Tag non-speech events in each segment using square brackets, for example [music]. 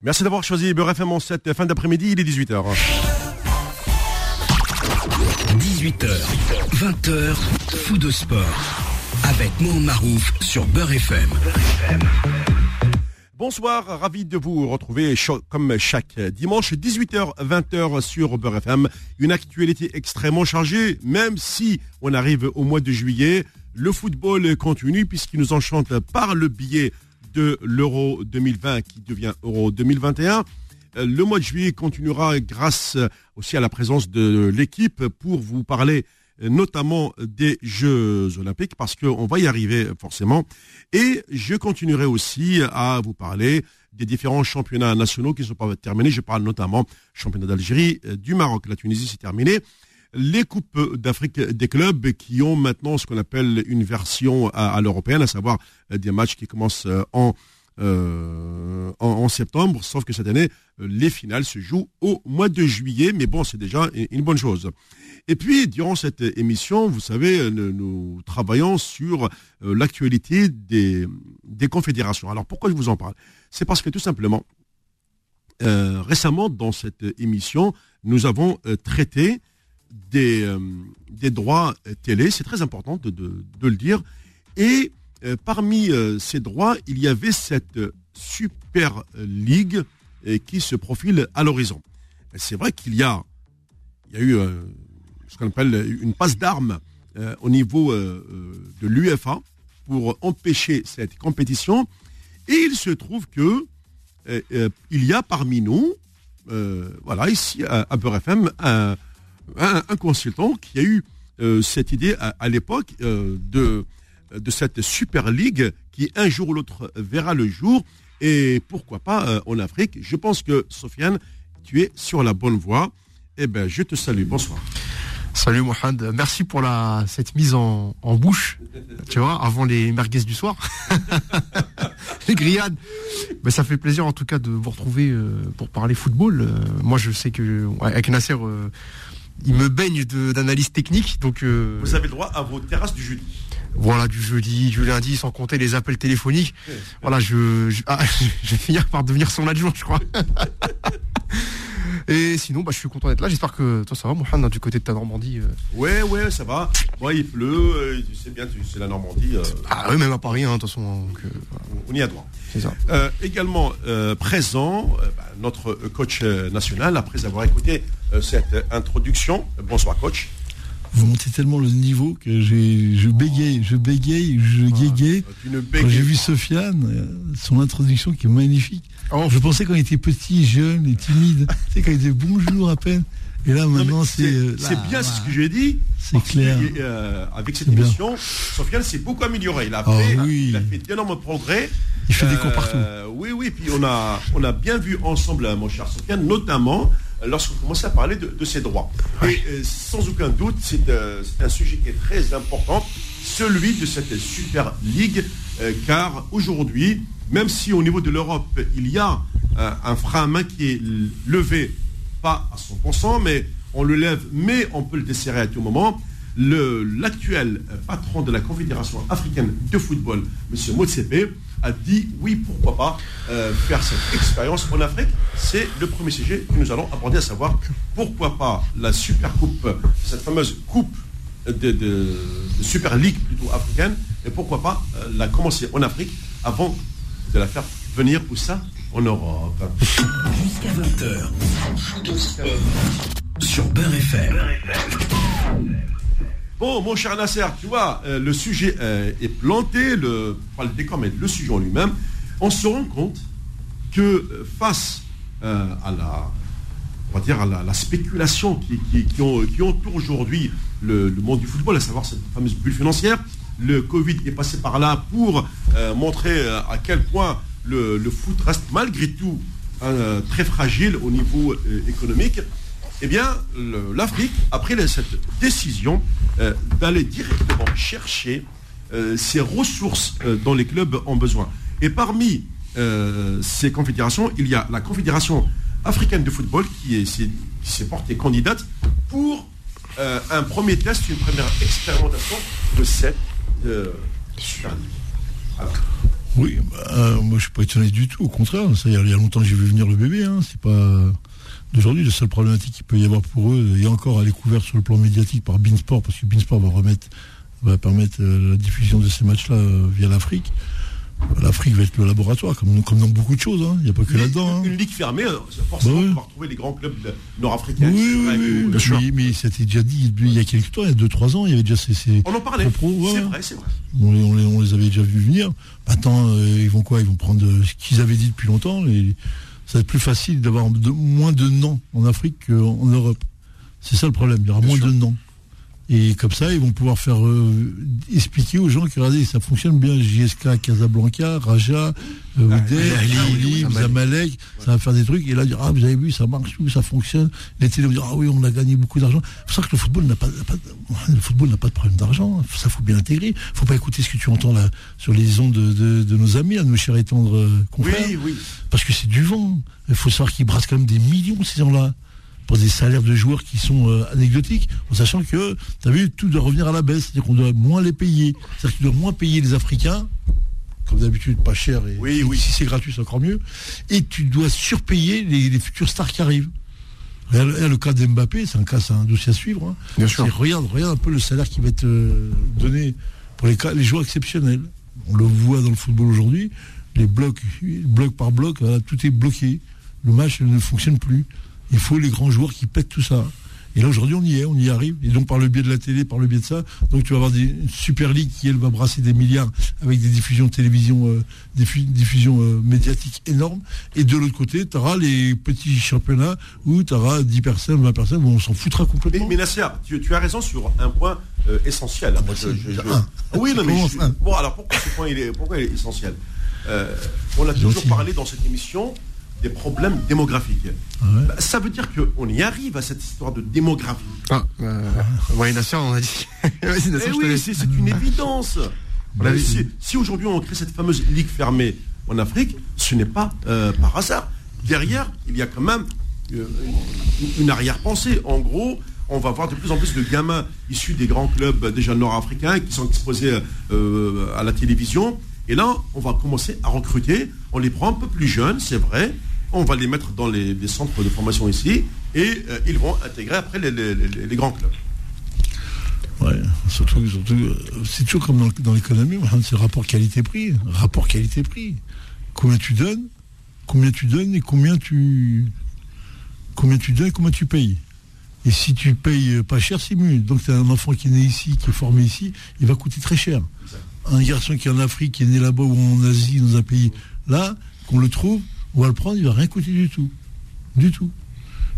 Merci d'avoir choisi Beurre FM en cette fin d'après-midi, il est 18h. 18h, 20h, fou de sport. Avec Mohamed Marouf sur Beurre FM. Bonsoir, ravi de vous retrouver comme chaque dimanche, 18h, 20h sur Beurre FM. Une actualité extrêmement chargée, même si on arrive au mois de juillet. Le football continue puisqu'il nous enchante par le biais de l'Euro 2020 qui devient Euro 2021. Euh, le mois de juillet continuera grâce aussi à la présence de l'équipe pour vous parler euh, notamment des Jeux Olympiques, parce qu'on va y arriver forcément. Et je continuerai aussi à vous parler des différents championnats nationaux qui ne sont pas terminés. Je parle notamment championnat d'Algérie, euh, du Maroc, la Tunisie, c'est terminé les Coupes d'Afrique des clubs qui ont maintenant ce qu'on appelle une version à, l'européenne, à savoir euh, des matchs qui commencent euh, euh, en, en, septembre, sauf que cette année, les finales se jouent au mois de juillet, mais bon, c'est déjà une bonne chose. Et puis, durant cette émission, vous savez, nous, travaillons sur l'actualité des, des confédérations. Alors, pourquoi je vous en parle? C'est parce que tout simplement, récemment, dans cette émission, nous avons traité des, euh, des droits télé, c'est très important de, le dire. Et euh, parmi euh, ces droits, il y avait cette Super League qui se profile à l'horizon. C'est vrai qu'il y a, il y a eu ce qu'on appelle une passe d'armes au niveau de l'UFA pour empêcher cette compétition. Et il se trouve que il y a parmi nous, voilà, ici à, à FM, un, un, consultant qui a eu euh, cette idée à, l'époque euh, de, de cette Super League qui un jour ou l'autre verra le jour et pourquoi pas euh, en Afrique. Je pense que Sofiane, tu es sur la bonne voie. Eh bien, je te salue. Bonsoir. Salut Mohamed, merci pour la, cette mise en, bouche, tu vois, avant les merguez du soir, [laughs] les grillades. Ça fait plaisir en tout cas de vous retrouver pour parler football. moi je sais que avec Nasser, il me baigne d'analyse technique. Donc, euh, Vous avez le droit à vos terrasses du jeudi. Voilà, du jeudi, du lundi, sans compter les appels téléphoniques. Voilà, je, ah, [laughs] je, vais finir par devenir son adjoint, je crois. [laughs] Et sinon, bah, je suis content d'être là. J'espère que toi, ça va, Mohamed, hein, du côté de ta Normandie. Euh. Ouais, ouais, ça va. Moi, il pleut. Euh, tu sais bien, c'est la Normandie. Ah oui, même à Paris, hein, de toute façon. On y a droit. C'est ça. également présent, bah, notre coach national, après avoir écouté euh, cette introduction. Bonsoir coach. Vous montez tellement le niveau que je bégaye, je bégaye, je guégaye. Quand j'ai vu Sofiane, euh, son introduction qui est magnifique. Oh. Je pensais quand il était petit, jeune et timide, [laughs] quand il disait bonjour à peine. Et là, maintenant, c'est. Euh, c'est bien ce que j'ai dit. C'est clair. avec cette émission, Sofiane s'est beaucoup amélioré. Il a, ah fait, il a fait d'énormes progrès. Il fait des cours partout. Oui, oui. Puis on a, on a bien vu ensemble, mon cher Sofiane, notamment lorsqu'on commence à parler de, ces droits. Et euh, sans aucun doute, euh, c'est un sujet qui est très important, celui de cette Super League, euh, car aujourd'hui, même si au niveau de l'Europe, il y a un frein à main qui est levé, pas à 100%, mais on le lève, mais on peut le desserrer à tout moment, l'actuel patron de la Confédération africaine de football, M. Motsepe, a dit oui, pourquoi pas euh, faire cette expérience en Afrique. C'est le premier sujet que nous allons aborder, à savoir pourquoi pas la Super Coupe, cette fameuse coupe de, Super League plutôt africaine, et pourquoi pas euh, la commencer en Afrique avant de la faire venir où ça En Europe. Jusqu'à 20h, sur Beurre FM. Bon, mon cher Nasser, tu vois, euh, le sujet euh, est planté, le, pas le décor, mais le sujet en lui-même. On se rend compte que euh, face à la, on va dire, à la, spéculation qui, qui, entoure aujourd'hui le, monde du football, à savoir cette fameuse bulle financière, le Covid est passé par là pour montrer à quel point le, foot reste malgré tout très fragile au niveau économique eh bien, l'Afrique a pris cette décision euh, d'aller directement chercher euh, ces ressources euh, dont les clubs ont besoin. Et parmi ces confédérations, il y a la Confédération africaine de football qui s'est portée candidate pour un premier test, une première expérimentation de cette Super Oui, bah, moi je suis pas étonné du tout, au contraire. Ça, il y a longtemps que j'ai vu venir le bébé. Hein. C'est pas d'aujourd'hui. La seule problématique qu'il peut y avoir pour eux, et encore à découvert sur le plan médiatique par Beansport, parce que Beansport va permettre euh, la diffusion de ces matchs-là euh, via l'Afrique. L'Afrique va être le laboratoire, comme, comme dans beaucoup de choses. Hein. Il n'y a pas que là-dedans. Hein. Une ligue fermée, euh, forcément, bah on va retrouver les grands clubs nord-africains. Oui, oui, oui, mais, mais c'était déjà dit il y a quelques temps, il y a 2-3 ans, il y avait déjà ces. ces on en parlait. c'est vrai, c'est vrai. On les, on, les, avait déjà vus venir. Maintenant, euh, ils vont quoi? Ils vont prendre ce qu'ils avaient dit depuis longtemps. Et ça va être plus facile d'avoir moins de noms en Afrique qu'en Europe. C'est ça le problème, il y aura moins de noms. Et comme ça, ils vont pouvoir faire euh, expliquer aux gens que regardez, ça fonctionne bien. JSK, Casablanca, Raja, euh, ah, Zamalek, ça va faire des trucs. Et là, dire ah vous avez vu, ça marche, ça fonctionne. Les télé vont dire ah oui, on a gagné beaucoup d'argent. C'est pour ça que le football n'a pas, le football n'a pas de problème d'argent. Ça faut bien intégrer. Faut pas écouter ce que tu entends là sur les ondes de, de, nos amis, à nos chers et tendres euh, confrères. Oui, oui. Parce que c'est du vent. Il faut savoir qu'ils brassent quand même des millions ces gens-là pour des salaires de joueurs qui sont euh, anecdotiques, en sachant que, tu as vu, tout doit revenir à la baisse, c'est-à-dire qu'on doit moins les payer. C'est-à-dire que tu dois moins payer les Africains, comme d'habitude, pas cher, et, oui, oui. si c'est gratuit, c'est encore mieux, et tu dois surpayer les, futurs stars qui arrivent. le cas d'Mbappé, c'est un cas, c'est un dossier à suivre. Hein. Bien sûr. Regarde, regarde un peu le salaire qui va être euh, donné pour les, cas, les joueurs exceptionnels. On le voit dans le football aujourd'hui, les blocs, bloc par bloc, tout est bloqué. Le match ne fonctionne plus. Il faut les grands joueurs qui pètent tout ça. Et là aujourd'hui on y est, on y arrive. Et donc par le biais de la télé, par le biais de ça, donc tu vas avoir des Super League qui elle va brasser des milliards avec des diffusions de télévision, euh, des diffusions euh, médiatiques énormes. Et de l'autre côté, tu auras les petits championnats où tu auras 10 personnes, 20 personnes, où on s'en foutra complètement. Mais, Nasser, tu, as raison sur un point euh, essentiel. Oui, non, mais bon alors pourquoi ce point il est, pourquoi il est essentiel? On a toujours parlé dans cette émission des problèmes démographiques. Ah bah, ça veut dire qu'on y arrive à cette histoire de démographie. Ah, euh, oui, Nation, on a dit. [laughs] Eh oui, c'est une évidence. si, aujourd'hui on crée cette fameuse ligue fermée en Afrique, ce n'est pas euh, par hasard. Derrière, il y a quand même euh, une arrière-pensée. En gros, on va voir de plus en plus de gamins issus des grands clubs déjà nord-africains qui sont exposés à la télévision. Et là, on va commencer à recruter. On les prend un peu plus jeunes, c'est vrai, on va les mettre dans les, centres de formation ici et euh, ils vont intégrer après les, grands clubs. Ouais, surtout, euh, c'est toujours comme dans, l'économie, c'est le rapport qualité-prix. Rapport qualité-prix. Combien tu donnes, combien tu donnes et combien tu combien tu donnes et combien tu payes. Et si tu payes pas cher, c'est mieux. Donc tu as un enfant qui est né ici, qui est formé ici, il va coûter très cher. Un garçon qui est en Afrique, qui est né là-bas ou en Asie, dans un pays là, qu'on le trouve, on va le prendre, il ne va rien coûter du tout. Du tout.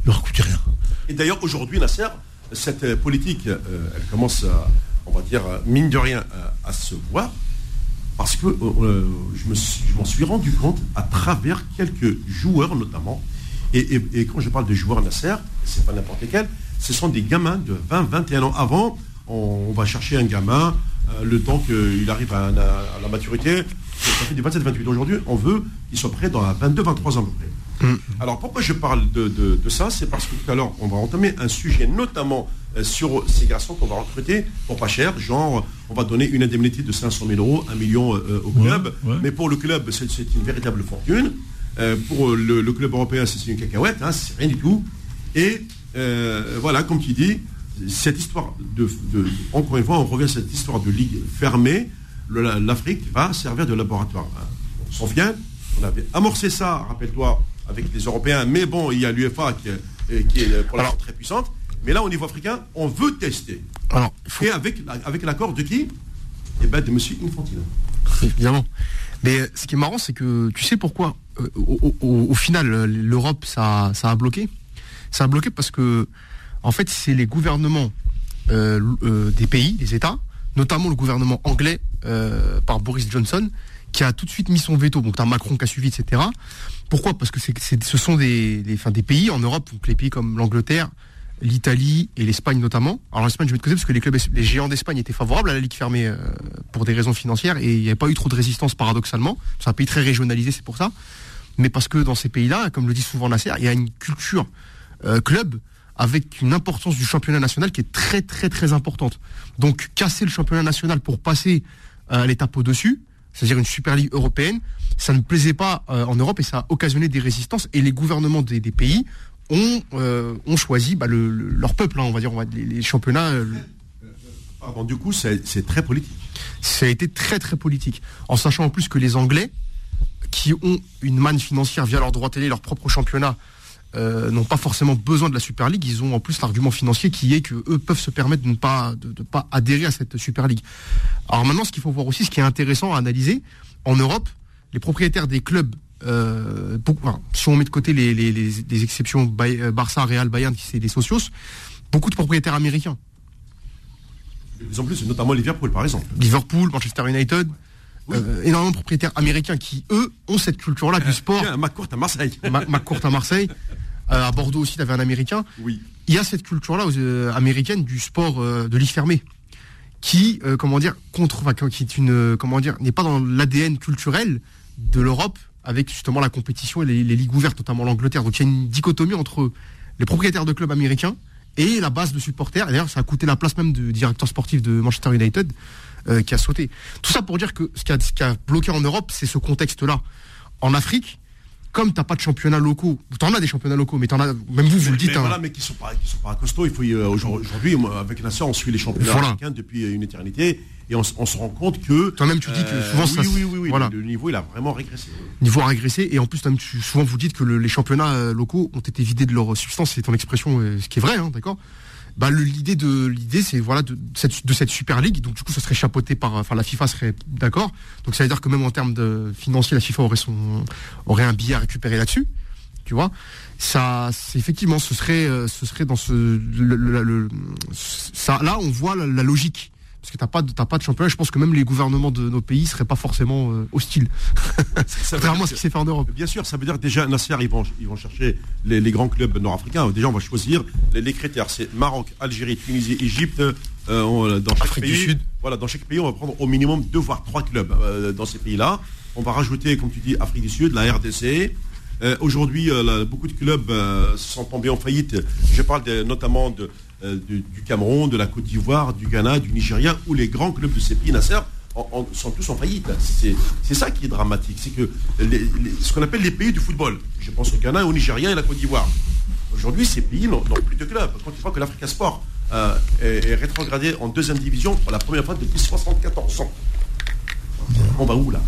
Il ne va coûter rien. Et d'ailleurs, aujourd'hui, Nasser, cette euh, politique, euh, elle commence, à, on va dire, mine de rien, à, se voir, parce que euh, je m'en suis rendu compte à travers quelques joueurs, notamment. Et, quand je parle de joueurs Nasser, c'est pas n'importe lesquels, ce sont des gamins de 20, 21 ans. Avant, on, va chercher un gamin, le temps qu'il arrive à, la maturité, ça fait du 27-28. Aujourd'hui, on veut qu'ils soient prêts dans 22-23 ans. Mm. Alors pourquoi je parle de, ça? C'est parce que tout à l'heure, on va entamer un sujet notamment euh, sur ces garçons qu'on va recruter pour pas cher, genre on va donner une indemnité de 500 000 euros, 1 million euh, au club, mais pour le club c'est une véritable fortune, euh, pour le, club européen c'est une cacahuète, hein, c'est rien du tout, et voilà, comme tu dis, cette histoire de, encore une fois, on revient à cette histoire de ligue fermée, l'Afrique va servir de laboratoire. On s'en vient, on avait amorcé ça, rappelle-toi, avec les Européens, mais bon, il y a l'UFA qui, est pour l'instant très puissante. Mais là, au niveau africain, on veut tester. Alors, Et avec, avec l'accord de qui? Eh bien, de M. Infantino. Évidemment. Mais euh, ce qui est marrant, c'est que tu sais pourquoi, euh, au, final, l'Europe, ça, ça a bloqué? Ça a bloqué parce que, en fait, c'est les gouvernements euh, des pays, des États, notamment le gouvernement anglais euh, par Boris Johnson, qui a tout de suite mis son veto. Donc, tu as Macron qui a suivi, etc. Pourquoi? Parce que ce sont des, pays en Europe, donc les pays comme l'Angleterre, l'Italie et l'Espagne notamment. Alors l'Espagne, je vais te côté parce que les clubs, les géants d'Espagne étaient favorables à la ligue fermée euh, pour des raisons financières et il n'y avait pas eu trop de résistance paradoxalement. C'est un pays très régionalisé, c'est pour ça. Mais parce que dans ces pays-là, comme le dit souvent Nasser, il y a une culture euh, club avec une importance du championnat national qui est très très très importante. Donc casser le championnat national pour passer à l'étape au-dessus, c'est-à-dire une Super Ligue européenne, ça ne plaisait pas en Europe et ça a occasionné des résistances. Et les gouvernements des, pays ont, ont choisi bah, leur peuple, hein, on va dire, les, championnats. Pardon, du coup, c'est très politique. Ça a été très très politique. En sachant en plus que les Anglais, qui ont une manne financière via leur droit télé, leur propre championnat, euh, n'ont pas forcément besoin de la Super League. Ils ont en plus l'argument financier qui est que eux peuvent se permettre de ne pas de, pas adhérer à cette Super League. Alors maintenant, ce qu'il faut voir aussi, ce qui est intéressant à analyser, en Europe, les propriétaires des clubs, euh, si on met de côté les, les, exceptions euh, Barça, Real, Bayern, qui c'est des socios, beaucoup de propriétaires américains. En plus, notamment Liverpool, par exemple. Liverpool, Manchester United. Euh, énormément de propriétaires américains qui, eux, ont cette culture-là du sport. Tiens, McCourt à Marseille. McCourt à Marseille. [laughs] Euh, à Bordeaux aussi, tu avais un Américain. Oui. Il y a cette culture-là euh, américaine du sport de lit fermé qui, comment dire, contre, qui est une, comment dire, n'est pas dans l'ADN culturel de l'Europe avec justement la compétition et les, les ligues ouvertes, notamment l'Angleterre. Donc il y a une dichotomie entre les propriétaires de clubs américains et la base de supporters. D'ailleurs, ça a coûté la place même du directeur sportif de Manchester United. Euh, qui a sauté. Tout ça pour dire que ce qui a, ce qui a bloqué en Europe, c'est ce contexte-là. En Afrique, comme t'as pas de championnats locaux, t'en as des championnats locaux, mais t'en as, même vous, vous le dites. Mais, hein. voilà, mais qui sont pas, qui sont pas costauds. Il faut euh, aujourd'hui, avec la on suit les championnats africains depuis une éternité, et on, se rend compte que. Toi-même, tu dis que souvent euh, oui, oui, oui, oui, voilà. le, niveau il a vraiment régressé. Le niveau a régressé, et en plus, souvent vous dites que les championnats locaux ont été vidés de leur substance. C'est ton expression, ce qui est vrai, hein, d'accord bah, l'idée de l'idée c'est voilà de, cette, de cette Super League. Donc du coup, ça serait chapeauté par, enfin la FIFA serait d'accord. Donc ça veut dire que même en termes de la FIFA aurait aurait un billet à récupérer là-dessus. Tu vois, ça, effectivement, ce serait, euh, ce serait dans ce, ça, là, on voit la logique parce que t'as pas, pas de championnat. Je pense que même les gouvernements de nos pays seraient pas forcément euh, hostiles. [laughs] Contrairement à ce qui s'est fait en Europe. Bien sûr, ça veut dire que déjà Nasser, ils vont, ils vont chercher les, grands clubs nord-africains. Déjà, on va choisir les, critères. C'est Maroc, Algérie, Tunisie, Égypte. Euh, dans chaque pays, du Sud. Voilà, dans chaque pays, on va prendre au minimum deux voire trois clubs euh, dans ces pays-là. On va rajouter, comme tu dis, Afrique du Sud, la RDC. Aujourd'hui, beaucoup de clubs sont tombés en faillite. Je parle notamment de, euh, du, Cameroun, de la Côte d'Ivoire, du Ghana, du Nigeria, où les grands clubs de ces pays, Nasser, sont tous en faillite. C'est ça qui est dramatique. C'est que ce qu'on appelle les pays du football, je pense au Ghana, au Nigeria et la Côte d'Ivoire. Aujourd'hui, ces pays n'ont plus de clubs. Quand tu vois que l'Africa Sport euh, est, rétrogradé en deuxième division pour la première fois depuis 74 ans, on va où là?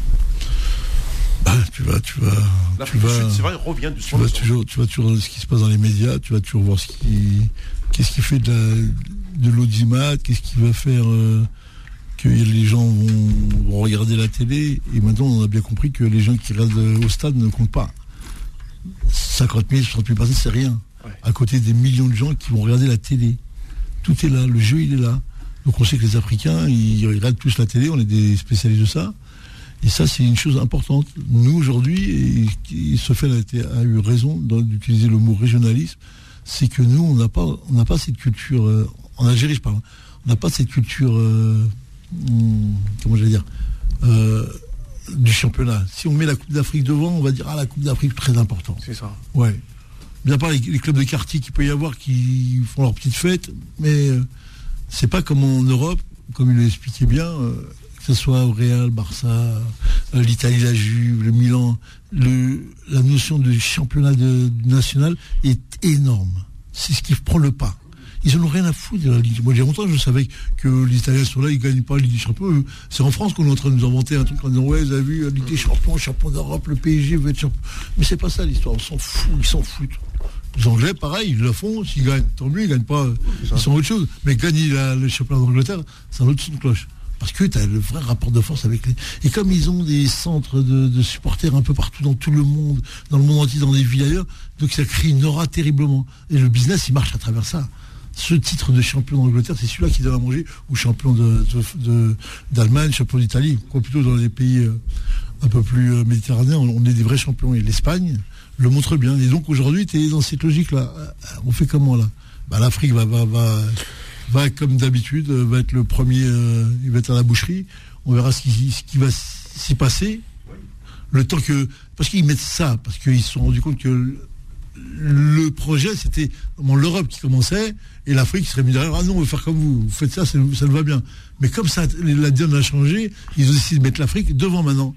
Bah, tu vas, tu vas, tu vas, c'est vrai, revient du tu vas toujours, tu vas toujours ce qui se passe dans les médias, tu vas toujours voir ce qui, qu'est-ce qui fait de, l'audimat, qu'est-ce qui va faire euh, que les gens vont, regarder la télé? Et maintenant, on a bien compris que les gens qui regardent au stade ne comptent pas. 50 000, 60 000 personnes, c'est rien. À côté des millions de gens qui vont regarder la télé. Tout est là, le jeu, il est là. Donc on sait que les Africains, ils regardent tous la télé, on est des spécialistes de ça. Et ça, c'est une chose importante. Nous, aujourd'hui, a, a eu raison d'utiliser le mot régionalisme, c'est que nous, on n'a pas, on n'a pas cette culture, euh, en Algérie, je parle, on n'a pas cette culture, euh, hmm, comment je vais dire, euh, du championnat. Si on met la Coupe d'Afrique devant, on va dire, ah, la Coupe d'Afrique, très important. C'est ça. Ouais. Bien pas les, clubs de quartier qu'il peut y avoir qui font leur petite fête, mais c'est pas comme en Europe, comme il l'expliquait bien, que ce soit au Real, Barça, euh, l'Italie, la Juve, le Milan, le, la notion de championnat national est énorme. C'est ce qui prend le pas. Ils n'en ont rien à foutre de la Ligue. Moi, j'ai longtemps, je savais que les Italiens sont là, ils ne gagnent pas la Ligue des Champions. C'est en France qu'on est en train de nous inventer un truc en disant, ouais, vous avez vu, la Ligue des Champions, champion d'Europe, le PSG veut être champion. Mais c'est pas ça l'histoire, on s'en fout, ils s'en foutent. Les Anglais, pareil, ils le font, s'ils gagnent, tant mieux, ils gagnent pas, ils sont autre chose. Mais gagner le championnat d'Angleterre, c'est un autre son de cloche parce que tu as le vrai rapport de force avec les. Et comme ils ont des centres de, supporters un peu partout dans tout le monde, dans le monde entier, dans les villes ailleurs, donc ça crée une aura terriblement. Et le business, il marche à travers ça. Ce titre de champion d'Angleterre, c'est celui-là qui à manger, ou champion d'Allemagne, de, champion d'Italie, quoi plutôt dans les pays euh, un peu plus euh, méditerranéens, on est des vrais champions. Et l'Espagne le montre bien. Et donc aujourd'hui, tu es dans cette logique-là. Euh, on fait comment là? Bah, L'Afrique va va, comme d'habitude, euh, va être le premier, euh, il va être à la boucherie. On verra ce qui, ce qui va s'y passer. Le temps que. Parce qu'ils mettent ça, parce qu'ils se sont rendus compte que le projet, c'était l'Europe qui commençait et l'Afrique serait mis derrière. Ah non, on veut faire comme vous, vous faites ça, ça, ça nous va bien. Mais comme ça, la donne a changé, ils ont décidé de mettre l'Afrique devant maintenant.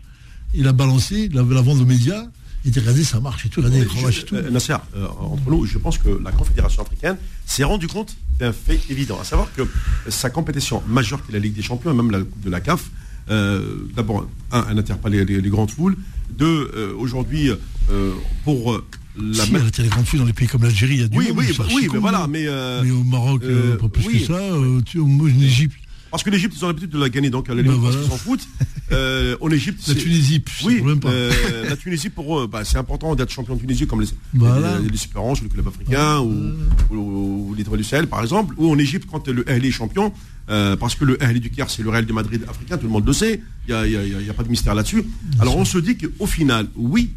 Il a balancé la, la vente aux médias. Il dit, regardez, ça marche et tout, regardez les et tout. Euh, Nasser, euh, entre nous, je pense que la Confédération africaine s'est rendu compte d'un fait évident, à savoir que sa compétition majeure, qui est la Ligue des Champions, même la de la CAF, euh, d'abord, un, elle n'attire pas les, les, grandes foules. Deux, euh, aujourd'hui, euh, pour la si, elle attire les grandes foules dans les pays comme l'Algérie, il y a du oui, monde, Oui, oui, mais voilà, mais, mais au Maroc, pas plus oui, que ça. Tu, en Égypte, parce que l'Égypte, ils ont l'habitude de la gagner, donc à la limite, voilà. s'en foutent. Euh, en Égypte, la Tunisie, oui, même pas. Euh, la Tunisie pour eux, bah, c'est important d'être champion de Tunisie comme les, voilà. les, les, Espérances, le club africain ou, ou, ou l'Étoile du Sahel, par exemple. Ou en Égypte, quand le Ahli est champion, euh, parce que le Ahli du Caire, c'est le Real de Madrid africain, tout le monde le sait. Il n'y a, a, a, pas de mystère là-dessus. Alors on se dit qu'au final, oui.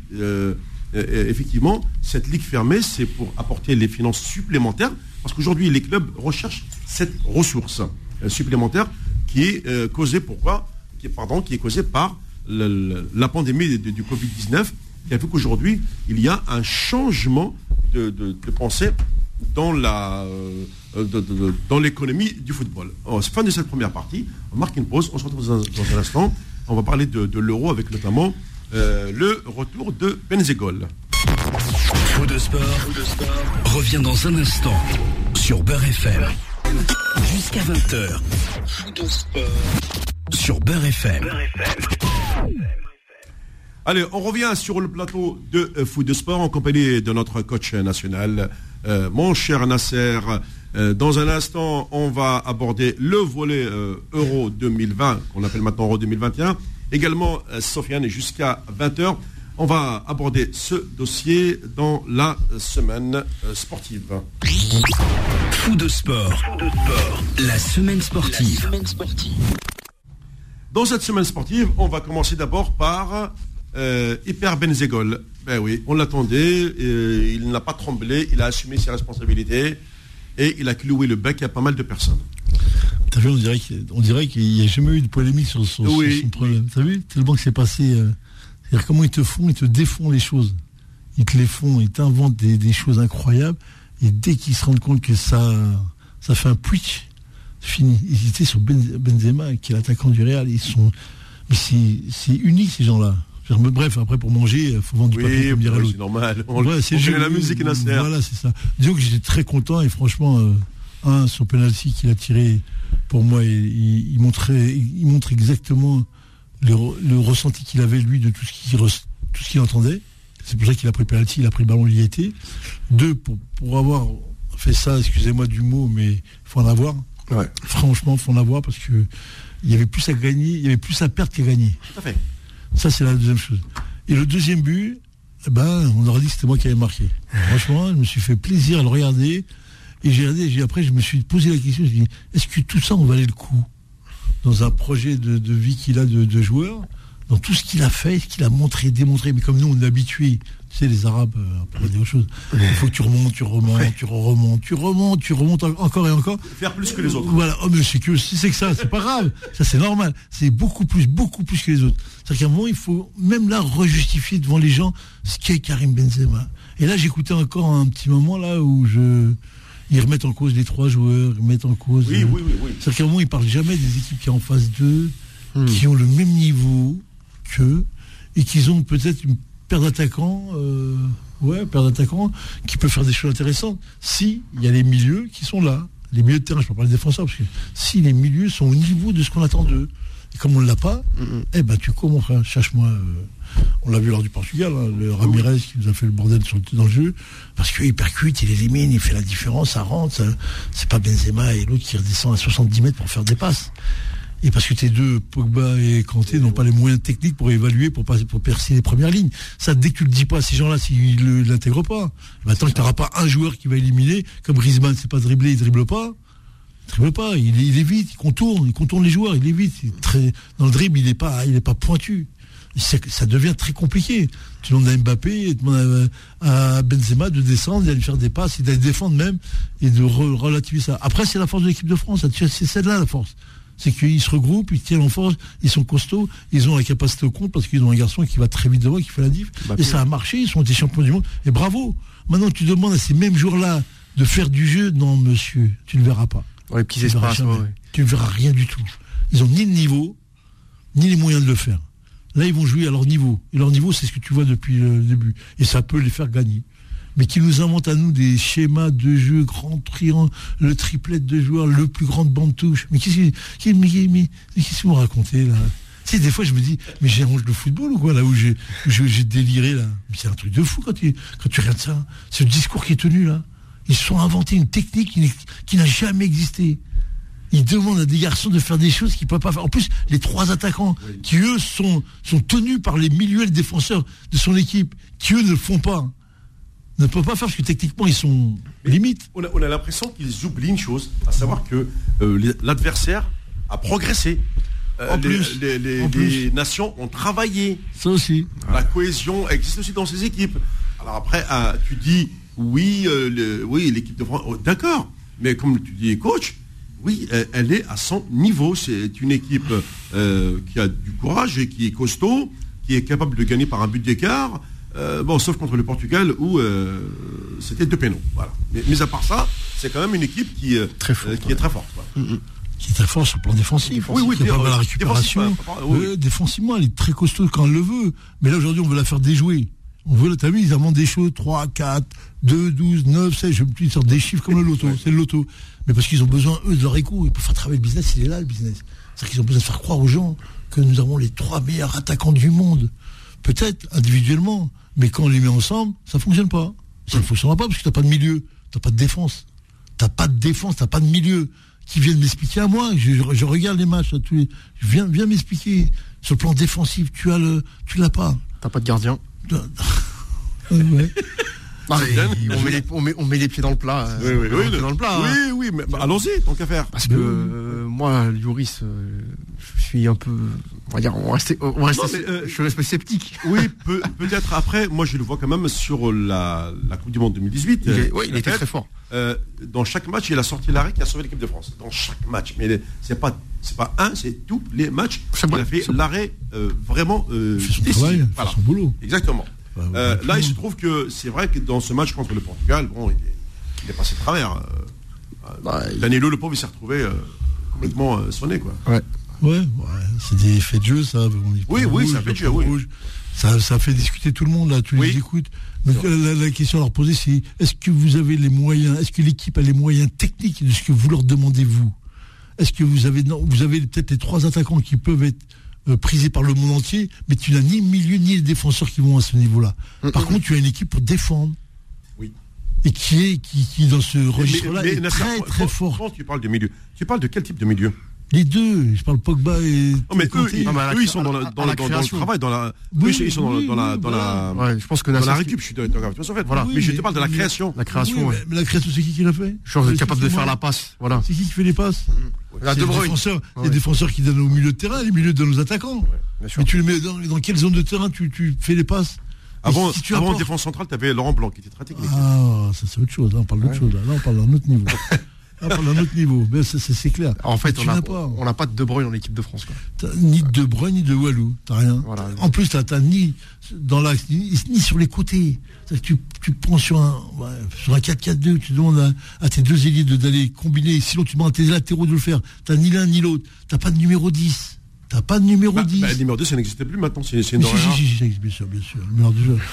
Effectivement, cette ligue fermée, c'est pour apporter les finances supplémentaires, parce qu'aujourd'hui, les clubs recherchent cette ressource supplémentaire qui est euh, causé pourquoi? Qui pardon, qui est causé par la pandémie du, du Covid-19, qui a fait qu'aujourd'hui, il y a un changement de, de, pensée dans la euh, dans l'économie du football. Fin de cette première partie, on marque une pause, on se retrouve dans un, instant. On va parler de, l'euro avec notamment euh, le retour de Benzegol. Revient dans un instant sur Beurre FM. Jusqu'à 20h. Sur Beurre FM. Allez, on revient sur le plateau de euh, Foot de Sport en compagnie de notre coach national, euh, mon cher Nasser. Euh, dans un instant, on va aborder le volet Euro 2020, qu'on appelle maintenant Euro 2021. Également, Sofiane, jusqu'à 20h. On va aborder ce dossier dans la semaine sportive. Fou de sport. La semaine sportive. La semaine sportive. Dans cette semaine sportive, on va commencer d'abord par euh, Hyper Benzegol. Ben oui, on l'attendait, euh, il n'a pas tremblé, il a assumé ses responsabilités et il a cloué le bec à pas mal de personnes. T'as vu, on dirait qu'il n'y a jamais eu de polémique sur, sur, oui, sur son problème. Oui. T'as vu Tellement que c'est passé. Euh, c'est-à-dire comment ils te font, ils te défont les choses. Ils te les font, ils t'inventent des, des, choses incroyables. Et dès qu'ils se rendent compte que ça, ça fait un puitch, fini. Ils étaient sur Benzema, qui est l'attaquant du Real. Ils sont, mais c'est unique ces gens-là. Bref, après pour manger, il faut vendre du oui, papier comme dirait l'autre. C'est normal. On, ouais, c'est la musique Nasser. Voilà, c'est ça. Disons que j'étais très content et franchement, euh, un son penalty qu'il a tiré, pour moi, il, il, il, montrait, il montre exactement le, le ressenti qu'il avait lui de tout ce qu'il tout ce qu'il entendait. C'est pour ça qu'il a pris penalty, il a pris le ballon, il y était. Deux, pour, pour avoir fait ça, excusez-moi du mot, mais il faut en avoir. Ouais. Franchement, il faut en avoir parce que il y avait plus à gagner, il y avait plus à perdre qu'à gagner. Tout à fait. Ça, c'est la deuxième chose. Et le deuxième but, eh ben, on aurait dit que c'était moi qui avais marqué. Franchement, je me suis fait plaisir à le regarder. Et j'ai regardé, après, je me suis posé la question, je me suis dit, est-ce que tout ça en valait le coup? Dans un projet de, de vie qu'il a de, de joueur, dans tout ce qu'il a fait, ce qu'il a montré, démontré, mais comme nous, on est habitués, tu sais, les Arabes, euh, peut dire autre chose. Il faut que tu remontes, tu remontes, ouais. tu remontes, tu remontes, tu remontes encore et encore. Faire plus que les autres. Voilà. Oh, mais c'est que si c'est que ça, c'est pas grave. Ça, c'est normal. C'est beaucoup plus, beaucoup plus que les autres. C'est-à-dire qu'à un moment, il faut même là rejustifier devant les gens ce qu'est Karim Benzema. Et là, j'écoutais encore un petit moment là où je, ils remettent en cause les trois joueurs, ils remettent en cause. Oui, euh... oui, oui, oui. C'est-à-dire qu'à un moment, ils parlent jamais des équipes qui sont en phase 2, hmm. qui ont le même niveau qu'eux, et qu'ils ont peut-être une paire d'attaquants, euh, ouais, paire d'attaquants qui peut faire des choses intéressantes. Si il y a les milieux qui sont là, les milieux de terrain, je ne parle pas des défenseurs, parce que si les milieux sont au niveau de ce qu'on attend d'eux, et comme on ne l'a pas, mm -hmm. eh ben tu cours mon frère, cherche-moi. Euh, on l'a vu lors du Portugal, hein, le Ramirez oui. qui nous a fait le bordel sur, dans le jeu, parce qu'il percute, il élimine, il fait la différence, ça rentre. C'est pas Benzema et l'autre qui redescend à 70 mètres pour faire des passes. Et parce que tes deux, Pogba et Kanté, n'ont pas les moyens techniques pour évaluer, pour, passer, pour percer les premières lignes. Ça, dès que tu le dis pas à ces gens-là, s'ils ne l'intègrent pas, maintenant que tu n'auras pas un joueur qui va éliminer, comme Griezmann, c'est pas dribbler, il dribble pas. Dribble pas, il, il évite, il contourne, il contourne les joueurs, il évite. Il très, dans le dribble, il n'est pas, il est pas pointu. Ça devient très compliqué. Tu demandes à Mbappé, tu demandes à, à Benzema de descendre, d'aller faire des passes, d'aller défendre même, et de re relativiser ça. Après, c'est la force de l'équipe de France. C'est celle-là la force c'est qu'ils se regroupent, ils tiennent en force, ils sont costauds, ils ont la capacité au compte parce qu'ils ont un garçon qui va très vite devant, qui fait la diff. Et ça a marché, ils sont des champions du monde. Et bravo. Maintenant, tu demandes à ces mêmes jours-là de faire du jeu. Non, monsieur, tu ne verras pas. Les petits espaces, Tu ne verras rien du tout. Ils ont ni le niveau, ni les moyens de le faire. Là, ils vont jouer à leur niveau. Et leur niveau, c'est ce que tu vois depuis le début. Et ça peut les faire gagner mais qui nous invente à nous des schémas de jeu, grand triangle, le triplet de joueurs, le plus grand bande touche. Mais qu'est-ce que, mais, qu'est-ce que vous racontez là? Tu des fois, je me dis, mais j'ai honte de football ou quoi, là où j'ai, j'ai déliré, là? c'est un truc de fou quand tu, quand tu regardes ça. C'est le discours qui est tenu, là. Ils se sont inventés une technique qui, n'a jamais existé. Ils demandent à des garçons de faire des choses qu'ils ne peuvent pas faire. En plus, les trois attaquants, qui eux sont, sont tenus par les milieux et les défenseurs de son équipe, qui eux ne le font pas ne peut pas faire parce que techniquement ils sont limites. On a, l'impression qu'ils oublient une chose, à savoir que euh, l'adversaire a progressé. Euh, en plus, les, nations ont travaillé. Ça aussi. La cohésion existe aussi dans ces équipes. Alors après, ah, tu dis oui, euh, oui, l'équipe de France, oh, d'accord. Mais comme tu dis, coach, oui, elle, est à son niveau. C'est une équipe qui a du courage et qui est costaud, qui est capable de gagner par un but d'écart. Euh, bon, sauf contre le Portugal où euh, c'était deux pénaux. Voilà. Mais, à part ça, c'est quand même une équipe qui, euh, très qui est très forte. Mm, mm. Qui est très forte sur le plan défensif. Oui, oui, qui a pas la récupération. Défensivement, elle est très costaud quand elle le veut. Mais là, aujourd'hui, on veut la faire déjouer. On veut, t'as vu, ils inventent des choses, 3, 4, 2, 12, 9, 16, je me sortent des chiffres comme le loto, c'est le loto. Mais parce qu'ils ont besoin, eux, de leur écho. Ils peuvent faire travailler le business, il est là, le business. C'est-à-dire qu'ils ont besoin de faire croire aux gens que nous avons les trois meilleurs attaquants du monde. Peut-être individuellement, mais quand on les met ensemble, ça ne fonctionne pas. Ça ne fonctionnera pas parce que tu n'as pas de milieu, tu n'as pas de défense. Tu n'as pas de défense, tu n'as pas de milieu. Qui viennent m'expliquer à moi, je, regarde les matchs, tous les, viens, viens m'expliquer. Sur le plan défensif, tu as le, tu l'as pas. T'as pas de gardien. [laughs] ouais. [laughs] on, met les, pieds dans le plat. Euh, oui, oui, dans le plat. Oui, hein. oui, mais bah, allons-y, tant qu'à faire. Parce que euh, moi, Lloris, euh, je suis un peu, on va dire, on reste, je suis resté sceptique. [laughs] Oui, peut-être après, moi je le vois quand même sur la, Coupe du Monde 2018. oui, il était très fort. dans chaque match, il a sorti l'arrêt qui a sauvé l'équipe de France. Dans chaque match. Mais c'est pas, c'est pas un, c'est tous les matchs. Il a fait l'arrêt vraiment. Euh, son travail, son boulot. Exactement. Euh, là, il se trouve que c'est vrai que dans ce match contre le Portugal, bon, il est, passé de travers. Euh, bah, Danilo, le pauvre, il s'est retrouvé euh, complètement sonné, quoi. Ouais. Ouais, c'est des effets de jeu, ça. oui, oui, ça fait de jeu, oui. Ça, ça, fait discuter tout le monde, là, tu les écoutes. Donc, la, question à leur poser, c'est est-ce que vous avez les moyens, est-ce que l'équipe a les moyens techniques de ce que vous leur demandez, vous? Est-ce que vous avez, non, vous avez peut-être les trois attaquants qui peuvent être euh, prisé par le monde entier, mais tu n'as ni milieu ni les défenseurs qui vont à ce niveau-là. Par contre, tu as une équipe pour défendre. Oui. Et qui est qui, dans ce registre-là est très très fort. Tu parles de milieu, tu parles de quel type de milieu? Les deux, je parle Pogba et. Non, mais eux, ils, sont dans, le travail, dans la. Oui, ils sont dans, la, dans la. Ouais, je pense que dans la récup, je suis d'accord en fait. Voilà. mais je te parle de la création. La création. Mais la création, c'est qui qui l'a fait Je suis capable de faire la passe. Voilà. C'est qui qui fait les passes Les défenseurs, les défenseurs qui donnent au milieu de terrain, les milieux de nos attaquants. Mais tu les mets dans quelle zone de terrain tu fais les passes avant, avant défense centrale, tu avais Laurent Blanc qui était très technique. Ah, ça c'est autre chose. Là, on parle d'autre chose. Là, on parle d'un autre niveau. [laughs] Ah, à un autre niveau. Mais c'est clair. En fait, on n'a pas, on pas de De Bruyne en équipe de France. Ni de De Bruyne, ni de Walou. T'as rien. En plus, t'as ni dans l'axe, ni, sur les côtés. Tu, tu prends sur un, sur un 4-4-2, tu demandes à, tes deux ailiers d'aller combiner. Sinon, tu demandes à tes latéraux de le faire. T'as ni l'un ni l'autre. T'as pas de numéro 10. T'as pas de numéro 10 bah, bah, Numéro 10, ça n'existe plus maintenant. C'est une si, si, si, ça existe, bien sûr, bien sûr.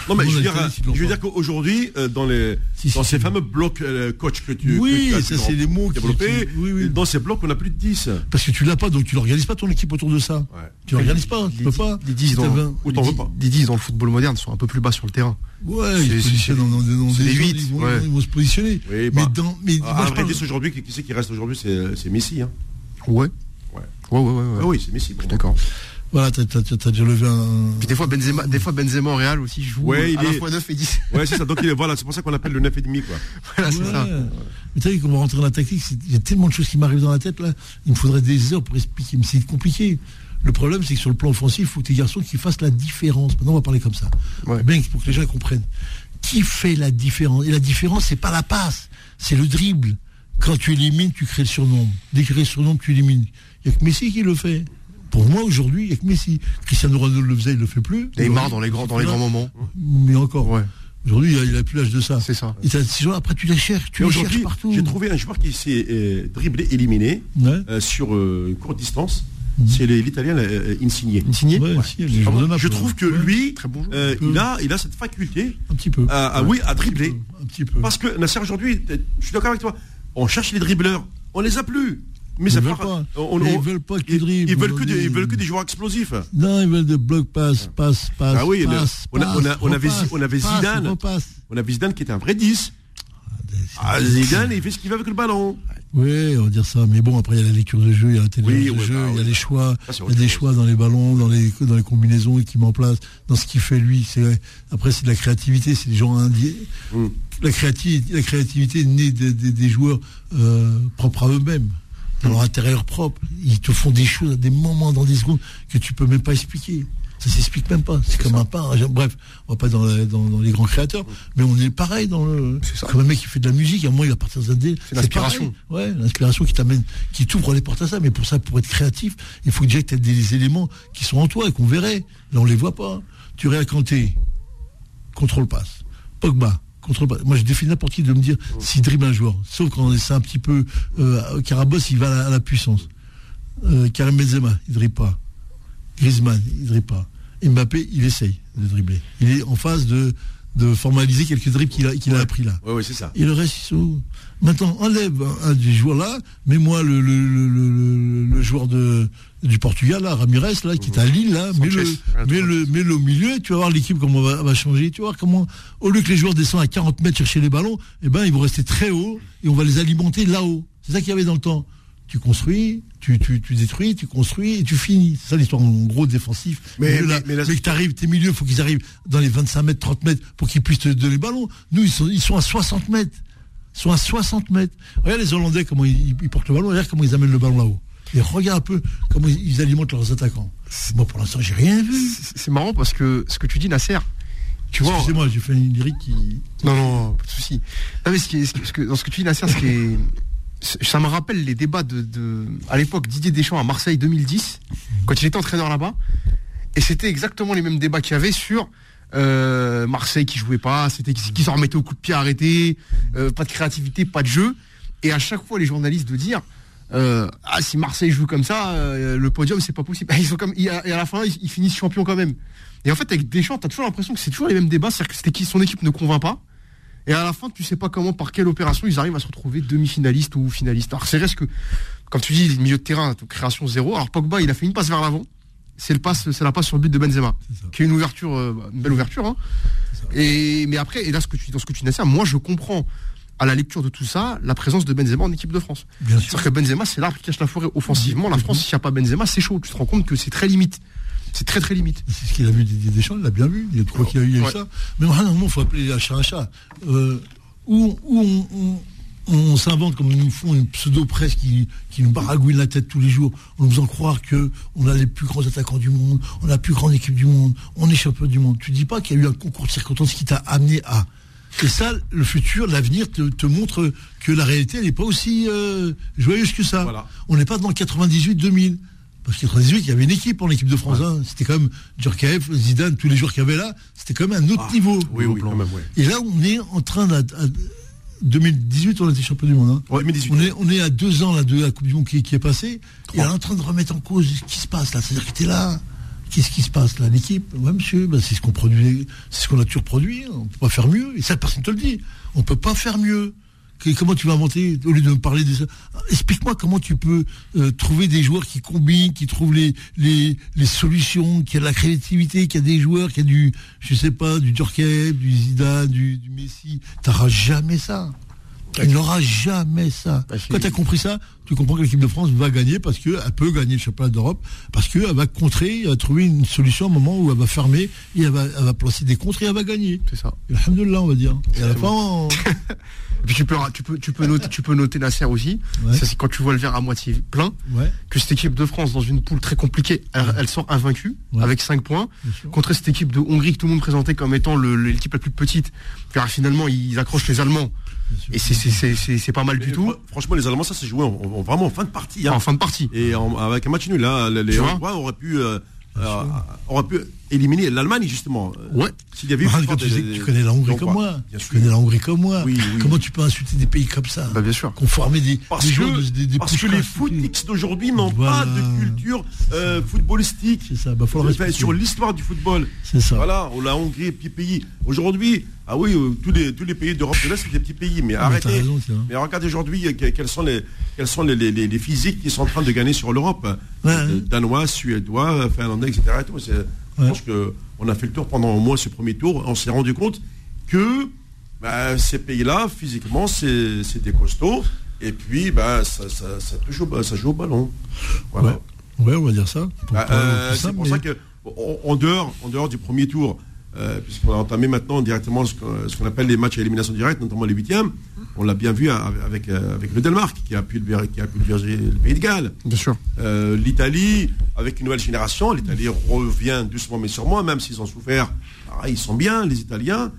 Non, mais je veux dire, je veux dire qu'aujourd'hui, euh, dans, les, dans ces fameux blocs euh, coach que tu Oui, que ça, c'est des mots développés. Oui, oui. Dans ces blocs, on n'a plus de 10. Parce que tu l'as pas, donc tu n'organises pas ton équipe autour de ça. Ouais. Tu n'organises pas, tu peux pas. Les 10 dans, les 10 dans le football moderne sont un peu plus bas sur le terrain. Ouais, ils se positionnent dans, des 8. Ils vont se positionner. Mais bah, dans. Mais, ah, aujourd'hui, qui c'est qui reste aujourd'hui? C'est Messi. Hein. Ouais. Ouais, ouais, ouais. Ah oui, c'est Messi. D'accord. Voilà, t'as déjà levé un. Puis des fois Benzema, des fois Benzema au Real aussi joue ouais, à la fois 9 et 10. Ouais, c'est ça. [laughs] Donc il est, voilà, c'est pour ça qu'on appelle le 9 et demi, quoi. Voilà, c'est ça. Mais tu sais, qu'on va rentrer dans la tactique, il y a tellement de choses qui m'arrivent dans la tête là. Il me faudrait des heures pour expliquer, mais c'est compliqué. Le problème, c'est que sur le plan offensif, il faut que tes garçons qui fassent la différence. Maintenant, on va parler comme ça. Ouais. Bien pour que les gens comprennent. Qui fait la différence? Et la différence, c'est pas la passe, c'est le dribble quand tu élimines, tu crées le surnombre. Dès que tu crées le surnombre, tu élimines. Il n'y a que Messi qui le fait. Pour moi, aujourd'hui, il n'y a que Messi. Cristiano Ronaldo le faisait, il ne le fait plus. Neymar dans les grands, dans les grands moments. Mais encore. Ouais. Aujourd'hui, il n'a plus l'âge de ça. C'est ça. Et ces après, tu les cherches. Tu les cherches partout. J'ai trouvé un joueur qui s'est euh, dribblé, éliminé euh, sur euh, une courte distance. Mhm. C'est l'Italien Insigné. Insigné ouais, Je trouve que lui, il, a, il a cette faculté un petit peu. À, oui, à dribbler. Un petit peu. Parce que Nasser, aujourd'hui, je suis d'accord avec toi, on cherche les dribbleurs. On les a plus. Mais ils, veulent pas. ils veulent pas qu'ils dribblent. Ils veulent, que des, ils veulent que des joueurs explosifs. Non, ils veulent des blocs passe, passe, passe. Ah oui, passe, on, a, on, a, on, avait, on avait Zidane. On avait Zidane qui était un vrai 10. Ah, Zidane, il fait ce qu'il veut avec le ballon. Oui, on va dire ça. Mais bon, après, il y a la lecture de jeu, il y a l'intelligence de jeu, bah il y a les choix, il y a des choix dans les ballons, dans les, dans les combinaisons qu'il met en place, dans ce qu'il fait lui. C'est, après, c'est de la créativité, c'est des gens indiens. Mm. La, créativité, la créativité née des, joueurs euh, propres à eux-mêmes dans leur intérieur propre. Ils te font des choses à des moments dans des secondes que tu peux même pas expliquer. Ça s'explique même pas. C'est comme un pain. Bref, on va pas dans, dans, les grands créateurs, mais on est pareil dans le. C'est comme un mec qui fait de la musique. À un moment, il va partir d'un dé. C'est l'inspiration. Ouais, l'inspiration qui t'amène, qui t'ouvre les portes à ça. Mais pour ça, pour être créatif, il faut déjà que tu aies des éléments qui sont en toi et qu'on verrait. Là, on les voit pas. Tu réacanté. Contrôle passe. Pogba moi, je défie n'importe qui de me dire s'il dribble un joueur. Sauf quand c'est un petit peu. Euh, Carabos, il va à la, puissance. Euh, Karim Benzema, il dribble pas. Griezmann, il dribble pas. Mbappé, il essaye de dribbler. Il est en phase de, de formaliser quelques dribbles qu'il a, qu'il a appris là. Oui, c'est ça. Et le reste, Maintenant, enlève un, des joueurs là, mets-moi le, le, le, joueur de, du Portugal, là, Ramirez, là, qui est à Lille, là, mets-le, mets le, au milieu, tu vas voir l'équipe comment va, va changer. Tu vas voir comment, au lieu que les joueurs descendent à 40 mètres chercher les ballons, eh ben, ils vont rester très haut et on va les alimenter là-haut. C'est ça qu'il y avait dans le temps. Tu construis, tu, tu, tu, détruis, tu construis et tu finis. C'est ça l'histoire en gros défensif. Mais, mais, mais, que tu arrives, tes milieux, il faut qu'ils arrivent dans les 25 mètres, 30 mètres pour qu'ils puissent te donner le ballon. Nous, ils sont, ils sont à 60 mètres. Ils sont à 60 mètres. Regarde les Hollandais, comment ils, portent le ballon, regarde comment ils amènent le ballon là-haut. Et regarde un peu comment ils, alimentent leurs attaquants. Moi, pour l'instant, j'ai rien vu. C'est marrant parce que ce que tu dis, Nasser, tu vois. Excusez-moi, j'ai fait une lyrique qui. Non, non, pas de souci. Non, mais ce qui ce que, dans ce que tu dis, Nasser, ce qui est. Ça me rappelle les débats de, à l'époque Didier Deschamps à Marseille 2010, quand il était entraîneur là-bas. Et c'était exactement les mêmes débats qu'il y avait sur euh, Marseille qui jouait pas, c'était qui s'en remettait au coup de pied arrêté, euh, pas de créativité, pas de jeu. Et à chaque fois, les journalistes de dire euh, ah si Marseille joue comme ça, le podium c'est pas possible. [laughs] Ils sont comme et à, la fin ils, finissent champions quand même. Et en fait avec Deschamps, t'as toujours l'impression que c'est toujours les mêmes débats, c'est-à-dire que c'était qui son équipe ne convainc pas. Et à la fin, tu sais pas comment, par quelle opération, ils arrivent à se retrouver demi-finalistes ou finalistes. Alors c'est vrai que, comme tu dis, milieu de terrain, création zéro. Alors Pogba, il a fait une passe vers l'avant c'est le passe, c'est la passe sur le but de Benzema, qui est une ouverture, euh, une belle ouverture. Hein. Et mais après, et là ce que tu dans ce que tu dis, moi je comprends à la lecture de tout ça la présence de Benzema en équipe de France. C'est-à-dire que Benzema c'est l'arbre qui cache la forêt offensivement. La France, s'il n'y a pas Benzema, c'est chaud. Tu te rends compte que c'est très limite. C'est très très limite. C'est ce qu'il a vu des Deschamps, il l'a bien vu. Il y a qu'il a eu ça. Mais normalement, il faut appeler un chat un chat. Euh, où, où on on s'invente comme nous font une pseudo-presse qui, qui nous baragouine la tête tous les jours en nous faisant croire que on a les plus grands attaquants du monde, on a la plus grande équipe du monde, on est champion du monde. Tu dis pas qu'il y a eu un concours de circonstances qui t'a amené à. Et ça, le futur, l'avenir te, montre que la réalité, elle n'est pas aussi euh, joyeuse que ça. On n'est pas dans 98-2000. Parce qu'en 98, il y avait une équipe en équipe de France. Hein. C'était comme Djurkaeff, Zidane, tous les joueurs qu'il y avait là. C'était quand même un autre ah, niveau. Oui, oui, quand même, Et là, on est en train de 2018, on a été champion du monde. Hein. On, est, on est à deux ans là, de la Coupe du Monde qui, est passée. Et elle est en train de remettre en cause ce qui se passe là. C'est-à-dire que tu es là. Qu'est-ce qui se passe là L'équipe? Ouais, monsieur, ben, c'est ce qu'on produit, c'est ce qu'on a toujours produit. On ne peut pas faire mieux. Et ça, personne ne te le dit. On ne peut pas faire mieux comment tu vas inventer au lieu de me parler de ça Explique-moi comment tu peux euh, trouver des joueurs qui combinent, qui trouvent les, solutions, qui a de la créativité, qui a des joueurs, qui a du, je sais pas, du Djorkaeff, du Zidane, du, du Messi. T'auras jamais ça. Il n'aura jamais ça. Bah, Quand tu as compris ça, tu comprends que l'équipe de France va gagner parce qu'elle peut gagner le championnat d'Europe, parce qu'elle va contrer, elle va trouver une solution au moment où elle va fermer, et elle va, elle va placer des contres et elle va gagner. C'est ça. Alhamdulillah, on va dire. Et à la fin, [laughs] puis tu peux, tu peux, tu peux noter, tu peux noter Nasser aussi. c'est quand tu vois le verre à moitié plein, que cette équipe de France dans une poule très compliquée, elle, sort invaincue avec 5 points contre cette équipe de Hongrie que tout le monde présentait comme étant l'équipe la plus petite. Car finalement, ils accrochent les Allemands Et c'est pas mal du tout. Franchement, les Allemands, ça s'est joué en, vraiment en fin de partie. Hein. En fin de partie. Et avec un match nul, là, les, les auraient pu. Euh, euh, aurait pu éliminer l'Allemagne justement. Ouais. S'il y avait tu, connais la Hongrie comme moi. Tu connais la Hongrie comme moi. Comment tu peux insulter des pays comme ça bah, Bien sûr. Conformer des, parce que, des, parce que les footix d'aujourd'hui n'ont pas de culture euh, footballistique. C'est ça. Bah, sur l'histoire du football. C'est ça. Voilà, la Hongrie, petit pays. Aujourd'hui, ah oui, euh, tous, les, tous les pays d'Europe de l'Est, c'est des petits pays. Mais, ah, arrêtez. mais regardez aujourd'hui euh, quels sont, les, quels sont les, les, physiques qui sont en train de gagner sur l'Europe. Euh, Danois, Suédois, Finlandais, etc. Je pense qu'on a fait le tour pendant au moins ce premier tour. On s'est rendu compte que bah, ces pays-là, physiquement, c'est des costauds. Et puis, bah, ça, ça, ça, ça, joue au ballon. Voilà. Ouais. on va dire ça. Bah, c'est pour ça que, en dehors, en dehors du premier tour, euh, puisqu'on a entamé maintenant directement ce qu'on appelle les matchs à élimination directe, notamment les huitièmes. On l'a bien vu avec, euh, avec le Danemark, qui a pu le, qui a pu le Pays de Galles. Bien sûr. Euh, L'Italie, avec une nouvelle génération, l'Italie revient doucement mais sûrement, même s'ils ont souffert, ah, ils sont bien, les Italiens.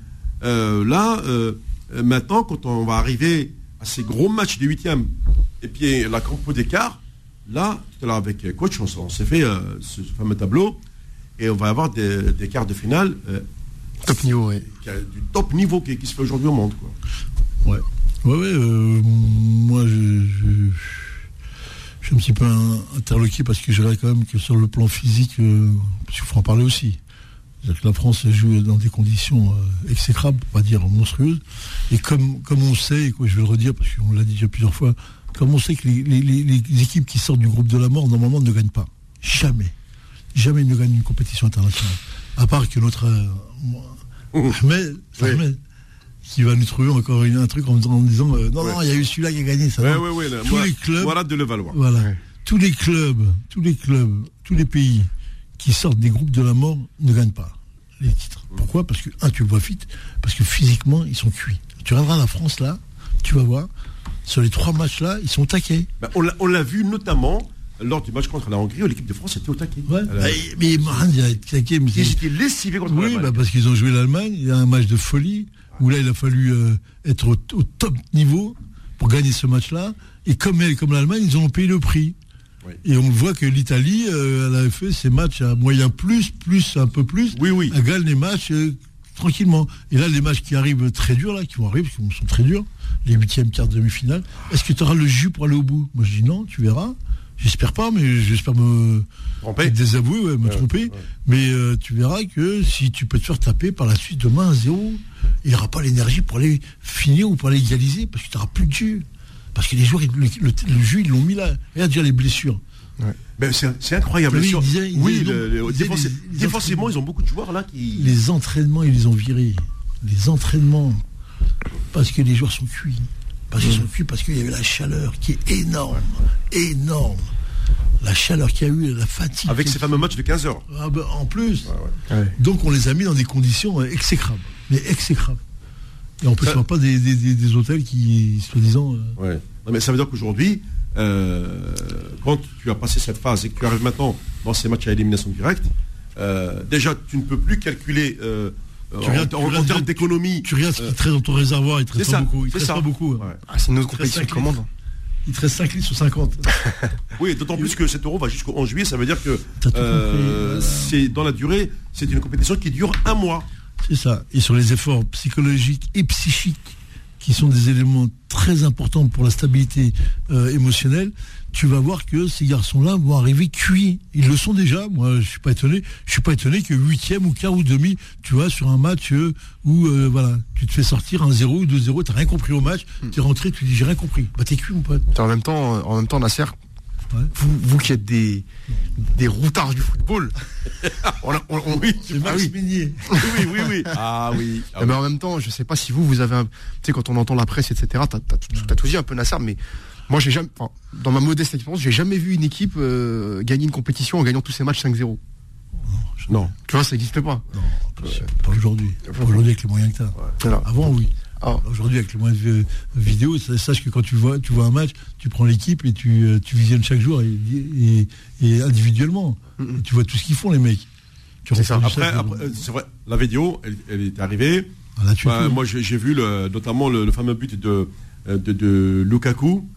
là, maintenant, quand on va arriver à ces gros matchs des huitièmes, et puis la compo d'écart, là, tout à l'heure avec coach, on, s'est fait ce fameux tableau et on va avoir des, des quarts de finale euh, top niveau, oui. du top niveau qui, se fait aujourd'hui au monde. Quoi. Ouais, ouais, ouais euh, moi je, je, suis un petit peu interloqué parce que je dirais quand même que sur le plan physique, euh, parce qu'il faut en parler aussi. Que la France joue dans des conditions exécrables, pour pas dire monstrueuses. Et comme, comme on sait, et quoi, je vais le redire parce qu'on l'a dit déjà plusieurs fois, comme on sait que les, les équipes qui sortent du groupe de la mort, normalement, ne gagnent pas. Jamais jamais ne gagne une compétition internationale. À part que notre euh, Ahmed, qui va nous trouver encore un truc en, disant euh, non, non, il y a eu celui-là qui a gagné ça. tous les clubs, voilà de le valoir. Voilà. Tous les clubs, tous les clubs, tous les pays qui sortent des groupes de la mort ne gagnent pas les titres. Pourquoi? Parce que, un, tu le vois vite, parce que physiquement, ils sont cuits. Tu regarderas la France là, tu vas voir, sur les trois matchs là, ils sont taqués. Ben, on l'a vu notamment lors du match contre la Hongrie, l'équipe de France était au taquet. Ouais. Mais Mohan, il a été taqué. Mais ils étaient lessivés contre. Oui, bah parce qu'ils ont joué l'Allemagne. Il y a un match de folie où là, il a fallu euh, être au, top niveau pour gagner ce match-là. Et comme elle, comme l'Allemagne, ils ont payé le prix. Et on voit que l'Italie, euh, elle avait fait ses matchs à moyen plus, plus, un peu plus. Oui, oui. Elle gagne les matchs euh, tranquillement. Et là, les matchs qui arrivent très durs, là, qui vont arriver, parce qu'ils sont très durs, les huitièmes, quart, demi-finale, est-ce que tu auras le jus pour aller au bout? Moi, je dis non, tu verras. J'espère pas, mais j'espère me tromper. désavouer, me tromper. Mais euh, tu verras que si tu peux te faire taper par la suite demain à zéro, il n'y aura pas l'énergie pour aller finir ou pour aller égaliser, parce que tu n'auras plus de jus. Parce que les joueurs, le, jus, ils l'ont mis là. Regarde déjà les blessures. Ben, c'est incroyable. oui, défensivement, ils ont beaucoup de joueurs là qui. Les entraînements, ils les ont virés. Les entraînements. Parce que les joueurs sont cuits. Parce qu'ils sont cuits parce qu'il y a eu la chaleur qui est énorme. Énorme. La chaleur qu'il y a eu, la fatigue. Avec ces fameux matchs de 15 heures. Ah ben, en plus. Donc on les a mis dans des conditions euh, exécrables. Mais exécrables. Et on peut faire pas des, des, hôtels qui, soi-disant. Euh, ouais. mais ça veut dire qu'aujourd'hui, euh, quand tu as passé cette phase et que tu arrives maintenant dans ces matchs à élimination directe, déjà tu ne peux plus calculer tu regardes, en, termes d'économie. Tu regardes ce qui reste dans ton réservoir, il te reste pas beaucoup. Il reste pas beaucoup. Ah, c'est une autre compétition qui commande. Il te reste 5 litres sur 50. [laughs] oui, d'autant plus que cet euro va jusqu'au 11 juillet, ça veut dire que euh, c'est dans la durée, c'est une compétition qui dure un mois. C'est ça. Et sur les efforts psychologiques et psychiques, qui sont des éléments très importants pour la stabilité euh, émotionnelle, tu vas voir que ces garçons-là vont arriver cuits. Ils le sont déjà. Moi, je suis pas étonné. Je suis pas étonné que huitième ou quart ou demi, tu vois, sur un match euh, où euh, voilà, tu te fais sortir un 0 ou 2-0, tu n'as rien compris au match, hmm. tu es rentré, tu dis j'ai rien compris. Bah t'es cuit mon pote. En même temps, en même temps, Nasser, vous, vous, qui êtes des, des routards du football. oui, c'est ah [laughs] oui. oui, oui, oui. [laughs] Ah oui. Ah mais en même temps, je sais pas si vous, vous avez un. Tu sais, quand on entend la presse, etc., t'as as, tout dit un peu Nasser, mais moi, j'ai jamais, dans ma modeste expérience, j'ai jamais vu une équipe euh, gagner une compétition en gagnant tous ses matchs 5-0. Non. Tu vois, ça n'existe pas. Non, pas aujourd'hui. aujourd'hui avec les moyens que tu as. Avant, oui. Ah. Aujourd'hui, avec les moyens de vidéo, sache que quand tu vois, tu vois un match, tu prends l'équipe et tu, euh, tu, visionnes chaque jour et, individuellement. tu vois tout ce qu'ils font, les mecs. C'est ça. Après, euh, c'est vrai, la vidéo, elle, est arrivée. Bah, moi, j'ai vu notamment le, fameux but de, de, Lukaku.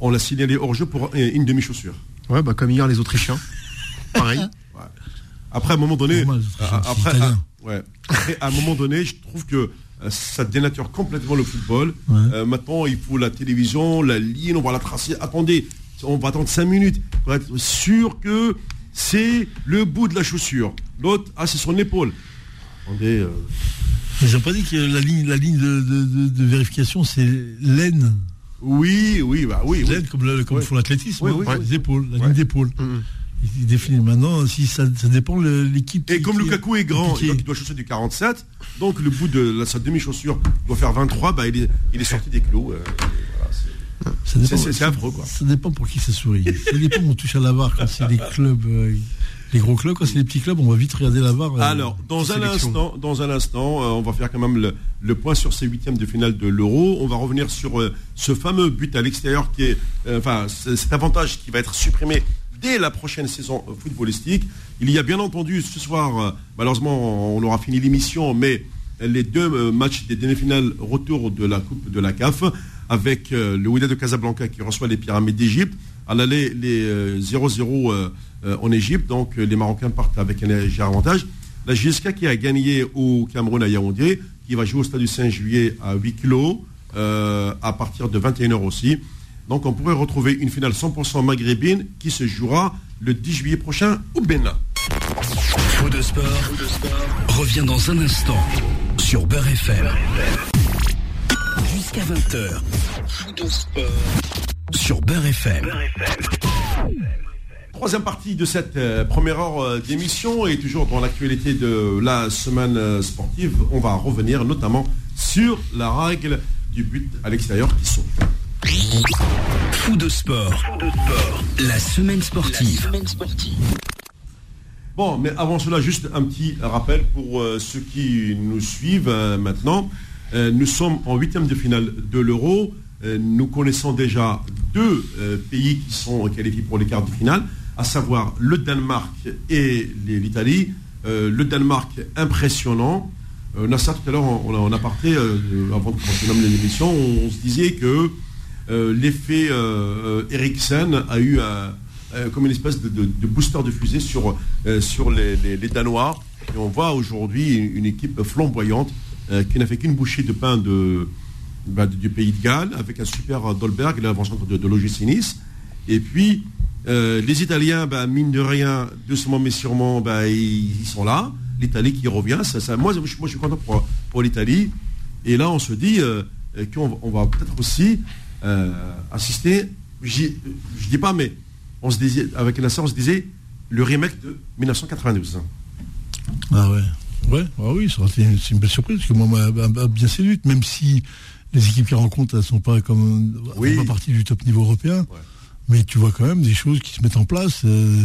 On l'a signalé hors jeu pour une demi-chaussure. Ouais, bah, comme hier les Autrichiens. [laughs] Pareil. Après, à un moment donné, après, à, un moment donné, je trouve que euh, ça dénature complètement le football. Euh, maintenant, il faut la télévision, la ligne, on va la tracer. Attendez, on va attendre 5 minutes pour être sûr que c'est le bout de la chaussure. L'autre, ah, c'est son épaule. Attendez. Euh... Mais j'ai pas dit que la ligne, la ligne de, vérification, c'est l'aine. Oui, oui, bah oui. L'aine, comme, le, comme font l'athlétisme, oui, les épaules, la ligne d'épaule. Mm-hmm. Il définit maintenant si ça, ça dépend de l'équipe. Et comme Lukaku est grand, il doit chausser du 47, donc le bout de sa demi-chaussure doit faire 23, bah, il, est, il est sorti des clous. Euh, c'est affreux quoi. Ça dépend pour qui ça sourit. ça dépend on touche à la barre quand c'est des [laughs] clubs. Euh, les gros clubs, quand c'est les petits clubs, on va vite regarder la barre. Euh, Alors, dans un instant, dans un instant, on va faire quand même le, point sur ces huitièmes de finale de l'Euro. On va revenir sur ce fameux but à l'extérieur qui est, enfin, cet avantage qui va être supprimé dès la prochaine saison footballistique. Il y a bien entendu ce soir, euh, malheureusement on aura fini l'émission, mais les deux euh, matchs des demi-finales retour de la Coupe de la CAF, avec euh, le Wydad de Casablanca qui reçoit les pyramides d'Égypte. À l'aller, les 0-0 en Égypte, donc les Marocains partent avec un léger avantage. La JSK qui a gagné au Cameroun à Yaoundé, qui va jouer au stade du 5 juillet à 8 kilos, à partir de 21h aussi. Donc on pourrait retrouver une finale 100% maghrébine qui se jouera le 10 juillet prochain au Bénin. Revient dans un instant sur FM. Jusqu'à 20h. Faux de sport sur Beurre FM. Troisième partie de cette euh, première heure euh, d'émission et toujours dans l'actualité de la semaine euh, sportive, on va revenir notamment sur la règle du but à l'extérieur qui saute. Fou de sport. La semaine sportive. Bon, mais avant cela, juste un petit rappel pour euh, ceux qui nous suivent euh, maintenant. Euh, nous sommes en huitième de finale de l'Euro. nous connaissons déjà deux pays qui sont qualifiés pour les quarts de finale, à savoir le Danemark et l'Italie. le Danemark impressionnant. Nasser, tout à l'heure, on, on, a parté, avant de commencer l'émission, on se disait que euh, l'effet euh, euh, Eriksen a eu comme une espèce de, booster de fusée sur, sur les, Danois. Et on voit aujourd'hui une, équipe flamboyante qui n'a fait qu'une bouchée de pain bah, du pays de Galles, avec un super Dolberg, l'avant-centre de, de l'OGC Nice. Et puis, les Italiens, bah, mine de rien, doucement mais sûrement, bah, ils, sont là. L'Italie qui revient. Moi, je suis content pour, l'Italie. Et là, on se dit qu'on on va peut-être aussi euh, assister, je dis pas, mais avec Nasser, on se disait le remake de 1992. Ah ouais. Ouais, ah oui, c'est une belle surprise, parce que moi, m'a bien séduite, même si les équipes qui rencontrent, elles sont pas comme oui. pas partie du top niveau européen. Mais tu vois quand même des choses qui se mettent en place. Euh,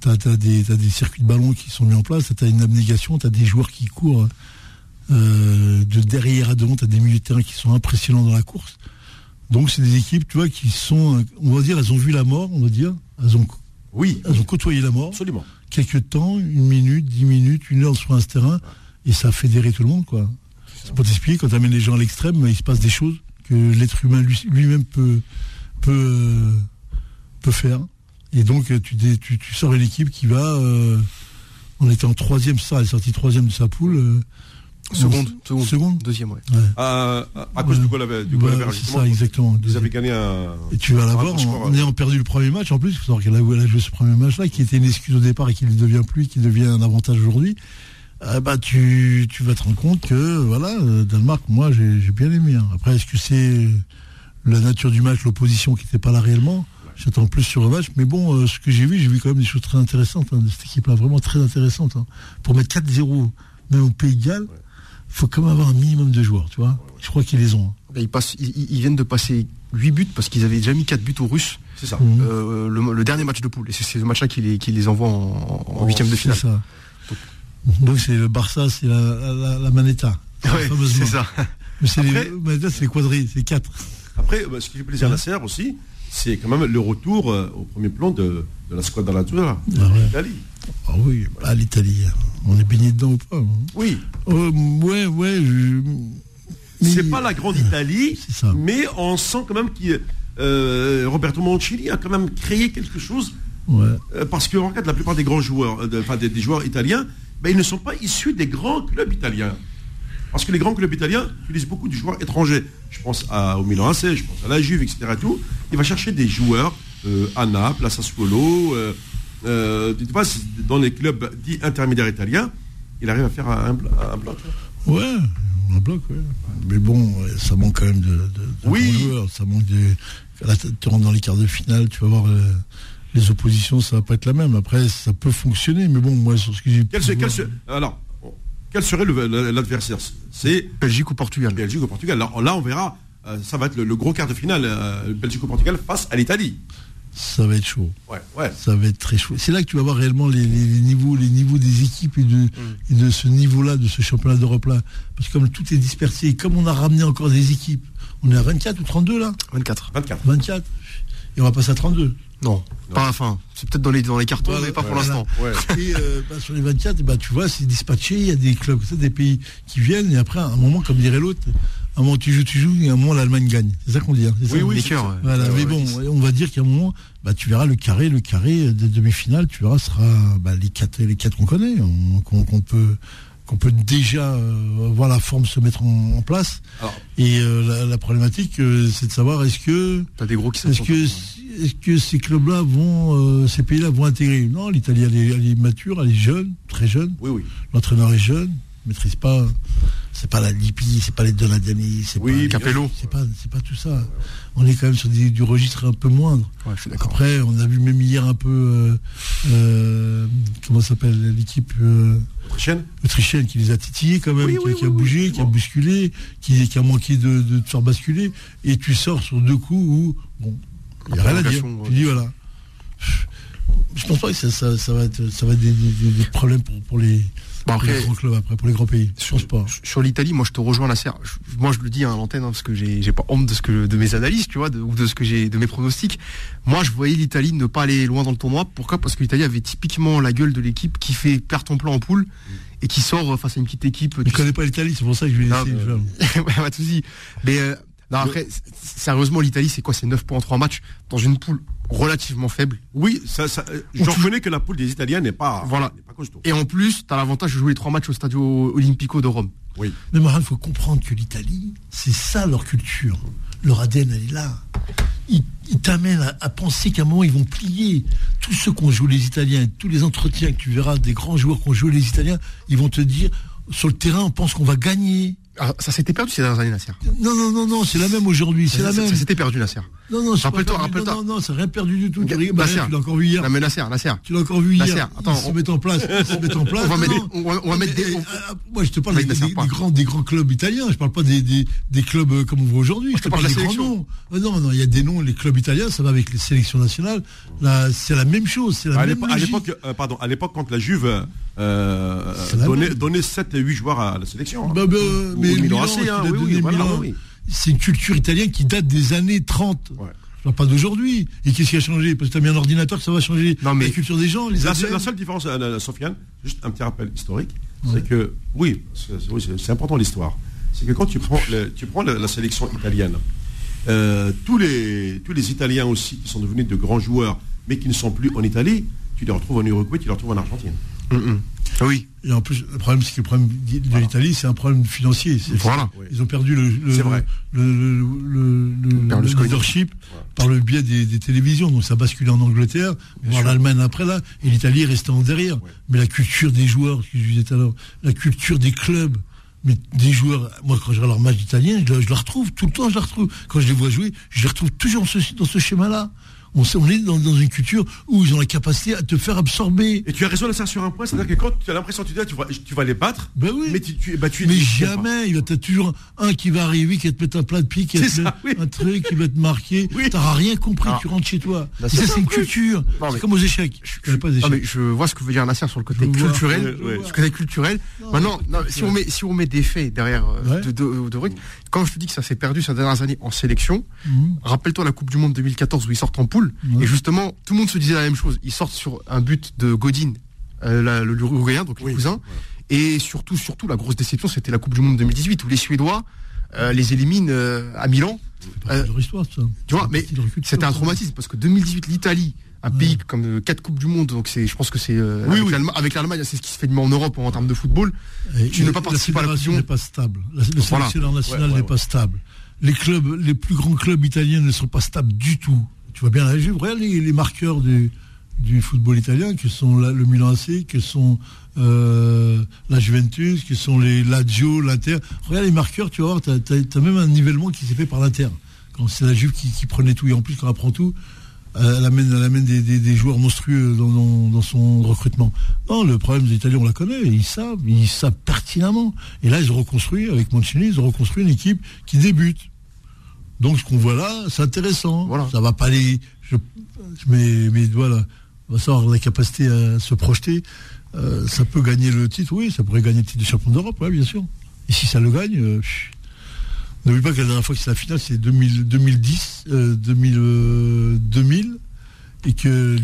tu as, des, circuits de ballon qui sont mis en place, tu as une abnégation, tu as des joueurs qui courent euh, de derrière à devant, tu as des milieux de terrain qui sont impressionnants dans la course. Donc c'est des équipes, tu vois, qui sont, on va dire, elles ont vu la mort, on va dire. Elles ont, oui, elles ont côtoyé la mort. Absolument. Quelques temps, une minute, dix minutes, une heure sur un terrain, et ça a fédéré tout le monde, quoi. C'est pour t'expliquer, quand tu amènes les gens à l'extrême, il se passe des choses que l'être humain lui-même peut, faire. Et donc tu, tu, tu sors une équipe qui va, euh, en troisième, ça, elle est sortie troisième de sa poule. Euh, Seconde, seconde, deuxième, ouais. à cause du goal, du goal C'est ça, exactement. Vous avez gagné un. Et tu vas la voir, en, ayant perdu le premier match, en plus, il faut savoir qu'elle a, joué ce premier match-là, qui était une excuse au départ et qui ne devient plus, qui devient un avantage aujourd'hui. Euh, bah, tu, tu vas te rendre compte que, voilà, euh, Danemark, moi, j'ai bien aimé. Hein. Après, est-ce que c'est la nature du match, l'opposition qui n'était pas là réellement? J'attends plus sur le match, mais bon, euh, ce que j'ai vu, j'ai vu quand même des choses très intéressantes hein, de cette équipe-là, vraiment très intéressantes. Hein. Pour mettre 4-0, même au Pays de Galles, faut quand même avoir un minimum de joueurs, tu vois. Je crois qu'ils les ont. Hein. Ils, passent, ils, viennent de passer 8 buts parce qu'ils avaient déjà mis 4 buts aux Russes. C'est ça. Euh, le, dernier match de poule. Et c'est ce match-là qui les, qui les envoie en, 8 huitième de finale. C'est ça. Donc c'est le Barça, c'est la, la, Manetta. Oui, c'est ça. Mais c'est les, c'est les quadrilles, c'est 4. Après, bah, ce qui fait plaisir à la serre aussi, c'est quand même le retour euh, au premier plan de, de la squadra ah, l'Italie. Ah oui, l'Italie. On est baigné dedans ou pas Oui. Euh, ouais, ouais. C'est pas la grande Italie, [laughs] mais on sent quand même que euh, Roberto Mancini a quand même créé quelque chose. Euh, parce que regarde, la plupart des grands joueurs, enfin des, joueurs italiens, ben, ils ne sont pas issus des grands clubs italiens. Parce que les grands clubs italiens utilisent beaucoup de joueurs étrangers. Je pense à, au Milan AC, je pense à la Juve, etc. Tout. Il va chercher des joueurs à Naples, à Sassuolo, euh, dans les clubs dits intermédiaires italiens, il arrive à faire un, bloc. Ouais, un bloc, ouais. Mais bon, ça manque quand même de, oui. joueurs. Ça manque de. Là, tu rentres dans les quarts de finale, tu vas voir euh, les oppositions, ça va pas être la même. Après, ça peut fonctionner, mais bon, moi, sur ce que j'ai. Quel, alors, quel serait l'adversaire? C'est Belgique ou Portugal. Belgique ou Portugal. Là, on verra. Euh, ça va être le, gros quart de finale, Belgique ou Portugal face à l'Italie ça va être chaud. Ouais, ouais. Ça va être très chaud. C'est là que tu vas voir réellement les, niveaux, les niveaux des équipes et de, mm. de ce niveau-là, de ce championnat d'Europe-là. Parce que comme tout est dispersé, comme on a ramené encore des équipes, on est à 24 ou 32 là? 24. 24. 24. Et on va passer à 32. Non, pas à la fin. C'est peut-être dans les, dans les cartons, mais pas pour l'instant. Et euh, bah, sur les 24, bah, tu vois, c'est dispatché, il y a des clubs, des pays qui viennent, et après, à un moment, comme dirait l'autre, un moment tu joues, tu joues, et à un moment l'Allemagne gagne. C'est ça qu'on dit. Hein, oui, oui, Voilà, mais bon, on va dire qu'à un moment, bah, tu verras le carré, le carré des demi-finales, tu verras, sera bah, les quatre, les quatre qu'on connaît, qu'on peut qu'on peut déjà euh, voir la forme se mettre en, place. et euh, la, problématique, euh, c'est de savoir est-ce que As des gros qui est-ce que est-ce que ces clubs-là vont, ces pays-là vont intégrer? Non, l'Italie elle, est mature, elle est jeune, très jeune. Oui, oui. L'entraîneur est jeune, maîtrise pas c'est pas la Lippi, c'est pas les Donadiani, c'est oui, pas Capello. C'est pas, c'est pas tout ça. On est quand même sur du registre un peu moindre. Après, on a vu même hier un peu euh, euh, comment s'appelle l'équipe euh, autrichienne. autrichienne qui les a titillés quand même, qui, a bougé, qui a bousculé, qui, a manqué de, de, te faire basculer, et tu sors sur deux coups où bon, il n'y a rien à dire. Tu dis voilà. Je pense pas que ça, ça, va être, ça va être des, problèmes pour, pour les après, pour les grands clubs, après, pour les grands pays. Sur, sur l'Italie, moi je te rejoins la serre. Moi je le dis à l'antenne hein, parce que j'ai pas honte de ce que de mes analyses, tu vois, ou de ce que j'ai de mes pronostics. Moi je voyais l'Italie ne pas aller loin dans le tournoi. Pourquoi? Parce que l'Italie avait typiquement la gueule de l'équipe qui fait perdre ton plan en poule et qui sort face à une petite équipe. Je connais pas l'Italie, c'est pour ça que je [laughs] ouais, pas de souci. Mais euh, non, après, sérieusement, l'Italie, c'est quoi C'est 9 points en 3 matchs dans une poule relativement faible? Oui, ça, ça euh, j'en reconnais que la poule des Italiens n'est pas, voilà. pas Et en plus, tu as l'avantage de jouer les 3 matchs au Stadio Olimpico de Rome. Oui. Mais il faut comprendre que l'Italie, c'est ça leur culture. Leur ADN, elle est là. Ils, t'amènent à, penser qu'à un moment, ils vont plier. Tous ceux qu'on joue les Italiens, tous les entretiens que tu verras des grands joueurs qu'on joue les Italiens, ils vont te dire, sur le terrain, on pense qu'on va gagner. Ah, ça s'était perdu ces dernières années, Nasser. Non, non, non, non, c'est la même aujourd'hui, c'est la même. Ça s'était perdu, Nasser. Non, non, rappelle-toi, rappelle-toi. Non, non, c'est rien perdu du tout. Tu Nasser, tu l'as encore vu hier. Non, mais Nasser, Nasser. Tu l'as encore vu hier. Nasser, attends. Ils se mettent en place, ils se mettent en [laughs] place. On va mettre, on va, on va mettre des. Ah, moi, je te parle des, grands, des grands clubs italiens. Je parle pas des, des, des clubs euh, comme on voit aujourd'hui. Je te parle des grands noms. Euh, non, non, il y a des noms, les clubs italiens, ça va avec les sélections nationales. Là, c'est la même chose, c'est la même À l'époque, euh, pardon, à l'époque, quand la Juve donnait 7 et 8 joueurs à la sélection. Hein. Bah, bah, mais Milan, c'est une culture italienne qui date des années 30. pas d'aujourd'hui. Et qu'est-ce qui a changé? Parce que tu as mis un ordinateur, ça va changer non, mais la culture des gens. Les la, seule, différence, euh, Sofiane, juste un petit rappel historique, c'est que, oui, c'est important l'histoire. C'est que quand tu prends, tu prends la, sélection italienne, euh, tous, les, tous les Italiens aussi qui sont devenus de grands joueurs, mais qui ne sont plus en Italie, tu les retrouves en Uruguay, tu les retrouves en Argentine. Mm. Oui. Et en plus, le problème, c'est que le problème de l'Italie, c'est un problème financier. Voilà. Ils ont perdu le, le, leadership par le biais des, télévisions. Donc ça basculé en Angleterre, voir l'Allemagne après là, et l'Italie est restée en derrière. Mais la culture des joueurs, je disais tout à l'heure, la culture des clubs, mais des joueurs, moi quand je regarde leur match italien, je, je la retrouve, tout le temps je la retrouve. Quand je les vois jouer, je les retrouve toujours dans ce schéma-là on, est dans, une culture où ils ont la capacité à te faire absorber. Et tu as raison de ça sur un point, c'est-à-dire que quand tu as l'impression que tu, tu, vas, tu vas les battre, ben oui. mais tu, tu es battu. Mais jamais, il va être toujours un qui va arriver, qui va te mettre un plat de pied, qui va te mettre un truc, qui va te marquer. Tu n'auras rien compris, tu rentres chez toi. Bah, ça, c'est une culture. C'est comme aux échecs. Je, pas mais je vois ce que veut dire Nasser sur le côté culturel. Ce côté culturel. Maintenant, si on met si on met des faits derrière euh, de, de, quand je te dis que ça s'est perdu ces dernières années en sélection, mhm. rappelle-toi la Coupe du Monde 2014 où ils sortent en poule. Et justement, tout le monde se disait la même chose. Ils sortent sur un but de Godin euh, l'Uruguayen, donc le cousin. Et surtout, surtout, la grosse déception, c'était la Coupe du Monde 2018 où les Suédois euh, les éliminent euh, à Milan. Euh, leur histoire, ça. Tu vois, mais c'était un traumatisme parce que 2018, l'Italie, un pays comme quatre coupes du monde, donc c'est, je pense que c'est oui, avec l'Allemagne, c'est ce qui se fait de mieux en Europe en termes de football. tu ne peux pas participer à la n'est pas stable. le sélectionneur national n'est pas stable. Les clubs, les plus grands clubs italiens ne sont pas stables du tout. Tu vois bien la Juve. Regarde les, marqueurs du, du football italien, qui sont le Milan AC, qui sont euh, la Juventus, qui sont les Lazio, l'Inter. Regarde les marqueurs, tu vas voir, tu as, même un nivellement qui s'est fait par l'Inter. Quand c'est la Juve qui, prenait tout, et en plus quand elle prend tout, elle amène, elle amène des, joueurs monstrueux dans, son recrutement. Non, le problème des Italiens, on la connaît, ils savent, ils savent pertinemment. Et là, ils ont reconstruit, avec Mancini, ils ont reconstruit une équipe qui débute. Donc ce qu'on voit là, c'est intéressant. Voilà. Ça va pas aller. Je, mets mes doigts là. On va savoir la capacité à se projeter. Euh, ça peut gagner le titre, oui, ça pourrait gagner le titre de champion d'Europe, oui, bien sûr. Et si ça le gagne, euh, n'oublie pas que la dernière fois que c'est la finale, c'est 2010, 2000, 2000, et que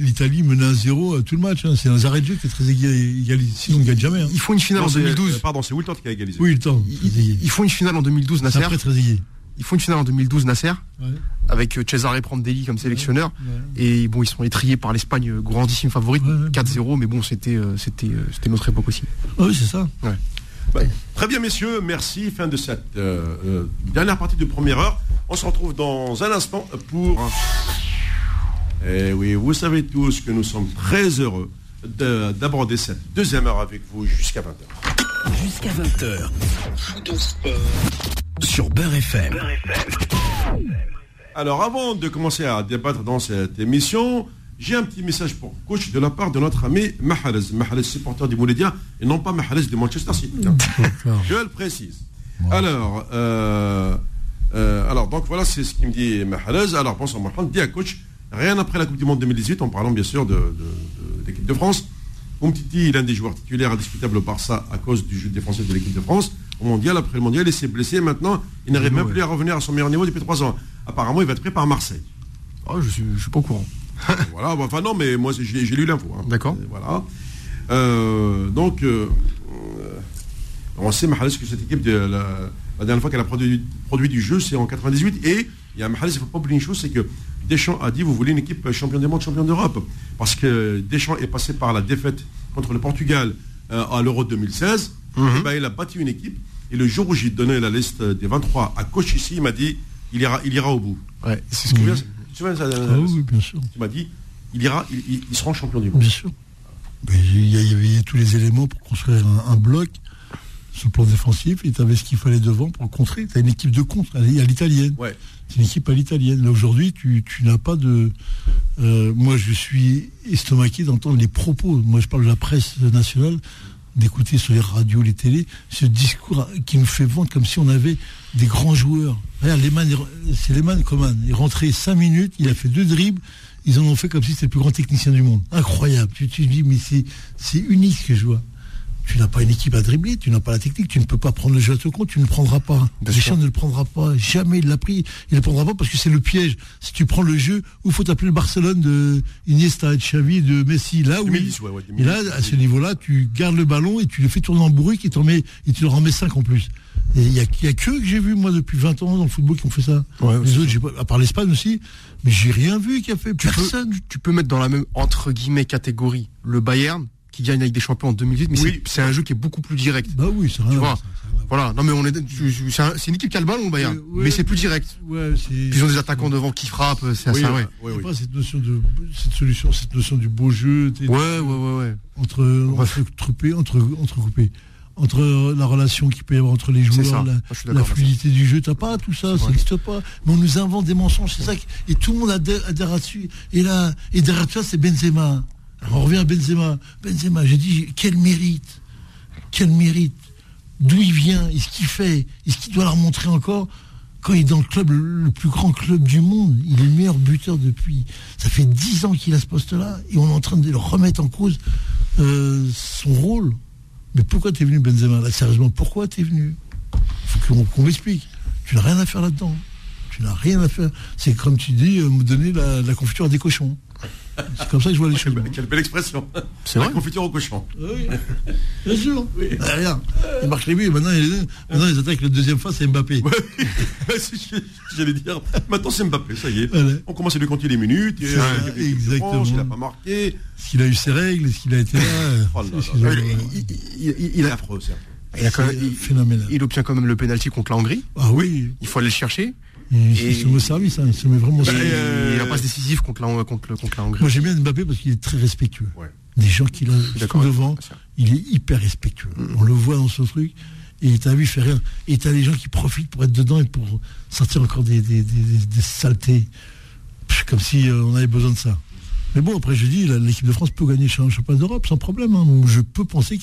l'Italie menait un zéro à tout le match. Hein. C'est un arrêt de jeu qui est très égalisé. Sinon, on ne gagne jamais. Hein. Ils font une finale en 2012. pardon, c'est Wilton qui a égalisé. Oui, Wilton. Ils, ils, font une finale en 2012, Nasser. Après, très égalisé. Ils font une finale en 2012, Nasser, avec euh, Cesare Prandelli comme sélectionneur. Et bon, ils sont étriés par l'Espagne, euh, grandissime favorite, 4-0, mais bon, c'était euh, c'était c'était notre époque aussi. Ah oui, c'est ça. Bah, très bien, messieurs, merci. Fin de cette dernière partie de première heure. On se retrouve dans un instant pour. Eh oui, vous savez tous que nous sommes très heureux d'aborder cette deuxième heure avec vous jusqu'à 20h. Jusqu'à 20h. Sur Beurre FM. Alors, avant de commencer à débattre dans cette émission, j'ai un petit message pour coach de la part de notre ami Mahrez. Mahrez, supporter du Moulédia, et non pas Mahrez de Manchester City. [laughs] Je le précise. Alors, euh, euh, alors, donc voilà, c'est ce qu'il me dit Mahrez. Alors, bonsoir Mohamed, dis à coach, rien après la Coupe du Monde 2018, en parlant bien sûr de, l'équipe de France. Umtiti, l'un des joueurs titulaires indiscutables au Barça à cause du jeu défensif de l'équipe de France mondial. Après le mondial, il s'est blessé. Maintenant, il n'arrive même plus à revenir à son meilleur niveau depuis trois ans. Apparemment, il va être pris par Marseille. Oh, je suis, suis pas au courant. [laughs] voilà, enfin non, mais moi j'ai lu l'info. Hein. D'accord. Voilà. Euh, donc, euh, on sait, Mahalis, que cette équipe, de, la, dernière fois qu'elle a produit, produit, du jeu, c'est en 98. Et il y a Mahalis, il ne faut pas oublier une chose, c'est que Deschamps a dit, vous voulez une équipe champion du monde, champion d'Europe. Parce que Deschamps est passé par la défaite contre le Portugal euh, à l'Euro 2016. Mhm. Eh ben, il a battu une équipe et le jour où j'ai donné la liste des 23 à coach ici, il m'a dit il ira, il ira au bout. Ouais, c'est ce que. Tu vois, ça, ah oui, bien sûr. Tu m'as dit il ira, il, sera champion du monde. Bien sûr. il, y avait tous les éléments pour construire un, bloc sur le plan défensif et tu avais ce qu'il fallait devant pour le contrer. Tu as une équipe de contre à l'italienne. Ouais. C'est une équipe à l'italienne. Là aujourd'hui, tu, n'as pas de. Euh, moi, je suis estomaqué d'entendre les propos. Moi, je parle de la presse nationale d'écouter sur les radios, les télés, ce discours qui nous fait vendre comme si on avait des grands joueurs. Regarde, c'est Lehmann Coman. Il est rentré 5 minutes, il a fait deux dribbles, ils en ont fait comme si c'était le plus grand technicien du monde. Incroyable. Tu, te dis, mais c'est unique ce que je vois tu n'as pas une équipe à dribbler, tu n'as pas la technique, tu ne peux pas prendre le jeu à ton compte, tu ne le prendras pas. Deschamps ne le prendra pas, jamais il l'a pris, il ne le prendra pas parce que c'est le piège. Si tu prends le jeu, où faut appeler le Barcelone de Iniesta, de Xavi, de Messi, là oui. et là, à ce niveau-là, tu gardes le ballon et tu le fais tourner en bourrique et, et tu le remets 5 en plus. Il n'y a, a que que j'ai vu, moi, depuis 20 ans dans le football qui ont fait ça. Les autres, à part l'Espagne aussi, mais j'ai rien vu qui a fait. Personne. tu peux mettre dans la même, entre guillemets, catégorie le Bayern, qui gagne avec des champions en 2008, mais c'est un jeu qui est beaucoup plus direct. Bah oui, c'est tu vois. Voilà, non mais on est, c'est une équipe qui a le ballon, Bayern, mais c'est plus direct. Ouais, ils ont des attaquants devant qui frappent, c'est assez ouais. ouais, Pas cette notion de cette solution, cette notion du beau jeu. Ouais, ouais, ouais, ouais. Entre entrecoupé, entre entrecoupé entre la relation qu'il peut y avoir entre les joueurs, la, fluidité du jeu, t'as pas tout ça, ça n'existe pas. Mais on nous invente des mensonges, c'est ça, et tout le monde adhère, adhère là-dessus. Et là, et derrière toi, c'est Benzema. On revient à Benzema. Benzema, j'ai dit, quel mérite Quel mérite D'où il vient Est-ce qu'il fait Est-ce qu'il doit leur montrer encore quand il est dans le club, le plus grand club du monde, il est le meilleur buteur depuis. Ça fait dix ans qu'il a ce poste-là et on est en train de le remettre en cause euh, son rôle. Mais pourquoi tu es venu, Benzema? Sérieusement, pourquoi tu es venu? Faut qu'on m'explique. Tu n'as rien à faire là-dedans. Tu n'as rien à faire. C'est comme tu dis, euh, me donner la, la confiture à des cochons. C'est comme ça que je vois les choses. Quelle belle expression. C'est vrai. La confiture au cochon. Oui, bien sûr. Oui. Ah, regarde, il marque les buts, maintenant, il, maintenant ils attaquent la deuxième fois, c'est Mbappé. [laughs] J'allais dire, maintenant c'est Mbappé, ça y est. Voilà. On commence à lui compter les minutes. Et, euh, exactement. il n'a pas marqué. Est-ce qu'il a eu ses règles? Est-ce qu'il a été là? Oh là, là, là, il, il, il, il est affreux, c'est il, a quand même, il, il obtient quand même le pénalty contre la Hongrie. Ah oui. Il faut aller le chercher. Il, et, se met au service, hein, il se met vraiment au service. Euh, il n'a pas décisif contre la, contre, contre la Hongrie. Moi j'aime bien Mbappé parce qu'il est très respectueux. Ouais. Des gens qui l'ont devant, il est hyper respectueux. Mm. On le voit dans ce truc. Et t'as vu, il fait rien. Et t'as des gens qui profitent pour être dedans et pour sortir encore des, des, des, des saletés. Comme si euh, on avait besoin de ça. Mais bon, après, je dis, l'équipe de France peut gagner le championnat d'Europe sans problème. Hein. Je peux penser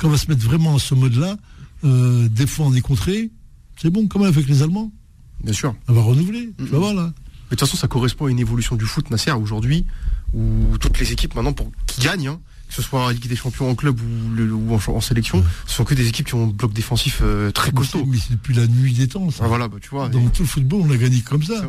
qu'on va se mettre vraiment à ce mode-là, euh, des fois on est contré, c'est bon, comme avec les Allemands. Bien sûr. On va renouveler, tu vas voir là. Mais de toute façon, ça correspond à une évolution du foot, Nasser, aujourd'hui, où toutes les équipes maintenant pour, qui gagnent, hein, que ce soit en Ligue des Champions en club ou, le, ou en, en, sélection, ce sont que des équipes qui ont un bloc défensif euh, très costaud. Mais c'est depuis la nuit des temps. Ça. Ah, voilà, bah, tu vois. Dans et... tout le football, on a gagné comme ça.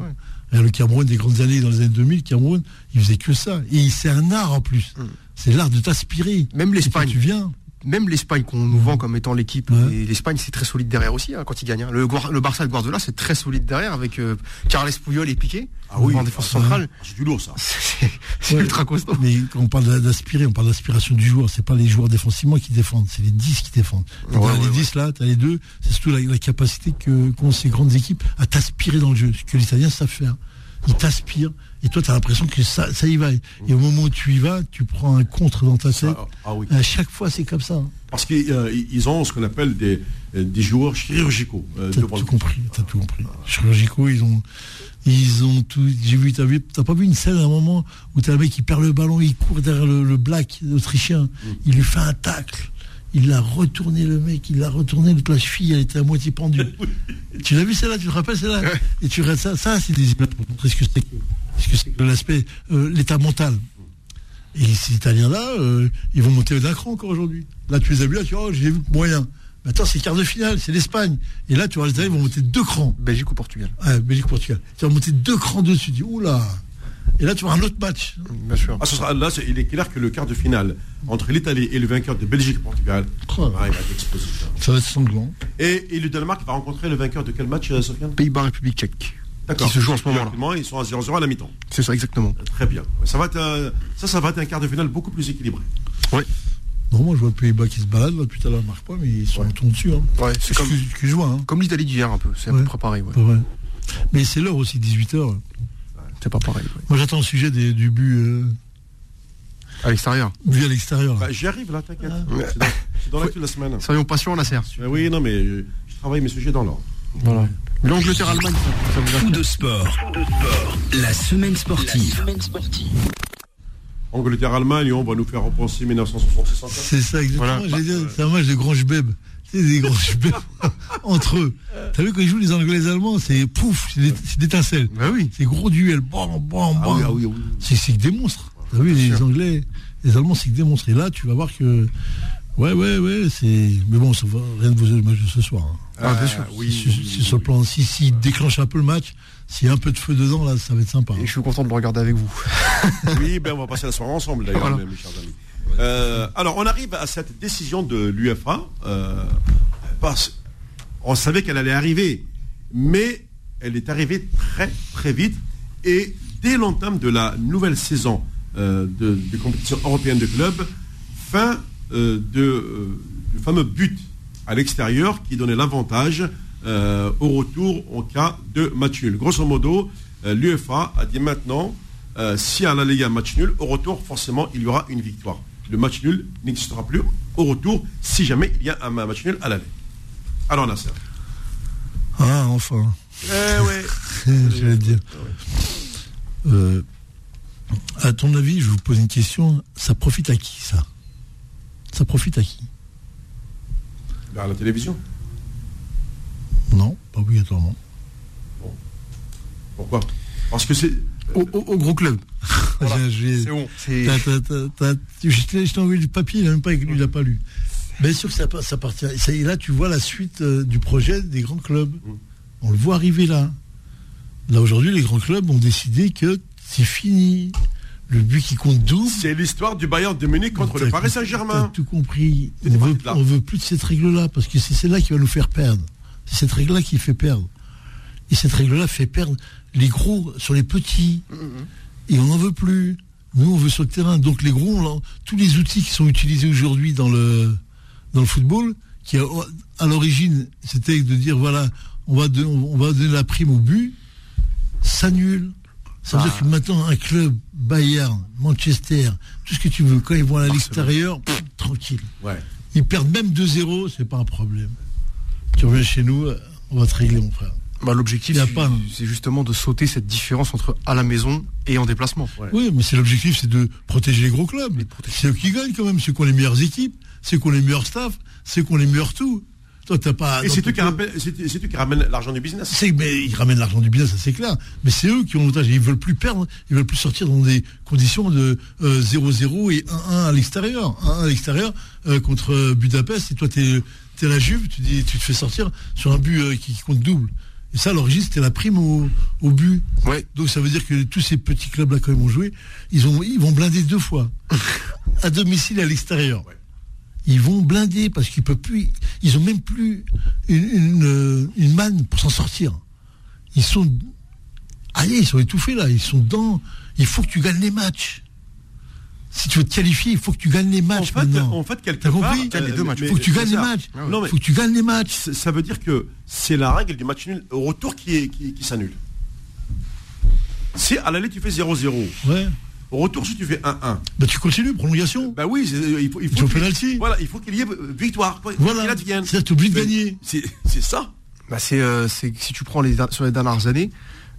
Le Cameroun des grandes années dans les années 2000, Cameroun, il faisait que ça. Et c'est un art en plus. Mm. C'est l'art de t'aspirer. Même l'Espagne. Tu viens même l'Espagne qu'on nous vend comme étant l'équipe, ouais. l'Espagne c'est très solide derrière aussi hein, quand il gagne. Hein. Le, le, Barça de Guardiola c'est très solide derrière avec euh, Carles Puyol et Piqué ah oui, en défense centrale. C'est du lourd ça. [laughs] C'est ouais. ultra costaud. Mais quand on parle d'aspirer, on parle d'aspiration du joueur. C'est pas les joueurs défensivement qui défendent, c'est les 10 qui défendent. Ouais, ouais, les 10 là, tu as les deux, c'est surtout la, la capacité que qu'ont ces grandes équipes à t'aspirer dans le jeu, ce que les Italiens savent faire. Ils t'aspirent et toi tu as l'impression que ça, ça y va. Et au moment où tu y vas, tu prends un contre dans ta tête. Ah, ah oui. À chaque fois c'est comme ça. Parce qu'ils euh, ont ce qu'on appelle des, des joueurs chirurgicaux. Euh, t'as tout compris, t'as tout compris. Chirurgicaux, ils ont, ils ont tout. J'ai vu, t'as vu, t'as pas vu une scène à un moment où t'as un mec qui perd le ballon, il court derrière le, le black autrichien, mm. il lui fait un tacle. Il l'a retourné le mec, il l'a retourné, la cheville, elle était à moitié pendue. [laughs] tu l'as vu celle-là, tu te rappelles celle-là? Et tu regardes ça, ça c'est des images pour montrer ce que c'est ce que c'est l'aspect, euh, l'état mental. Et ces Italiens-là, euh, ils vont monter d'un cran encore aujourd'hui. Là, tu les as vus, là, tu vois, j'ai vu moyen. Mais attends, c'est quart de finale, c'est l'Espagne. Et là, tu vois, les Italiens vont monter deux crans. Belgique ou Portugal Ouais, Belgique ou Portugal. Tu vas monter deux crans dessus. Tu dis, oula Et là, tu vois un autre match. Bien sûr. Ah, ce sera, là, il est clair que le quart de finale entre l'Italie et le vainqueur de Belgique et Portugal, oh. ah. Ça va être sanglant. Et, et, le Danemark va rencontrer le vainqueur de quel match, euh, Sofiane? Pays-Bas, République tchèque. Qui se joue en ce moment-là. Ils sont à 0-0 à la mi-temps. C'est ça, exactement. Très bien. Ça, va être, euh, ça, ça va être un quart de finale beaucoup plus équilibré. Oui. Non, moi je vois le Pays-Bas qui se balade, là, depuis tout à l'heure, marque pas, mais ils sont ouais. tombés dessus. Hein. Ouais, c'est comme, que, que je vois, hein. comme l'Italie d'hier un peu, c'est ouais. à peu près pareil. Ouais. ouais. Mais c'est l'heure aussi, 18h. C'est pas pareil. Moi j'attends le sujet des, du but. Euh... À l'extérieur But à l'extérieur. Bah, J'y arrive là, t'inquiète. Ah. C'est dans, dans l'actu de la semaine. Soyons patients, la serre. Euh, oui, non, mais je travaille mes sujets dans l'ordre. Voilà. L'Angleterre-Allemagne, ça vous Fou de sport. La semaine sportive. La semaine sportive. Angleterre-Allemagne, on va nous faire repenser 1966 C'est ça, exactement. Voilà. Dire, c'est un match de grands beb. C'est des grands beb [laughs] entre eux. T'as vu quand ils jouent les Anglais et les Allemands, c'est pouf, c'est d'étincelles. Bah oui. C'est gros duel. Bam, bam, bam. Ah oui, ah oui, oui. C'est que des monstres. T'as vu, les sûr. Anglais, les Allemands, c'est que des monstres. Et là, tu vas voir que. Ouais, ouais, ouais, c'est. Mais bon, ça va rien de vous le match de ce soir. Hein. Ah, bien sûr. Oui, si, oui, si, sur le plan, si, si déclenche un peu le match, s'il y a un peu de feu dedans, là, ça va être sympa. Et je suis content de le regarder avec vous. [laughs] oui, ben on va passer la soirée ensemble d'ailleurs, voilà. mes chers amis. Euh, alors, on arrive à cette décision de l'UFA. Euh, parce, on savait qu'elle allait arriver, mais elle est arrivée très très vite. Et dès l'entame de la nouvelle saison euh, de, de, compétition européenne de clubs, fin de, du fameux but à l'extérieur qui donnait l'avantage euh, au retour en cas de match nul. Grosso modo, euh, l'UEFA a dit maintenant, euh, si à la Liga match nul, au retour, forcément, il y aura une victoire. Le match nul n'existera plus au retour si jamais il y a un match nul à l'aller. Alors, Nasser. Ah, enfin. Eh ouais. [laughs] J'allais dire. Euh, à ton avis, je vous pose une question. Ça profite à qui, ça? Ça profite à qui? À la télévision non, pas obligatoirement. Bon. Pourquoi? Parce que c'est. Au, au, au, gros club. [laughs] Voilà. c'est bon. Je t'ai envoyé du papier, il n'a même pas il n'a pas lu. Bien sûr que ça, ça appartient. Et là, tu vois la suite euh, du projet des grands clubs. Mmh. On le voit arriver là. Là, aujourd'hui, les grands clubs ont décidé que c'est fini. Le but qui compte double. C'est l'histoire du Bayern de Munich contre le Paris Saint-Germain. tout compris. On veut, veut plus de cette règle-là parce que c'est celle-là qui va nous faire perdre. C'est cette règle-là qui fait perdre. Et cette règle-là fait perdre les gros sur les petits. Mm-hmm. Et on n'en veut plus. Nous, on veut sur le terrain. Donc les gros, tous les outils qui sont utilisés aujourd'hui dans le, dans le football, qui à l'origine, c'était de dire voilà, on va, on va donner la prime au but, s'annule. Ça veut dire ah. que maintenant, un club, Bayern, Manchester, tout ce que tu veux, quand ils vont à l'extérieur, tranquille. Ils perdent même 2-0, c'est pas un problème. Tu reviens chez nous, on va te régler, mon frère. Bah, l'objectif, c'est justement de sauter cette différence entre à la maison et en déplacement. Oui, mais c'est l'objectif, c'est de protéger les gros clubs. C'est eux qui gagnent quand même, ceux qui ont les meilleures équipes, ceux qui ont les meilleurs staffs, ceux qui ont les meilleurs tout. Toi, t'as pas. Et c'est eux, qui ramènent l'argent du business. Mais ils ramènent l'argent du business, c'est clair. Mais c'est eux qui ont l'otage. Ils veulent plus perdre. Ils veulent plus sortir dans des conditions de 0-0 euh, et 1-1 à l'extérieur. 1-1 à l'extérieur euh, contre Budapest. Et toi, t'es es la Juve, tu, dis, tu te fais sortir sur un but euh, qui compte double. Et ça, à l'origine, c'était la prime au, but. Ouais. Donc ça veut dire que tous ces petits clubs-là, quand ils vont jouer, ils, ont, ils vont blinder deux fois. [laughs] à domicile et à l'extérieur. Ils vont blinder parce qu'ils peuvent plus. Ils ont même plus une, une, manne pour s'en sortir. Ils sont. Allez, ils sont étouffés là. Ils sont dedans. Il faut que tu gagnes les matchs si tu veux te qualifier, il faut que tu gagnes les matchs. En fait, maintenant. En fait quelque part, les deux matchs. Il faut que tu gagnes les matchs. Il faut que tu gagnes les matchs. Ça veut dire que c'est la règle du match nul au retour qui, qui, s'annule. Si à l'aller tu fais 0-0. Ouais. Au retour, si tu fais 1-1. Bah, tu continues, prolongation. Bah oui, il faut, il faut, penalty. Voilà, il faut qu'il y ait victoire. Voilà. C'est-à-dire tu es obligé de gagner. C'est ça. Bah c'est si tu prends les, sur les dernières années,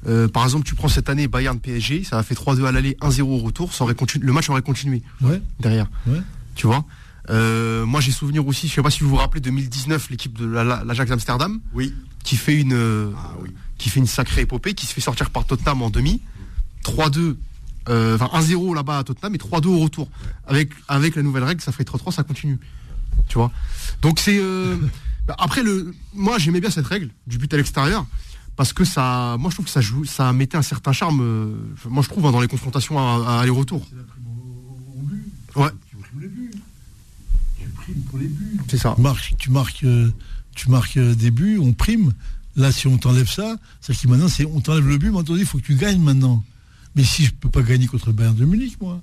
euh, par exemple, tu prends cette année Bayern PSG, ça a fait 3-2 à l'aller, 1-0 au retour, ça aurait le match aurait continué derrière. Tu vois? Euh, moi, j'ai souvenir aussi, je sais pas si vous vous rappelez 2019, l'équipe de l'Ajax Amsterdam, oui. qui fait une, euh, ah qui fait une sacrée épopée, qui se fait sortir par Tottenham en demi, 3-2, enfin 1-0 là-bas à Tottenham et 3-2 au retour. Avec avec la nouvelle règle, ça ferait 3-3, ça continue. Tu vois? Donc c'est bah, après le, moi j'aimais bien cette règle du but à l'extérieur parce que ça, moi je trouve que ça joue, ça mettait un certain charme. Euh, moi je trouve hein, dans les confrontations à, aller-retour. Ouais. Tu primes pour les buts. C'est ça. Tu marques, tu marques, euh, tu marques euh, des buts, on prime. Là, si on t'enlève ça, c'est que maintenant, c'est on t'enlève le but, mais il faut que tu gagnes maintenant. Mais si je peux pas gagner contre Bayern de Munich, moi.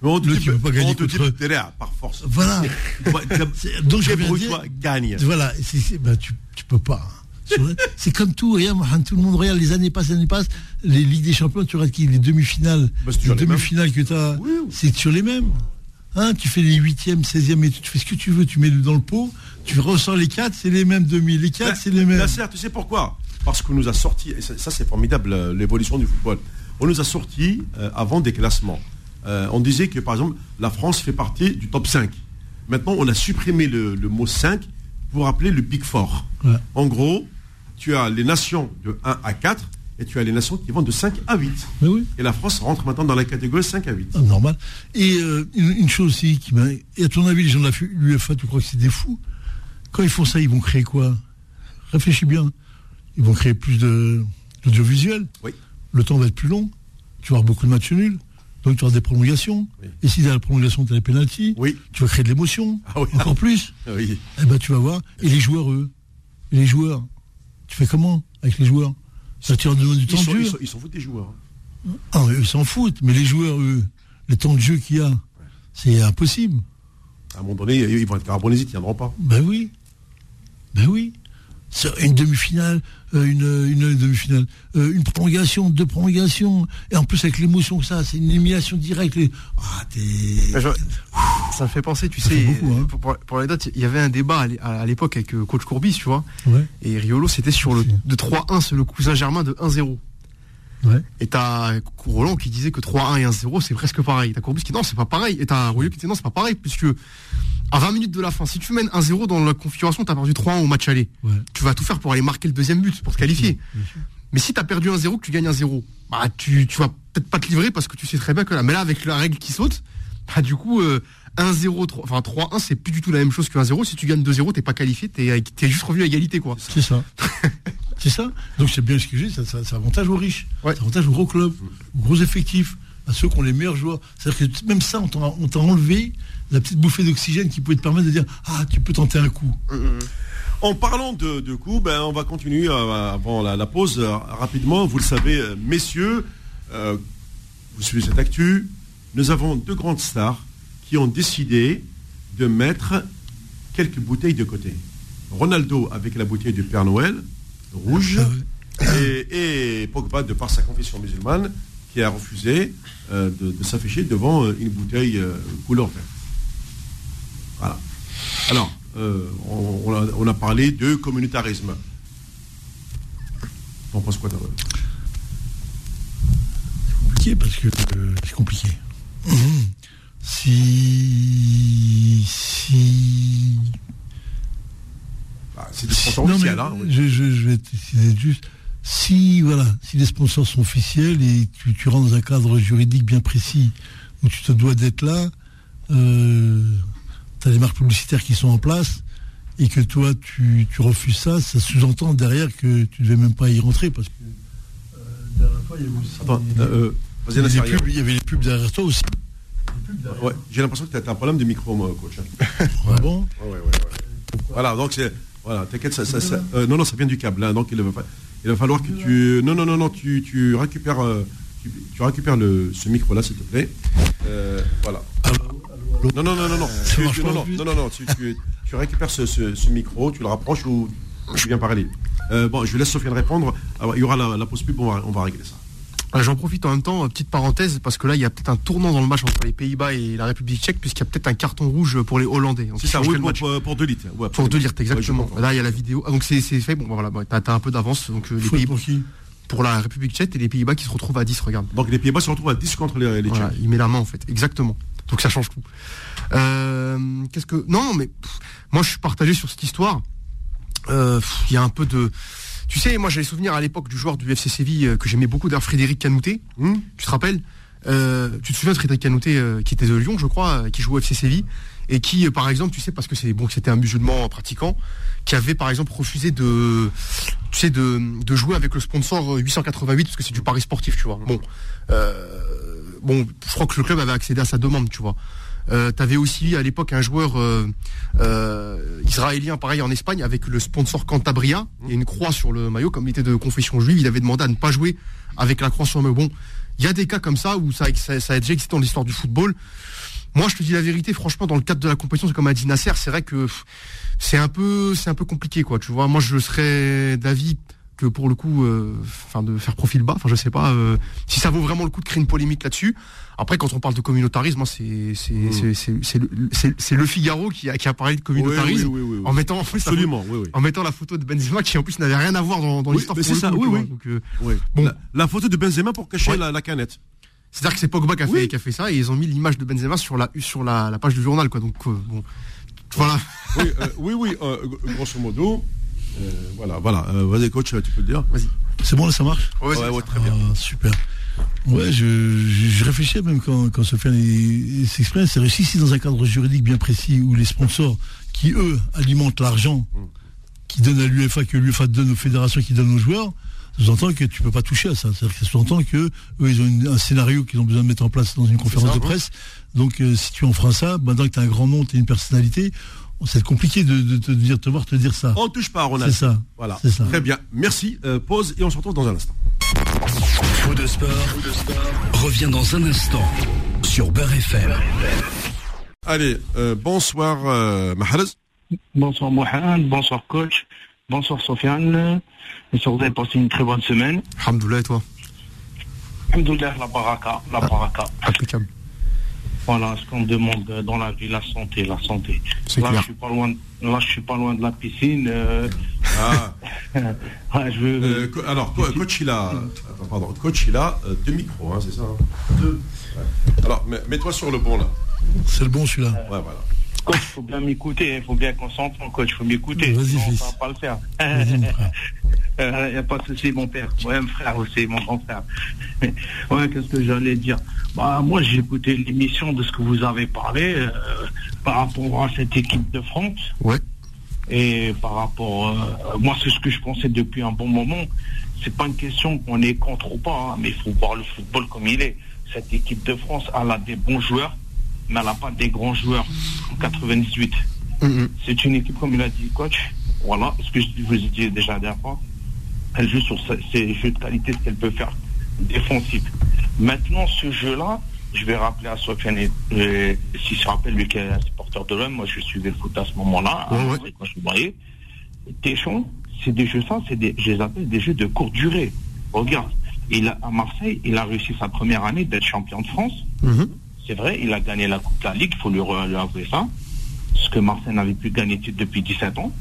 on te dit, pas gagner contre... par force. Voilà. [laughs] Donc je dire, gagne. Voilà, ben, tu, tu peux pas. Hein. [laughs] C'est comme tout, regarde, tout le monde regarde, les années passent, les années passent, les Ligues des Champions, tu regardes qui Les demi-finales, bah, les demi-finales que tu as, c'est sur les mêmes. Hein, tu fais les 8e, 16e, et tu fais ce que tu veux, tu mets dans le pot, tu ressors les 4, c'est les mêmes demi, les 4, c'est les mêmes. Certes, tu sais pourquoi? Parce qu'on nous a sorti, et ça, c'est formidable, euh, l'évolution du football. On nous a sorti euh, avant des classements. Euh, on disait que par exemple, la France fait partie du top 5. Maintenant, on a supprimé le, mot 5 pour appeler le Big Four. En gros, tu as les nations de 1 à 4 et tu as les nations qui vont de 5 à 8. Et la France rentre maintenant dans la catégorie 5 à 8. Ah, normal. Et euh, une, chose aussi qui m'a. Et à ton avis, les gens de l'UFA, tu crois que c'est des fous? Quand ils font ça, ils vont créer quoi? Réfléchis bien. Ils vont créer plus d'audiovisuel. Oui. Le temps va être plus long. Tu vas avoir beaucoup de matchs nuls. Donc tu auras des prolongations. Et si dans la prolongation, tu as les pénalties, oui. tu vas créer de l'émotion. Ah encore [laughs] plus. Oui. Eh ben, tu vas voir. Et les joueurs, eux? Et les joueurs? Tu fais comment avec les joueurs? Ça tire du temps de jeu Ils s'en foutent des joueurs. Ah, ils s'en foutent, mais les joueurs, eux, le temps de jeu qu'il y a, c'est impossible. À un moment donné, ils vont être carbonisés, ils ne tiendront pas. Ben oui. Ben oui une demi-finale, euh, une, demi-finale, euh, une prolongation, deux prolongations, et en plus avec l'émotion que ça, c'est une élimination directe. Ah, ça me fait penser, tu sais, hein. pour, les dates, il y avait un débat à l'époque avec euh, coach Courbis, tu vois, et Riolo, c'était sur le de 3-1, c'est le cousin germain de 1-0. Ouais. Et t'as Roland qui disait que 3-1 et 1-0 c'est presque pareil. T'as Courbis qui dit non c'est pas pareil. Et t'as Rouillot qui dit non c'est pas pareil puisque à 20 minutes de la fin, si tu mènes 1-0 dans la configuration, t'as perdu 3-1 au match aller. Tu vas tout faire pour aller marquer le deuxième but, pour te qualifier. Mais si t'as perdu 1-0, que tu gagnes 1-0, bah tu, tu vas peut-être pas te livrer parce que tu sais très bien que là, mais là avec la règle qui saute, bah du coup 1-0, euh, enfin 3-1 c'est plus du tout la même chose que 1-0. Si tu gagnes 2-0, t'es pas qualifié, t'es es juste revenu à égalité quoi. C'est ça. [laughs] C'est ça. Donc c'est bien ce que j'ai, ça, avantage aux riches, ça avantage aux gros clubs, aux gros effectifs. À ceux qui ont les meilleurs joueurs. C'est-à-dire que même ça, on t'a enlevé la petite bouffée d'oxygène qui pouvait te permettre de dire Ah, tu peux tenter un coup. Hum, hum. En parlant de, de coups, ben, on va continuer euh, avant la, pause euh, rapidement. Vous le savez, euh, messieurs, vous suivez cette actu. Nous avons deux grandes stars qui ont décidé de mettre quelques bouteilles de côté. Ronaldo avec la bouteille du Père Noël, rouge, ah et, Pogba, de par sa confession musulmane, qui a refusé de, s'afficher devant une bouteille couleur verte. Voilà. Alors, euh, on, a, parlé de communautarisme. On pense quoi d'abord C'est compliqué parce que euh, c'est compliqué. [clears throat] Si. Si. Bah, c'est des sponsors officiels. Hein, je, vais te juste. Si, voilà, si les sponsors sont officiels et tu, tu rentres dans un cadre juridique bien précis où tu te dois d'être là, euh, tu as des marques publicitaires qui sont en place et que toi tu, refuses ça, ça sous-entend derrière que tu ne devais même pas y rentrer parce que euh, derrière toi il y avait aussi Attends, euh, euh, pubs, il y avait les pubs derrière toi aussi. Ouais, j'ai l'impression que tu as un problème de micro, moi, coach. [laughs] ah bon ouais, ouais, ouais, Voilà, donc c'est. Voilà, t'inquiète, ça, ça, non, non, ça vient du câble. Hein, donc il il va falloir que tu. Non, non, non, non, tu, tu récupères, tu, tu, récupères le, ce micro-là, s'il te plaît. voilà. Non, non, non, non, non. non, non, non, tu, tu récupères ce, micro, tu le rapproches ou tu viens parler. Euh, bon, je laisse Sofiane répondre. Ah il y aura la, pause pub, on va, régler ça. Euh, j'en profite en même temps, petite parenthèse, parce que là, il y a peut-être un tournant dans le match entre les Pays-Bas et la République tchèque, puisqu'il y a peut-être un carton rouge pour les Hollandais. C'est ça, oui, pour, pour, deux litres. pour deux litres, exactement. là, il y a la vidéo. Ah, donc c'est fait, bon, voilà, t'as as un peu d'avance. Donc euh, les pays pour qui Pour la République tchèque et les Pays-Bas qui se retrouvent à 10, regarde. Donc les Pays-Bas se retrouvent à 10 contre les, les Tchèques. il met la main, en fait, exactement. Donc ça change tout. Euh, qu'est-ce que non mais moi je suis partagé sur cette histoire. Euh, il y a un peu de tu sais, moi j'avais souvenir à l'époque du joueur du FC Séville euh, que j'aimais beaucoup, d'un Frédéric Canouté. Hmm. Tu te rappelles Tu te souviens de Frédéric Canouté qui était de Lyon, je crois, qui jouait au FC Séville et qui, par exemple, tu sais, parce que c'est bon, c'était un musulman pratiquant, qui avait par exemple refusé de, tu sais, de, de jouer avec le sponsor 888 parce que c'est du pari sportif, tu vois. Bon, bon, je crois que le club avait accédé à sa demande, tu vois. Euh, T'avais aussi à l'époque un joueur euh, euh, israélien, pareil en Espagne, avec le sponsor Cantabria et une croix sur le maillot, comme il était de confession juive. Il avait demandé à ne pas jouer avec la croix sur le maillot. Bon, il y a des cas comme ça où ça, ça, ça a déjà existé dans l'histoire du football. Moi, je te dis la vérité, franchement, dans le cadre de la compétition, c'est comme a dit Nasser, c'est vrai que c'est un peu, c'est un peu compliqué, quoi. Tu vois, moi, je serais d'avis que pour le coup, euh, enfin de faire profil bas, enfin je sais pas euh, si ça vaut vraiment le coup de créer une polémique là-dessus. Après, quand on parle de communautarisme, c'est c'est mmh. le, Figaro qui a, qui a parlé de communautarisme en mettant en, Absolument, en mettant la photo de Benzema qui en plus n'avait rien à voir dans, dans l'histoire. c'est ça, oui, oui. Donc, euh, bon. La, photo de Benzema pour cacher la, canette. C'est-à-dire que c'est Pogba qui a, fait, qui a fait ça et ils ont mis l'image de Benzema sur la sur la, la page du journal quoi. Donc bon, voilà. oui, oui, grosso modo. Euh, voilà, voilà. Euh, vas-y, coach, tu peux le dire. Vas-y. C'est bon, là, ça marche ouais, ouais, très bien. Ah, super. Ouais, je, je, réfléchis même quand, quand Sofiane s'exprime. C'est réussi si dans un cadre juridique bien précis où les sponsors qui, eux, alimentent l'argent qui donne à l'UEFA, que l'UEFA donne aux fédérations, qui donnent aux joueurs, ça sous-entend que tu peux pas toucher à ça. C'est-à-dire que ça sous-entend que eux, ils ont un scénario qu'ils ont besoin de mettre en place dans une conférence de presse. Donc, euh, si tu enfreins ça, maintenant que tu as un grand nom, tu as une personnalité, c'est compliqué de, te, dire, te voir te dire ça. On touche pas, Ronald. C'est ça. Voilà. Très bien. Merci. Euh, pause et on se retrouve dans un instant. Faux de sport, revient dans un instant sur Beurre FM. Allez, euh, bonsoir euh, Bonsoir Mohamed, bonsoir coach, bonsoir Sofiane. J'espère que vous avez passé une très bonne semaine. Alhamdoulilah et toi? Alhamdoulilah, la baraka, la ah, baraka. Impeccable. Voilà ce qu'on demande dans la vie, la santé, la santé. Là, je suis pas loin. Là, je suis pas loin de la piscine. Euh. Ah. [laughs] je veux... Euh, alors, coach, il a, pardon, coach, il a euh, deux micros, hein, c'est ça hein Deux. Alors, mets-toi sur le bon là. C'est le bon celui-là. Ouais, voilà. Coach, il faut bien m'écouter, il faut bien qu'on s'entende, coach, il faut m'écouter. Vas-y, fils. On va pas le faire. Il n'y [laughs] euh, a pas de souci, mon père. Ouais, mon frère aussi, mon grand frère. ouais, qu'est-ce que j'allais dire? Bah, Moi, j'ai écouté l'émission de ce que vous avez parlé euh, par rapport à cette équipe de France. Ouais. Et par rapport. Euh, moi, c'est ce que je pensais depuis un bon moment. C'est pas une question qu'on est contre ou pas, hein, mais il faut voir le football comme il est. cette équipe de France, elle a des bons joueurs, mais elle n'a pas des grands joueurs en 98. Mm-hmm. C'est une équipe, comme il a dit coach, voilà, ce que je vous ai dit déjà la dernière fois, elle joue sur ses jeux de qualité, ce qu'elle peut faire défensif. Maintenant, ce jeu-là, je vais rappeler à Sofiane, euh, si se rappelle, lui qui est un supporter de l'homme, moi je suivais le foot à ce moment-là, quand je voyais. Téchon, c'est des jeux ça, c'est des, je les appelle des jeux de courte durée. Regarde, il a, à Marseille, il a réussi sa première année d'être champion de France. Mhm. C'est vrai, il a gagné la Coupe de la Ligue, il faut lui, lui avouer ça. Ce que Marseille n'avait plus gagné depuis 17 ans.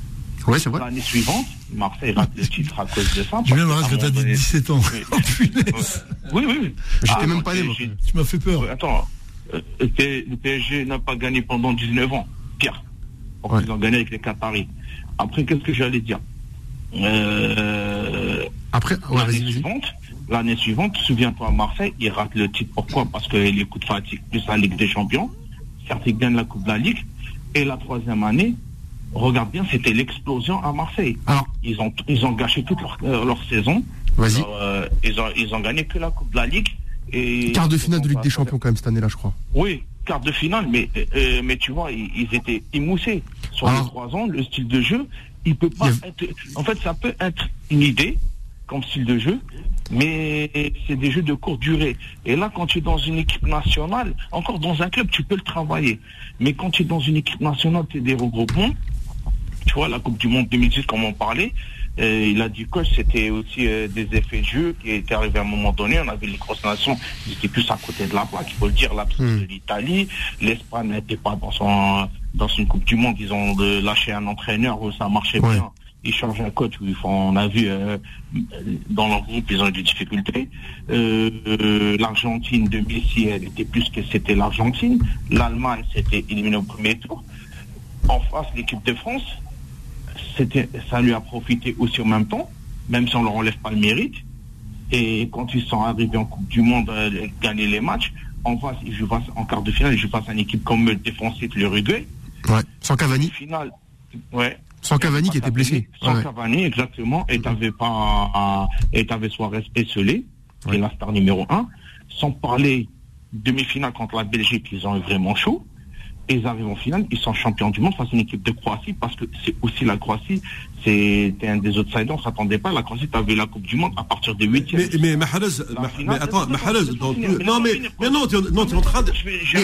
Oui, c'est vrai. L'année suivante, Marseille rate le titre à cause de ça. Tu viens me que tu as dit 17 ans. Oh, [laughs] oui, oui. J'étais ah, même pas né. Tu m'as fait peur. Attends, euh, le PSG n'a pas gagné pendant 19 ans. Pire. Ils ont gagné avec les Qataris. Après, qu'est-ce que j'allais dire? Euh, Après, l'année suivante, l'année suivante, souviens-toi, Marseille, il rate le titre. Pourquoi? Parce que les coups de fatigue, plus la Ligue des Champions. Certes, ils gagnent la Coupe de la Ligue. Et la troisième année, regarde bien, c'était l'explosion à Marseille. Alors, ils ont ils ont gâché toute leur, euh, saison. Vas-y. Euh, ils ont ils ont gagné que la Coupe de la Ligue. Et quart de finale de Ligue des Champions quand même cette année-là, je crois. Oui, quart de finale, mais euh, mais tu vois, ils, étaient émoussés sur les trois ans. Le style de jeu, il peut pas être. En fait, ça peut être une idée comme style de jeu, mais c'est des jeux de courte durée. Et là, quand tu es dans une équipe nationale, encore dans un club, tu peux le travailler. Mais quand tu es dans une équipe nationale, tu es des regroupements, tu vois, la Coupe du Monde 2010, comme on parlait, euh, il a dit que c'était aussi euh, des effets de jeu qui étaient arrivés à un moment donné. On avait les grosses nations qui étaient plus à côté de la plaque, il faut le dire, l'absence hmm. de l'Italie. L'Espagne n'était pas dans son dans une Coupe du Monde. Ils ont lâché un entraîneur où ça marchait bien. Ils changent un coach où on a vu euh, dans leur groupe ils ont eu des difficultés. L'Argentine de Messi, elle était plus que c'était l'Argentine. L'Allemagne s'était éliminée au premier tour. En face, l'équipe de France, ça lui a profité aussi en même temps, même si on ne leur enlève pas le mérite. Et quand ils sont arrivés en Coupe du Monde, à euh, gagner les matchs, en face, ils jouent en quart de finale, ils jouent face à une équipe comme le défensif l'Uruguay. Ouais, sans Cavani. Finale, ouais. Sans Cavani qui était blessé. Sans Cavani, exactement. Et t'avais pas, et t'avais Suarez et Solé, qui est la star numéro un. Sans parler demi-finale contre la Belgique, ils ont eu vraiment chaud ils arrivent en finale, ils sont champions du monde face à une équipe de Croatie parce que c'est aussi la Croatie, c'était un des outsiders, on ne s'attendait pas. La Croatie avait la Coupe du Monde à partir des 8 Mais, mais Mahrez, mais attends, Mahrez, non, mais, mais non, tu es en train de.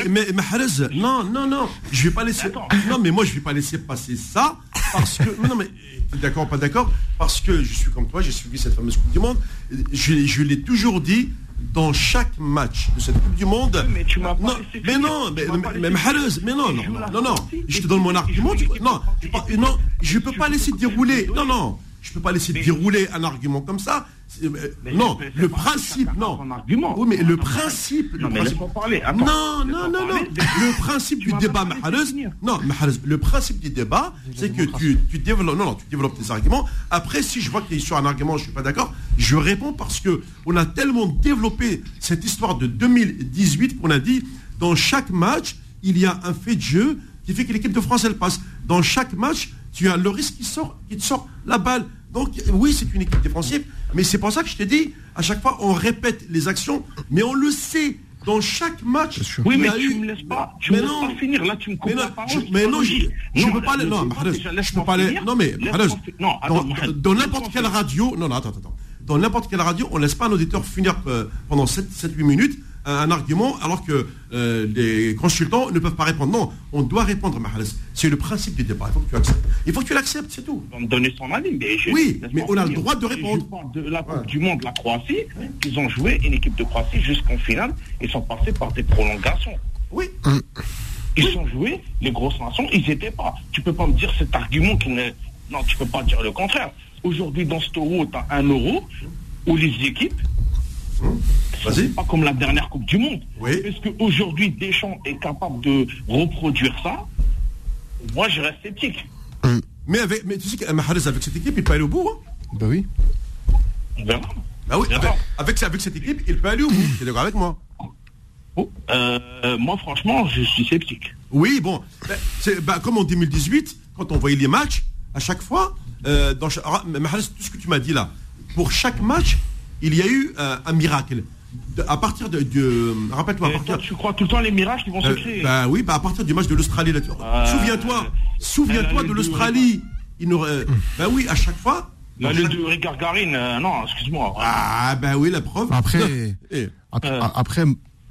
Mais Mahrez, non, non, non, je vais pas laisser. Non, mais moi, je vais pas laisser passer ça parce que. Non, mais d'accord, pas d'accord, parce que je suis comme toi, j'ai suivi cette fameuse Coupe du Monde. Je, je l'ai toujours dit, dans chaque match de cette Coupe du Monde. mais tu m'as non, mais non, mais, mais, mais, non, non, non, non, je te donne mon argument. non, non, je peux pas laisser dérouler. Non, non, je peux pas laisser dérouler un argument comme ça. non, le principe, non. Oui, mais le principe. Non, mais parler. non, non, non, non. Le principe du débat, non, le principe du débat, c'est que tu, tu développes, non, non, tu développes tes arguments. Après, si je vois qu'il est sur un argument, je suis pas d'accord, je réponds parce que on a tellement développé cette histoire de 2018 qu'on a dit, dans chaque match, il y a un fait de jeu qui fait que l'équipe de France, elle passe. Dans chaque match, tu as le risque qui sort, qui te sort la balle. Donc oui, c'est une équipe défensive, mais c'est pour ça que je te dis, à chaque fois, on répète les actions, mais on le sait. Dans chaque match, oui, mais tu ne me laisses pas, tu me laisses pas finir. Là, tu me coupes mais la parole. mais non, je ne peux pas aller. Non, je peux pas aller. Non, mais dans n'importe quelle radio. Non, non, attends, attends. Dans n'importe quelle radio, on ne laisse pas un auditeur finir pendant 7-8 minutes un argument alors que euh, les consultants ne peuvent pas répondre. Non, on doit répondre, C'est le principe du débat. Il faut que tu acceptes. Il faut que tu l'acceptes, c'est tout. On me donner son avis, mais Oui, mais on a le droit de répondre. Je parle de la Coupe du Monde, la Croatie, qu'ils ont joué une équipe de Croatie jusqu'en finale et sont passés par des prolongations. Oui. Ils sont joués, les grosses nations, ils n'étaient pas. Tu peux pas me dire cet argument qui ne. Non, tu peux pas dire le contraire. Aujourd'hui, dans ce euro, tu as un euro où les équipes c'est pas comme la dernière Coupe du Monde. Est-ce qu'aujourd'hui Deschamps est capable de reproduire ça? Moi, je reste sceptique. Hum. Mais, avec, mais tu sais qu'Amahrez, avec cette équipe, il peut aller au bout. Hein bah oui. Bah oui, avec, avec, cette équipe, il peut aller au bout. Tu es d'accord avec moi oh, euh, Moi, franchement, je suis sceptique. Oui, bon. Bah, comme en 2018, quand on voyait les matchs, à chaque fois, euh, dans, tout ce que tu m'as dit là, pour chaque match, il y a eu euh, un miracle. à partir de, de rappelle-toi. Tu crois tout le temps les mirages qui vont se créer. Bah oui, bah à partir du match de l'Australie. souviens-toi, souviens-toi de l'Australie. Il [laughs] bah oui, à chaque fois. La lune de Ricard Garine, non, excuse-moi. Ah bah oui, la preuve. Après, [laughs] après,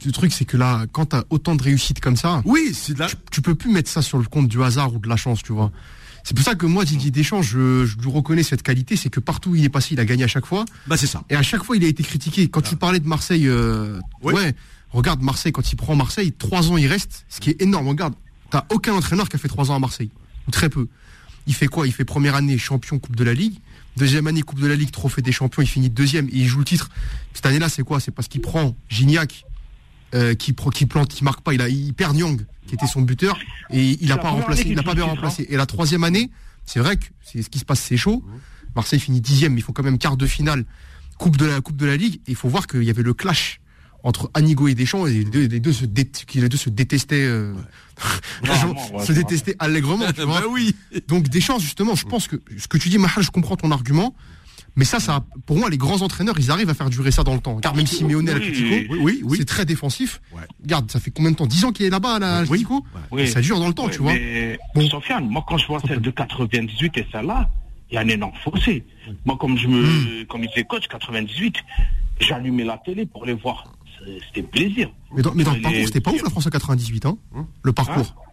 le truc, c'est que là, quand tu as autant de réussite comme ça, oui, c'est tu, tu, peux plus mettre ça sur le compte du hasard ou de la chance, tu vois. C'est pour ça que moi, Didier Deschamps, je, je lui reconnais cette qualité, c'est que partout où il est passé, il a gagné à chaque fois. Bah c'est ça. Et à chaque fois, il a été critiqué. Quand tu ah. parlais de Marseille, euh, ouais, regarde Marseille, quand il prend Marseille, trois ans il reste, ce qui est énorme. Regarde, t'as aucun entraîneur qui a fait trois ans à Marseille, ou très peu. Il fait quoi? Il fait première année champion Coupe de la Ligue. Deuxième année, Coupe de la Ligue, trophée des champions, il finit deuxième et il joue le titre. Cette année-là, c'est quoi? C'est parce qu'il prend Gignac, euh, qui, qui plante, qui marque pas. Il, a, il perd Nyang, qui était son buteur, et il n'a pas remplacé, il n'a pas bien remplacé. Et la troisième année, c'est vrai que c'est ce qui se passe, c'est chaud. Marseille finit dixième, mais il faut quand même quart de finale, coupe de la coupe de la Ligue. il faut voir qu'il y avait le clash entre Anigo et Deschamps, et les deux, se, les deux se détestaient, euh, [laughs] se détestaient allègrement. [laughs] Bah oui. Donc Deschamps, justement, je pense que ce que tu dis, Mahal, je comprends ton argument. Mais ça, ça, pour moi, les grands entraîneurs, ils arrivent à faire durer ça dans le temps. Car même Simeone à l'Atlético, oui, oui, c'est très défensif. Regarde, ça fait combien de temps? 10 ans qu'il est là-bas à l'Atlético oui. Ça dure dans le temps, tu vois. Bon. Sofiane, moi, quand je vois celle de 98 et celle-là, il y a un énorme fossé. Moi, comme je me, hmm. comme il coach 98, j'allumais la télé pour les voir. C'était plaisir. Mais dans, mais dans le parcours, c'était pas ouf la France en 98, hein Le parcours. Hein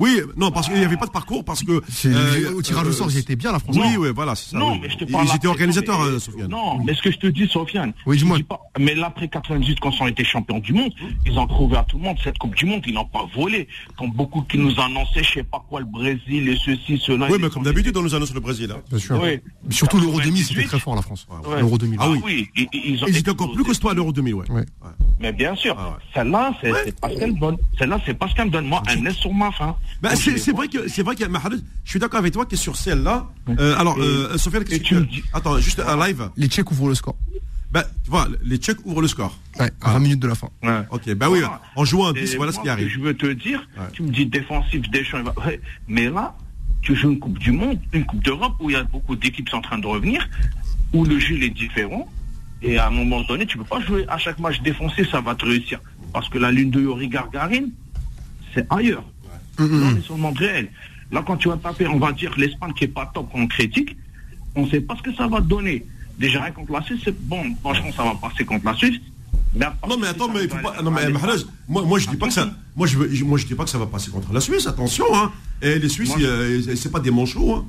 oui, non, parce qu'il n'y avait pas de parcours, parce que euh, au tirage au sort, ils étaient bien la France. Oui, oui, voilà, c'est ça. Non, mais je te parle. Ils étaient organisateurs, euh, Sofiane. Non, mais ce que je te dis, Sofiane. Oui, dis-moi. Mais là, après 98, quand ils ont été champions du monde, ils ont trouvé à tout le monde cette Coupe du Monde, ils n'ont pas volé. Comme beaucoup qui nous annonçaient, je sais pas quoi, le Brésil et ceci, cela. Oui, mais comme d'habitude, on nous annonce le Brésil. Hein. Bien sûr. Oui. Surtout l'Euro 2000, c'était très fort la France. L'Euro 2000. Ah oui. Ils étaient encore plus costaud à l'Euro 2000, ouais. Mais bien sûr, ah celle-là, c'est pas ce qu'elle donne. Celle-là, c'est pas ce qu'elle donne. Moi, elle est sur ma fin. Bah, c'est vrai que c'est vrai que je suis d'accord avec toi qui est sur celle-là. Euh, alors, euh, Sofiane, qu'est-ce que tu dis Attends, juste un live. Les Tchèques ouvrent le score. Bah, tu vois, les Tchèques ouvrent le score. Ouais, à 20 minutes de la fin. Ouais. Ok, bah oui, en jouant un 10, voilà ce qui arrive. Je veux te dire, tu me dis défensif, Deschamps, mais là, tu joues une Coupe du Monde, une Coupe d'Europe où il y a beaucoup d'équipes qui sont en train de revenir, où le jeu est différent. Et à un moment donné, tu peux pas jouer à chaque match défoncé, ça va te réussir. Parce que la lune de Yori Gargarine, c'est ailleurs. On est sur le monde réel. Là, quand tu vas taper, on va dire l'Espagne qui est pas top en critique, on ne sait pas ce que ça va donner. Déjà, rien contre la Suisse, c'est bon. Franchement, ça va passer contre la Suisse. non mais attends, mais il faut pas. Non mais moi, moi je dis pas que ça. Moi je, moi je dis pas que ça va passer contre la Suisse. Attention, hein. Et les Suisses, c'est pas des manchots. Hein.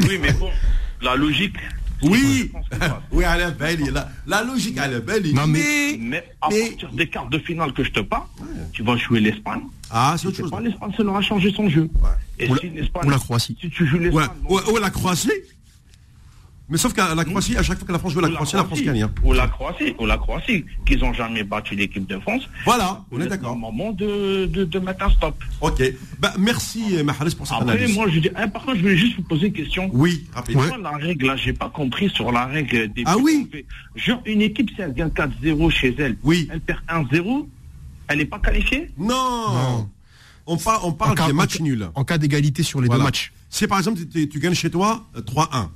oui, mais bon, la logique, oui, oui, à la belle, la, la logique à la belle. Non, mais, mais, à partir des quarts de finale que je te parle, tu vas jouer l'Espagne. Ah, c'est autre chose. L'Espagne, ça leur a changé son jeu. Et ou, si la, ou la Croatie. Si tu joues l'Espagne. Ouais. Ou, ou la Croatie mais sauf qu'à la Croatie, à chaque fois que la France joue la Croatie, la France gagne. Hein. Ou la Croatie, ou la Croatie, qu'ils n'ont jamais battu l'équipe de France. Voilà, on est d'accord. C'est le moment de, de, de, mettre un stop. Ok. Bah, merci, Mahalis, pour cette Après, analyse. moi, je dis, hein, par contre, je voulais juste vous poser une question. Oui, rapidement. Moi, la règle, là, j'ai pas compris sur la règle des Ah oui? Genre, une équipe, si elle gagne 4-0 chez elle, oui. elle perd 1-0, elle n'est pas qualifiée? Non, non. On, parle, on parle des matchs nuls. En cas d'égalité sur les deux matchs. Si par exemple tu, tu gagnes chez toi 3-1,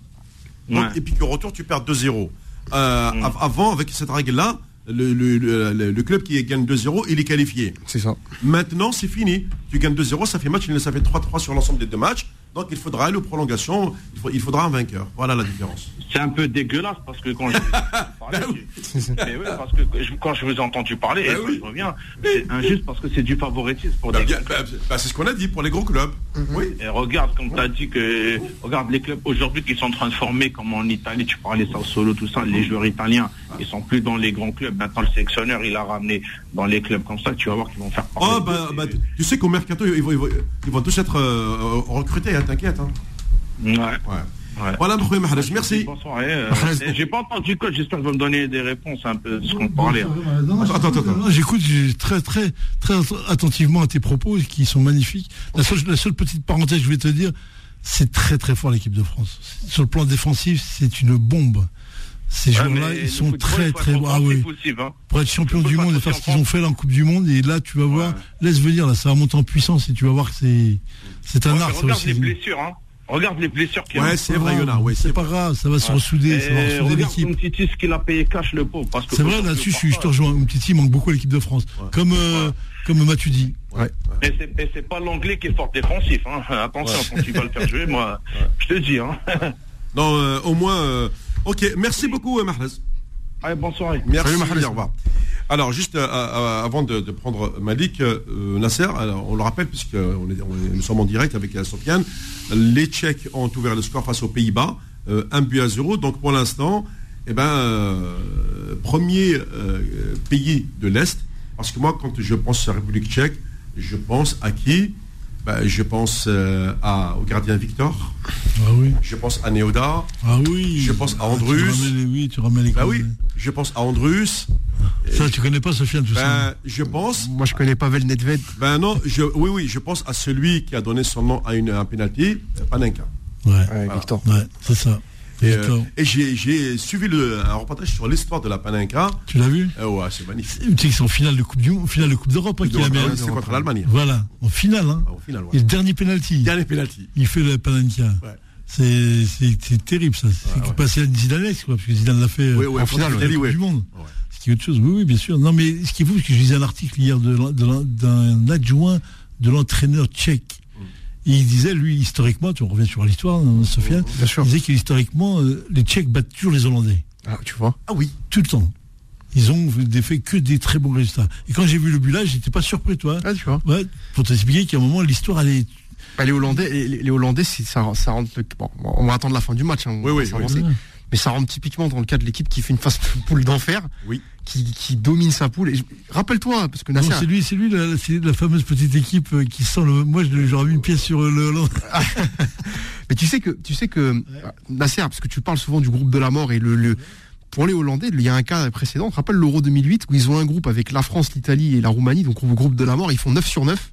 et puis qu'au retour, tu perds 2-0. Euh, mm. Avant, avec cette règle-là, le, le, le, club qui gagne 2-0, il est qualifié. C'est ça. Maintenant, c'est fini. Tu gagnes 2-0, ça fait match, ça fait 3-3 sur l'ensemble des deux matchs. Donc il faudra aller aux prolongations, il, faudra un vainqueur. Voilà la différence. C'est un peu dégueulasse parce que quand je ben [laughs] parce que quand je vous ai entendu parler, ben je reviens, c'est injuste parce que c'est du favoritisme pour ben, c'est ce qu'on a dit pour les gros clubs. Mhm. Oui. Et regarde, comme tu as dit que regarde les clubs aujourd'hui qui sont en train de former, comme en Italie, tu parlais ça solo, tout ça, les joueurs italiens, ils sont plus dans les grands clubs. Maintenant le sélectionneur, il a ramené dans les clubs comme ça, tu vas voir qu'ils vont faire Oh, tu sais qu'au mercato, ils vont, ils vont, tous être euh, recrutés. Hein t'inquiète. Hein. Ouais. ouais. Voilà, merci. Bonsoir. Euh, j'ai pas entendu quoi, j'espère que vous me donner des réponses un peu de ce qu'on parlait. attends, attends, J'écoute très, très, très attentivement à tes propos qui sont magnifiques. La seule, la seule petite parenthèse que je vais te dire, c'est très très fort l'équipe de France. Sur le plan défensif, c'est une bombe. Ces joueurs-là, ils sont très très bons. Ah oui. Hein. Pour être champion du monde et faire ce qu'ils ont fait là en Coupe du Monde, et là tu vas voir, laisse venir, là ça va monter en puissance et tu vas voir que c'est c'est un art. Regarde les blessures, hein. Regarde les blessures qu'il y a. Ouais, c'est vrai, Yona. Ouais, c'est pas grave, ça va se ressouder. Ça va ressouder l'équipe. Titi, ce qu'il a payé cash le pauvre. C'est vrai, là-dessus, je, te rejoins. Titi manque beaucoup à l'équipe de France. Comme, euh, comme Mathieu dit. Ouais. Et c'est pas l'anglais qui est fort défensif. Hein. Attention, quand il va le faire jouer, moi, je te dis. Hein. [laughs] non, euh, au moins. Euh, ok, merci beaucoup, Mahrez. Allez, bonne soirée. Merci, Mahrez. Au revoir. Alors, juste euh, euh, avant de, prendre Malik, euh, Nasser, on le rappelle, puisque est, nous sommes en direct avec Sofiane, les Tchèques ont ouvert le score face aux Pays-Bas, un but à zéro. Donc, pour l'instant, eh ben, premier pays de l'Est, parce que moi, quand je pense à la République tchèque, je pense à qui? Ben, je pense à, au gardien Victor. Ah oui. Je pense à Neoda. Ah oui. Je pense à Andrus. oui, tu remets les ben oui. Je pense à Andrus. Ça, tu connais pas Sofiane, tout ça ben, Je pense. Moi, je connais Pavel Nedved. Ben non, je, oui, oui, je pense à celui qui a donné son nom à, une, un penalty, Panenka. Ouais, Victor. Ouais, c'est ça. Et, euh, j'ai suivi le, un reportage sur l'histoire de la Panenka. Tu l'as vu? Euh, Ouais, c'est magnifique. Tu sais que c'est en finale de Coupe du finale de Coupe d'Europe hein, qu'il a mis. C'est contre l'Allemagne. Voilà, en finale. Hein. Ah, ouais. Et le dernier penalty. Dernier penalty. Il fait le Panenka. Ouais. C'est terrible ça. C'est ouais, passé à Zidane, quoi, parce que Zidane l'a fait oui, oui, en finale du monde autre chose. Oui, oui, bien sûr. Non, mais ce qui est fou, c'est que je lisais un article hier d'un adjoint de l'entraîneur tchèque. Il disait, lui, historiquement, tu reviens sur l'histoire, hein, Sofiane, il disait qu'historiquement, euh, les Tchèques battent toujours les Hollandais. Ah, tu vois Ah oui, tout le temps. Ils ont fait que des très bons résultats. Et quand j'ai vu le but là, j'étais pas surpris, toi. Ah, tu vois. Ouais, pour t'expliquer qu'à un moment, l'histoire, elle est. Bah, les Hollandais, les, Hollandais, ça, ça rentre. Bon, on va attendre la fin du match. Hein, oui, oui, oui. Mais ça rentre typiquement dans le cas de l'équipe qui fait une phase poule d'enfer. Oui qui, domine sa poule. Et rappelle-toi, parce que c'est lui, c'est lui, la, la fameuse petite équipe euh, qui sent le. Moi, j'aurais mis une pièce sur le. [laughs] Mais tu sais que, tu sais que Nasser, parce que tu parles souvent du groupe de la mort et le, pour les Hollandais, il y a un cas précédent. Tu rappelles l'Euro 2008 où ils ont un groupe avec la France, l'Italie et la Roumanie, donc le groupe de la mort. Ils font 9 sur 9.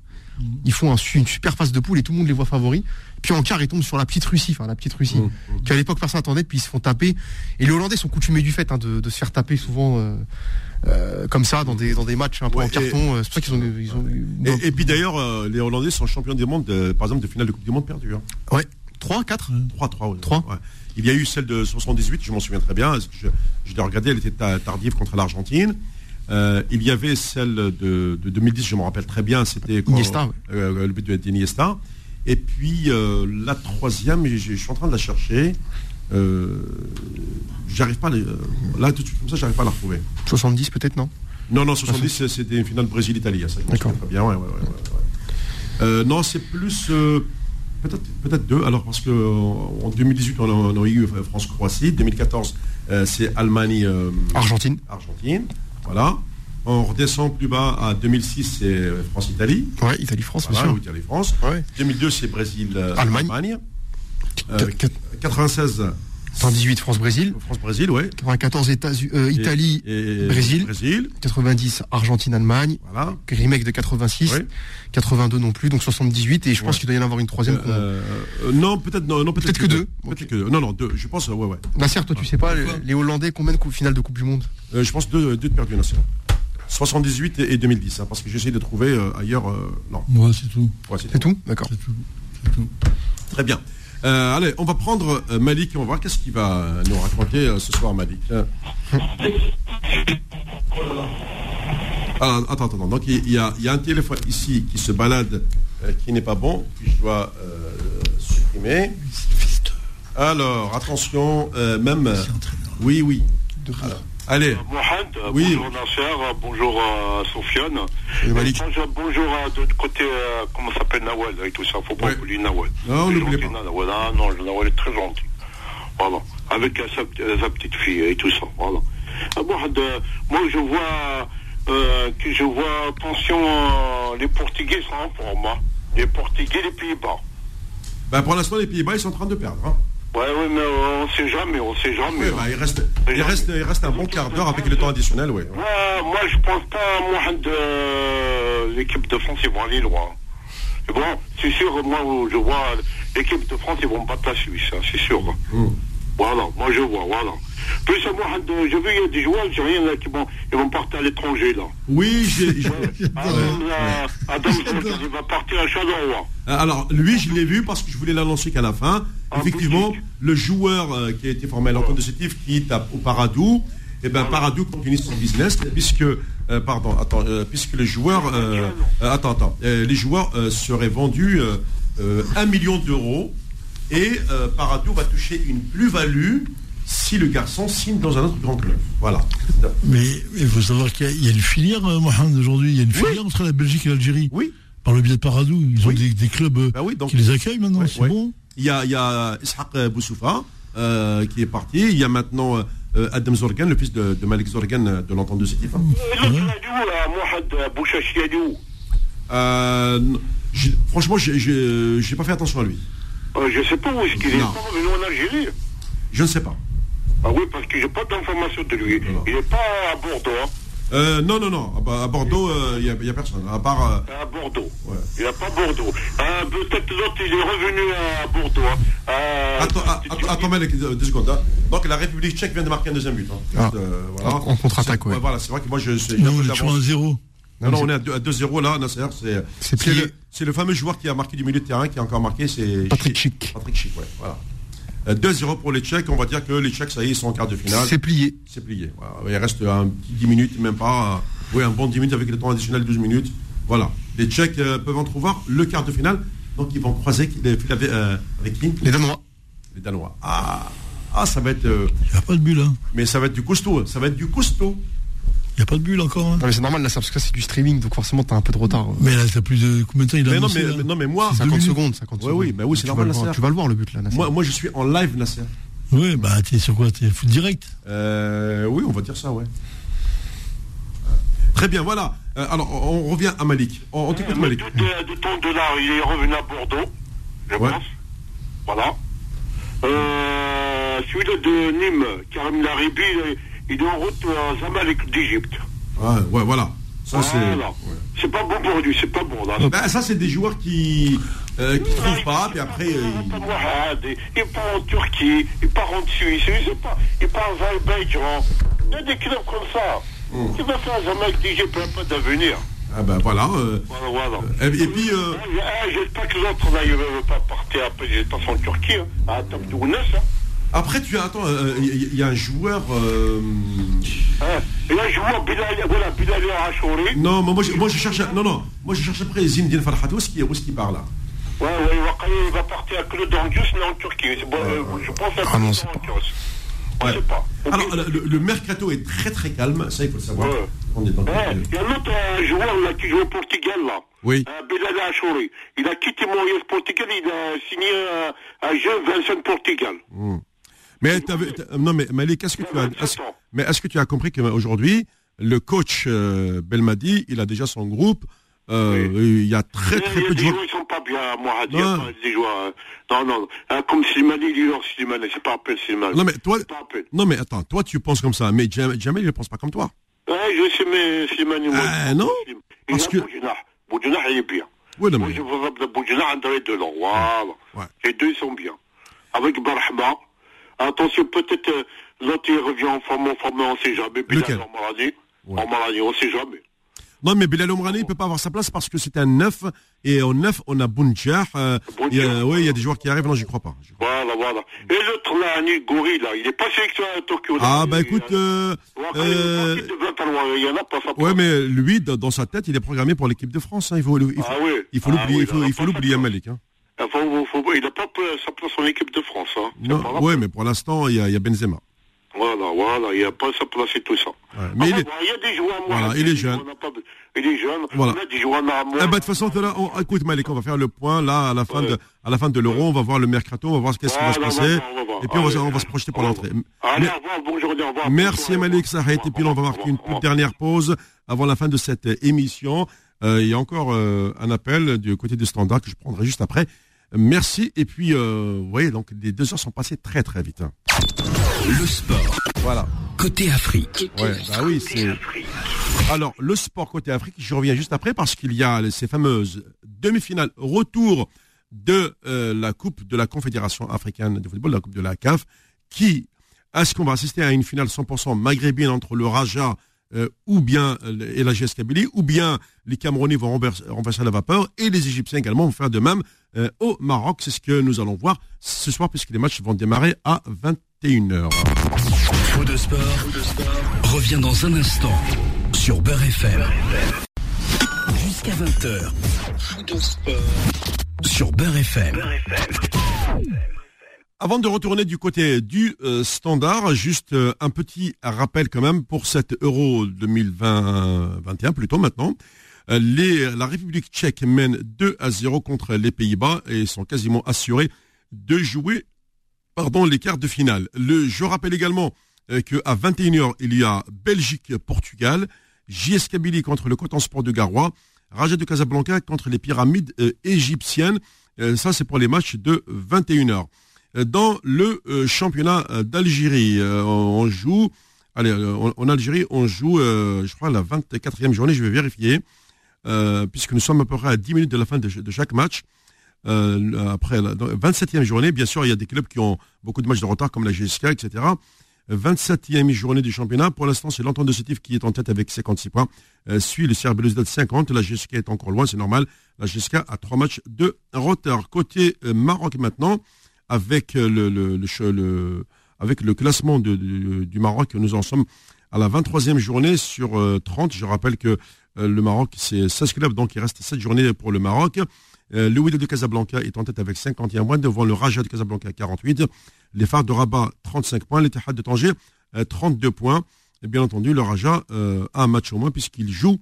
Ils font une super phase de poule et tout le monde les voit favoris. Puis en quart, ils tombent sur la petite Russie, enfin la petite Russie, mmh, mmh. qu'à l'époque personne n'attendait, puis ils se font taper. Et les Hollandais sont coutumés du fait hein, de, se faire taper souvent euh, euh, comme ça dans des, dans des matchs un peu en carton. Euh, c'est pour ça qu'ils ont, ils ont, et, puis d'ailleurs, les Hollandais sont champions du monde, par exemple, de finale de Coupe du Monde perdue. Hein. Ouais. 3, 4 3, 3, 3 Il y a eu celle de 78, je m'en souviens très bien. Je, je l'ai regardée, elle était tardive contre l'Argentine. Euh, il y avait celle de, 2010, je me rappelle très bien, c'était Iniesta, euh, le but d'Iniesta. Et puis euh, la troisième, je, suis en train de la chercher. j'arrive pas à là tout de suite comme ça, j'arrive pas à la retrouver. 70 peut-être non? Non non 70 c'était une finale Brésil-Italie. D'accord. Bien ouais, ouais, non c'est plus peut-être peut-être deux. Alors parce que en 2018 on a, eu France-Croatie, 2014 c'est Allemagne Argentine. Argentine. Voilà. On redescend plus bas à 2006, c'est France-Italie. Oui, Italie-France, bien sûr. Italie-France. 2002, c'est Brésil-Allemagne. 96. 118 France-Brésil. France-Brésil, oui. 94 États, euh, Italie, Brésil. Brésil. 90 Argentine-Allemagne. Voilà. Remake de 86. 82 non plus, donc 78. Et je pense qu'il doit y en avoir une troisième. Euh, euh, non, peut-être non, non peut-être que, deux. Peut-être que Non, non, deux. Je pense, ouais, ouais. Nasser, toi, tu sais pas, les Hollandais, combien de finales de Coupe du Monde? Je pense deux, deux de perdus, Nasser. 78 et 2010, hein, parce que j'essaie de trouver ailleurs. non. Ouais, c'est tout. c'est tout, D'accord. C'est tout. Très bien. Euh, allez, on va prendre euh, Malik et on va voir qu'est-ce qu'il va nous raconter euh, ce soir, Malik. [laughs] Ah, attends, attends, donc il y, a, un téléphone ici qui se balade, qui n'est pas bon, que je dois supprimer. Alors, attention, même. Oui, oui. Allez. Mohamed, oui. bonjour Nasser, bonjour à Sofiane. Bonjour, bonjour à de côté, euh, comment s'appelle Nawal et tout ça. Faut pas oublier Nawal. Non, on pas. Nawal. Ah, non, Nawal est très gentil. Voilà. Avec sa, sa, petite fille et tout ça. Voilà. Ah, Mohamed, euh, moi je vois euh, que je vois attention euh, les Portugais sont hein, pour moi. Les Portugais, les Pays-Bas. Ben, pour l'instant, les Pays-Bas, ils sont en train de perdre. Hein. Ouais, ouais, mais on sait jamais, on sait jamais. bah, il, reste, il, reste, il reste un bon quart d'heure avec le temps additionnel, oui. Ouais, moi, je pense pas, moi, de l'équipe de France, ils vont aller loin. Et bon, c'est sûr, moi, je vois l'équipe de France, ils vont battre la Suisse, hein, c'est sûr. Hmm. Voilà, moi, je vois, voilà. Plus moi, je vu, il y a des joueurs algériens là, qui vont, ils vont partir à l'étranger, là. Oui, j'ai. Adam, [laughs] il va partir à Chalawa. Euh, alors, lui, je l'ai vu parce que je voulais l'annoncer qu'à la fin. Effectivement, le joueur euh, qui a été formé à l'entente de Sétif, qui tape au Paradou, eh ben Paradou continue son business puisque euh, pardon attends puisque les joueurs attends attends les joueurs seraient vendus 1 million d'euros et Paradou va toucher une plus-value si le garçon signe dans un autre grand club. Voilà. Mais il faut savoir qu'il y, a une filière, Mohamed, aujourd'hui. Il y a une filière entre la Belgique et l'Algérie. Oui. Par le biais de Paradou. Ils ont des, clubs bah qui les accueillent maintenant. c'est bon. Il y a, il y a Ishaq Boussoufa euh, qui est parti. Il y a maintenant euh, Adam Zorgan, le fils de, de Malik Zorgan euh, de l'entente de Sétif. Euh, franchement, j'ai pas fait attention à lui. je sais pas où est-ce qu'il est. Il est pas revenu en Algérie. Je ne sais pas. Ah oui, parce que j'ai pas d'informations de lui. Il n'est pas à Bordeaux. Hein. Euh, non, non, non. À Bordeaux, il euh, n'y a, a, personne. À part. Euh, à Bordeaux. Ouais. Il n'y a pas Bordeaux. Euh, Peut-être l'autre, il est revenu à Bordeaux. Hein. Euh, attends, attends, attends deux secondes. Hein. Donc la République tchèque vient de marquer un deuxième but. Hein. Ah. voilà. En contre-attaque, ouais. Voilà, c'est vrai que moi je. Non, on est toujours à zéro. Non, non, on est à 2-0 là, Nasser. C'est le, le, fameux joueur qui a marqué du milieu de terrain, qui a encore marqué, c'est. Patrick Chic. Patrick Chic, ouais. Voilà. 2-0 pour les Tchèques. On va dire que les Tchèques, ça y est, ils sont en quart de finale. C'est plié. C'est plié. Il reste un petit 10 minutes, même pas. Oui, un bon 10 minutes avec le temps additionnel 12 minutes. Voilà. Les Tchèques euh, peuvent entrevoir le quart de finale. Donc ils vont croiser euh, avec qui Les Danois. Les Danois. Ah, ah ça va être. Euh, Il n'y a pas de bulle, hein. Mais ça va être du costaud. Ça va être du costaud. Il n'y a pas de bulle encore. Hein. Non, mais c'est normal, là, parce que c'est du streaming, donc forcément, tu as un peu de retard. Mais là, t'as plus de. Combien de temps il a mais non, mais, non, mais moi. 50 secondes, 50 secondes. Oui, mais oui, c'est normal, Tu vas le voir, le but, là, Moi, moi, je suis en live, Nasser. Oui, bah, t'es sur quoi T'es foot direct euh, Oui, on va dire ça, ouais. Très bien, voilà. Euh, alors, on revient à Malik. On, t'écoute, Malik. De, de, ton dollar, il est revenu à Bordeaux, je pense. Voilà. Euh, celui-là de Nîmes, Karim Laribi, il est en route à Zamalek d'Égypte. Ouais, ouais, voilà. Ça, c'est. C'est pas bon pour lui, c'est pas bon. Là. Ben, ça, c'est des joueurs qui euh, qui ne trouvent pas, puis après. Euh, il... il part en Turquie, il part en Suisse, il part en Azerbaïdjan. Il y a des clubs comme ça. Mm. Tu vas faire qui n'a pas d'avenir. Ah ben voilà. Euh, voilà, voilà. Et, et puis. Euh... Ah, J'espère que l'autre là, il ne veut pas partir après, il passe en Turquie, hein, à Top Hein. Après, tu as. Attends, il euh, y, y, a un joueur. Euh... Hein, il y a un joueur, Bilal, voilà, Bilal Achouri. Non, moi, je, moi je cherche. Non, non, moi je cherche après Zinedine Farhat. Où est-ce qu'il part là? Ouais, ouais, il va, il va partir à Claude Angius, mais en Turquie. Bon, euh, je pense à ah c'est pas. Ouais. sais pas. Alors, le, le, mercato est très très calme, ça il faut le savoir. Ouais. On est dans ouais. Il y a un autre euh, joueur là, qui joue au Portugal là. Oui. Euh, Belal Achouri. Il a quitté Moyes Portugal, il a signé euh, un jeune Vincent Portugal. Mmh. Mais non mais Malik, qu'est-ce que tu as Mais est-ce que tu as compris qu'aujourd'hui le coach euh, Belmadi, il a déjà son groupe euh, Il y a très très peu de joueurs. Ils sont pas bien, moi, à dire, non. des joueurs. Euh, non, non, hein, comme Slimani, il dit Slimani, c'est pas appel Slimani. Non, mais toi, non, mais attends, toi, tu penses comme ça, mais jamais il ne pense pas comme toi. Ouais, je sais, mais Slimani, moi. Euh, non, parce que. Boudjana, il est bien. Oui, non, mais. Boudjana, André Delors, voilà. Ouais. Les deux, ils sont bien. Avec Barhama, attention, peut-être, l'autre, il revient en forme, en forme, on sait jamais. Lequel En Marani, en Marani, on sait jamais. Non, mais Bilal Omrani, il ne peut pas avoir sa place parce que c'est un neuf. Et au neuf, on a Bounjah. Euh, oui, il y a des joueurs qui arrivent. Non, j'y crois pas. Crois voilà, voilà. Et l'autre, là, Anil Gori, là, il n'est pas sélectionné à Tokyo. Là. Ah, bah écoute. Euh, euh, il y en a pas Ouais, mais lui, dans sa tête, il est programmé pour l'équipe de France. Hein. Il faut, il faut, ah, oui. il faut l'oublier, ah, oui, il faut l'oublier, Malik. Hein. Il n'a pas sa place en équipe de France. Hein. Non, oui, mais pour l'instant, il y, a Benzema. Voilà, voilà, il n'y a pas sa place et tout ça. Ouais, mais enfin, il, est... y a des joueurs, moi. Voilà, il est jeune. Il est jeune. Voilà. On a des joueurs à moi. Eh ben, de toute façon, là, on, écoute, Malik, on va faire le point, là, à la fin ouais. de, à la fin de l'euro, on va voir le mercato, on va voir ce qu'est-ce qui va se passer. Et puis, on va, on va se projeter pour l'entrée. Allez, au revoir, bonjour, au revoir. Merci, Malik. Et puis, là, on va marquer une toute dernière pause avant la fin de cette émission. Euh, il y a encore euh, un appel du côté du standard que je prendrai juste après. Merci. Et puis, euh, vous voyez, donc les deux heures sont passées très très vite. Hein. Le sport. Voilà. Côté Afrique. Ouais, bah oui, c'est. Alors, le sport côté Afrique, je reviens juste après parce qu'il y a ces fameuses demi-finales retour de euh, la Coupe de la Confédération africaine de football, la Coupe de la CAF, qui Est-ce qu'on va assister à une finale 100% maghrébine entre le Raja ou bien et la GS Kabylie, ou bien les Camerounais vont renverser, la vapeur et les Égyptiens également vont faire de même au Maroc. C'est ce que nous allons voir ce soir puisque les matchs vont démarrer à 21h. Faux de sport, revient dans un instant sur Beurre FM. Jusqu'à 20h. Faux de sport sur Beurre FM. Avant de retourner du côté du euh, standard, juste euh, un petit rappel quand même pour cet Euro 2021 plutôt maintenant. Euh, la République tchèque mène 2 à 0 contre les Pays-Bas et sont quasiment assurés de jouer pardon, les quarts de finale. Le, je rappelle également qu'à 21h, il y a Belgique-Portugal, JS Kabylie contre le Coton Sport de Garoua, Raja de Casablanca contre les pyramides égyptiennes. ça, c'est pour les matchs de 21h dans le euh, championnat euh, d'Algérie. Euh, on joue, allez, en Algérie, on joue, je crois, la 24e journée, je vais vérifier, puisque nous sommes à peu près à 10 minutes de la fin de, chaque match. après la 27e journée, bien sûr, il y a des clubs qui ont beaucoup de matchs de retard, comme la GSK, etc. 27e journée du championnat. Pour l'instant, c'est l'entente de Sétif qui est en tête avec 56 points. suit le CR de 50. La GSK est encore loin, c'est normal. La GSK a trois matchs de retard. Côté Maroc maintenant, avec le, le, le, avec le classement du Maroc. Nous en sommes à la 23e journée sur 30. Euh, Je rappelle que euh, le Maroc, c'est 16 clubs, donc il reste 7 journées pour le Maroc. Euh, le Wydad de Casablanca est en tête avec 51 points, devant le Raja de Casablanca 48. Les Phares de Rabat 35 points, l'Etihad de Tanger 32 points. Et bien entendu, le Raja a un match au moins puisqu'il joue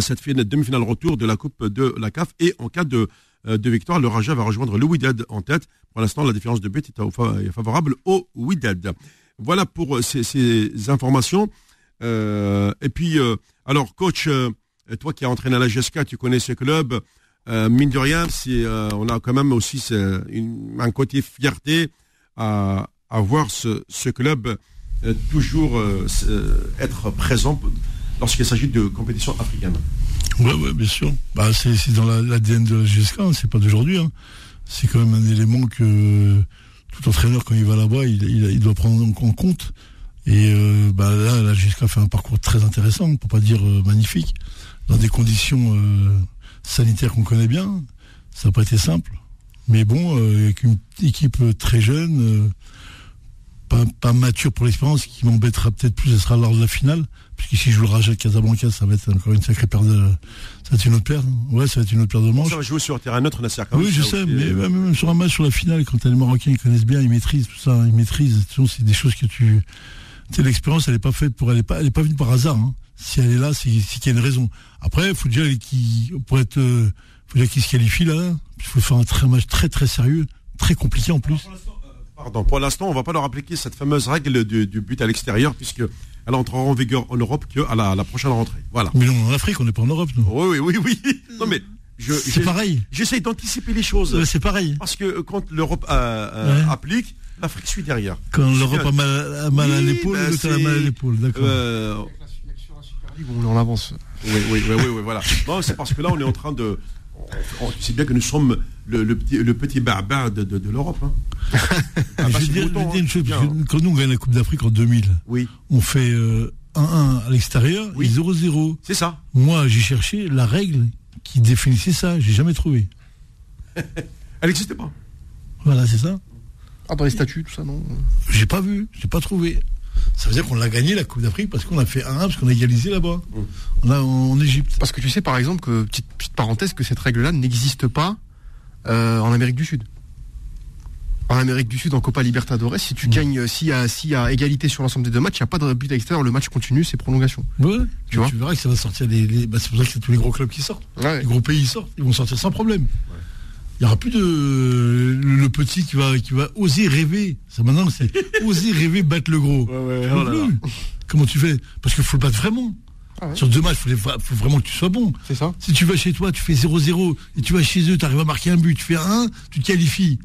cette demi-finale retour de la Coupe de la CAF et en cas de euh, de victoire. Le Raja va rejoindre le Wydad en tête. Pour l'instant, la différence de but est favorable au Wydad. Voilà pour euh, ces, informations. Euh, et puis, alors, coach, toi qui as entraîné à la GSK, tu connais ce club. mine de rien, on a quand même aussi un côté fierté à, voir ce, club toujours être présent lorsqu'il s'agit de compétitions africaines. Oui, ouais, bien sûr. Bah, c'est dans l'ADN de la GSK, hein, c'est pas d'aujourd'hui. Hein. C'est quand même un élément que tout entraîneur, quand il va là-bas, il, il, doit prendre en compte. Et euh, bah, là, la GSK fait un parcours très intéressant, pour pas dire euh, magnifique, dans des conditions euh, sanitaires qu'on connaît bien. Ça n'a pas été simple. Mais bon, avec une équipe très jeune, pas, pas, mature pour l'expérience, qui m'embêtera peut-être plus, ce sera lors de la finale. Puisqu'ici, je joue le Raja de Casablanca, ça va être encore une sacrée paire de. Ça va être une autre paire. Ouais, ça va être une autre paire de manches. Ça va jouer sur un terrain neutre, Nasser. Oui, je sais, mais euh, même sur un match sur la finale, quand les Marocains ils connaissent bien, ils maîtrisent tout ça, ils maîtrisent. C'est des choses que tu. L'expérience, elle n'est pas faite pour. Elle n'est pas, elle est pas venue par hasard. Hein. Si elle est là, c'est qu'il y a une raison. Après, il faut dire qu'il pour être, euh, faut dire qu'il se qualifie là. Il faut faire un très, match très très sérieux, très compliqué en plus. Pardon, pour l'instant, on va pas leur appliquer cette fameuse règle du, du but à l'extérieur, puisque elle entrera en vigueur en Europe qu'à la, la prochaine rentrée. Voilà. Mais non, en Afrique, on n'est pas en Europe, nous. Oui, oui, oui, oui. Non, mais c'est pareil. J'essaye d'anticiper les choses. c'est pareil. Parce que quand l'Europe euh, euh, applique, l'Afrique suit derrière. Quand l'Europe a mal, mal à l'épaule, ben l'autre a mal à l'épaule, d'accord. Euh... On en avance. Oui, oui, oui, oui, voilà. Non, c'est parce que là, on est en train de. Sais bien que nous sommes le, le petit, le petit barbare de, de, de l'Europe. Hein. [laughs] ah, je vais dire, une chose, quand nous on gagne la Coupe d'Afrique en 2000, oui. on fait 1-1 euh, à l'extérieur et 0-0. C'est ça. Moi, j'ai cherché la règle qui définissait ça, j'ai jamais trouvé. [laughs] Elle n'existait pas. Voilà, c'est ça. Ah, dans les statuts, tout ça, non? J'ai pas vu, j'ai pas trouvé. Ça veut dire qu'on l'a gagné la Coupe d'Afrique parce qu'on a fait 1-1, parce qu'on a égalisé là-bas, mmh. en, Égypte. Parce que tu sais, par exemple, que, petite, petite parenthèse, que cette règle-là n'existe pas euh, en Amérique du Sud. En Amérique du Sud, en Copa Libertadores, si tu mm. gagnes, s'il y, a, y a égalité sur l'ensemble des deux matchs, il n'y a pas de but à l'extérieur, le match continue, c'est prolongation. Ouais, tu, vois tu verras que ça va sortir des. Bah, c'est pour ça que c'est tous les gros clubs qui sortent. Les gros pays sortent, ils vont sortir sans problème. Il n'y aura plus de le, petit qui va qui va oser rêver. Ça maintenant c'est [laughs] oser rêver battre le gros. Oh Comment tu fais? Parce qu'il faut le battre vraiment. Ah Sur deux matchs, il faut, vraiment que tu sois bon. C'est ça. Si tu vas chez toi, tu fais 0-0, et tu vas chez eux, tu arrives à marquer un but, tu fais un, tu te qualifies.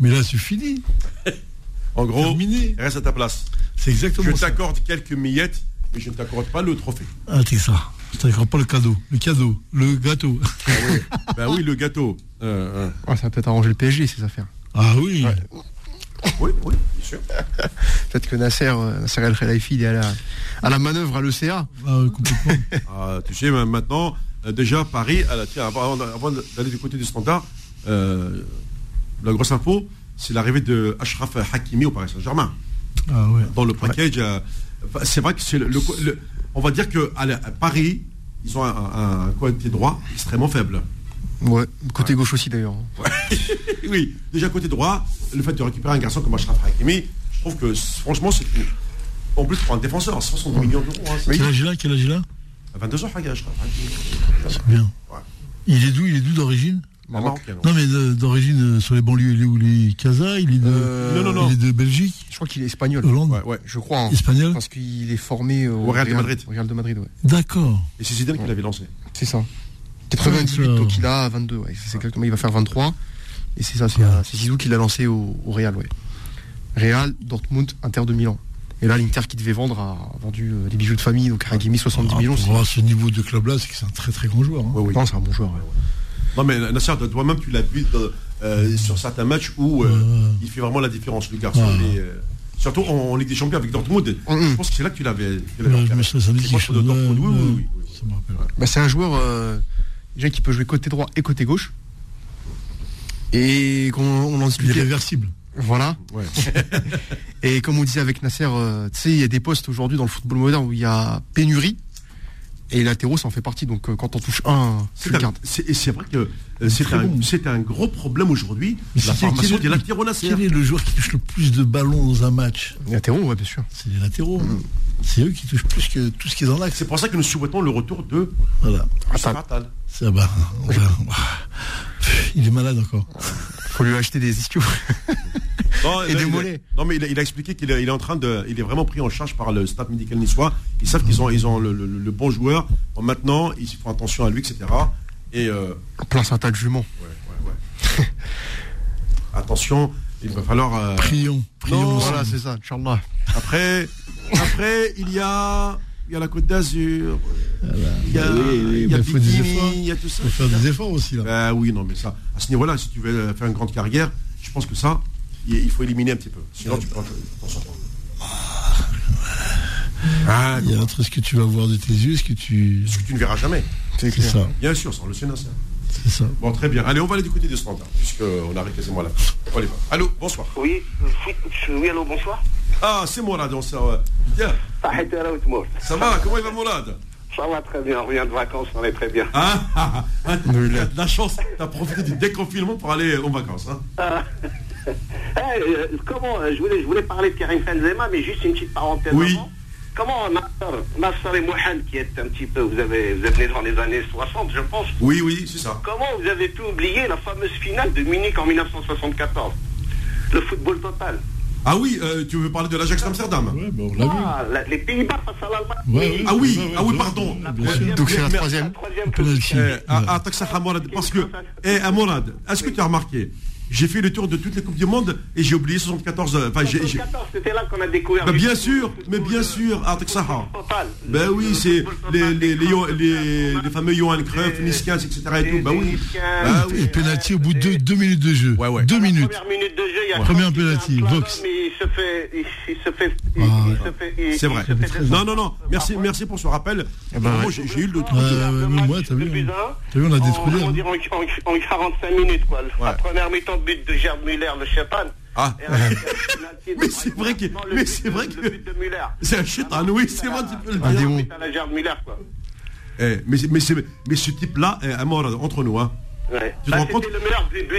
Mais là, c'est fini. [laughs] en gros, Terminé. reste à ta place. C'est exactement Je t'accorde quelques miettes, mais je ne t'accorde pas le trophée. Ah, c'est ça. Je t'accorde pas le cadeau. Le cadeau. Le gâteau. Ah oui. [laughs] ben oui, le gâteau. Euh, euh. ça va peut-être arranger le PSG, ces affaires. Ah oui. Oui, oui, bien sûr. [laughs] Peut-être que Nasser, euh, Nasser El Khelaifi, il est à la, à la manœuvre à l'ECA. Ah, complètement. [laughs] ah, tu sais, maintenant, déjà, Paris, tiens, avant, d'aller du côté du standard, euh, la grosse info, c'est l'arrivée de Ashraf Hakimi au Paris Saint-Germain. Ah ouais. Dans le package, c'est vrai que c'est le, On va dire que à, Paris, ils ont un, un, côté droit extrêmement faible. Ouais, côté gauche aussi d'ailleurs. [laughs] oui, déjà côté droit, le fait de récupérer un garçon comme Ashraf Hakimi, je trouve que franchement, c'est en plus pour un défenseur, 60 millions d'euros. Hein, quel âge il a? Quel âge il a? 22 ans, Ashraf C'est bien. Il est d'où? Il est d'où d'origine? Non, mais d'origine euh, sur les banlieues, il est où Les Casa Il est de, euh, non, non, non. Il est de Belgique Je crois qu'il est espagnol. Hollande ouais, je crois. Hein. Espagnol Parce qu'il est formé au, Real, de Madrid. Real de Madrid, ouais. D'accord. Et c'est Zidane qui l'avait lancé. C'est ça. 98, donc il a 22, ouais. C'est exactement, il va faire 23. Et c'est ça, c'est Zizou qui l'a lancé au, Real, ouais. Real, Dortmund, Inter de Milan. Et là, l'Inter qui devait vendre a vendu euh, des bijoux de famille, donc a mis 70 millions. Pour ce niveau de club-là, c'est que c'est un très très grand joueur. Hein. oui. C'est un bon joueur. Non, mais Nasser, toi-même, tu l'as vu euh, sur certains matchs où euh, il fait vraiment la différence, le garçon. surtout en, Ligue des Champions avec Dortmund. Mm-hmm. Je pense que c'est là que tu l'avais. ça, ça me dit quelque chose. Oui, oui, oui. c'est un joueur déjà qui peut jouer côté droit et côté gauche. Et qu'on on en discutait. Irréversible. Voilà. [laughs] et comme on disait avec Nasser, euh, tu sais, il y a des postes aujourd'hui dans le football moderne où il y a pénurie. Et latéraux, ça en fait partie. Donc euh, quand on touche un. Et c'est vrai que euh, c'est un, gros problème aujourd'hui. La formation des latéraux. Quel est le joueur qui touche le plus de ballons dans un match Les latéraux, ouais, bien sûr. C'est les latéraux. Mm. C'est eux qui touchent plus que tout ce qui est dans l'axe. C'est pour ça que nous souhaitons le retour de voilà. Ça va. Il est malade encore. Faut lui acheter des ischios. et des mollets. Non, mais il a, expliqué qu'il est, en train de. Il est vraiment pris en charge par le staff médical niçois. Ils savent qu'ils ont, ils ont le, bon joueur. maintenant, ils font attention à lui, etc. Et. Euh, Plein tas de juments. Ouais, ouais, ouais. attention, il va falloir. Euh, prions. Prions. voilà, c'est ça, Inch'Allah. Après, après, il y a il y a la Côte d'Azur, il y a, il y a, faut des efforts. il y a tout ça. Il faut faire des efforts aussi là. Ben oui, non, mais ça, à ce niveau-là, si tu veux faire une grande carrière, je pense que ça, il faut éliminer un petit peu. Sinon, tu peux sortir. Ah, il y a entre ce que tu vas voir de tes yeux, ce que tu. Ce que tu ne verras jamais. C'est ça. Bien sûr, sans le Sénat, ça. C'est ça. Bon, très bien. Allez, on va aller du côté des standards, puisqu'on arrive quasiment là. Allez, allô, bonsoir. Oui, oui, allô, bonsoir. Ah, c'est Mourad, on sort. Bien. Ça va, comment il va Mourad? Ça va très bien, on revient de vacances, on est très bien. Ah, ah, ah, ah la chance, tu as profité du déconfinement pour aller en vacances. Hein. Ah. hey, [laughs] euh, comment, euh, je voulais, je voulais parler de Karim Benzema, mais juste une petite parenthèse oui. Comment Nasser et Mohamed, qui est un petit peu, vous, avez, vous êtes né dans les années 60, je pense. Oui, oui, c'est ça. Comment vous avez pu oublier la fameuse finale de Munich en 1974 Le football total. Ah oui, euh, tu veux parler de l'Ajax d'Amsterdam Oui, bon, on l'a ah, vu. les Pays-Bas face à l'Allemagne. Ouais, ah oui, ah oui, pardon. Donc c'est la troisième. La troisième eh, ah, ah, parce que, eh, Amorad, est-ce que tu as remarqué j'ai fait le tour de toutes les Coupes du Monde et j'ai oublié 74. Euh, enfin, 74, c'était là qu'on a découvert. Bah, bien sûr, mais bien sûr, Artek Sahar. Ben oui, c'est les, les, les, les, fameux Johan Cruyff, Niskins, etc. Et tout. Ben oui. Bah, oui. Et penalty au bout de deux, minutes de jeu. Ouais, ouais. Deux minutes. Première minute de jeu, il y a Première penalty, Vox. Mais il se fait. Il se fait. Ah, c'est vrai. Non, non, non. Merci, merci pour ce rappel. Eh ben, moi, j'ai eu le truc. Moi, t'as vu. T'as vu, on a détruit. On va en 45 minutes, quoi. La première mi-temps but de Gerd Müller, le Chepan. Ah. [laughs] mais c'est vrai que. Mais c'est vrai que. [laughs] C'est un chétan, oui, c'est vrai, tu peux le dire. Un la Gerd Müller, quoi. Eh, mais, mais, mais ce type-là est à mort entre nous, hein. Ouais. Tu te bah, rends compte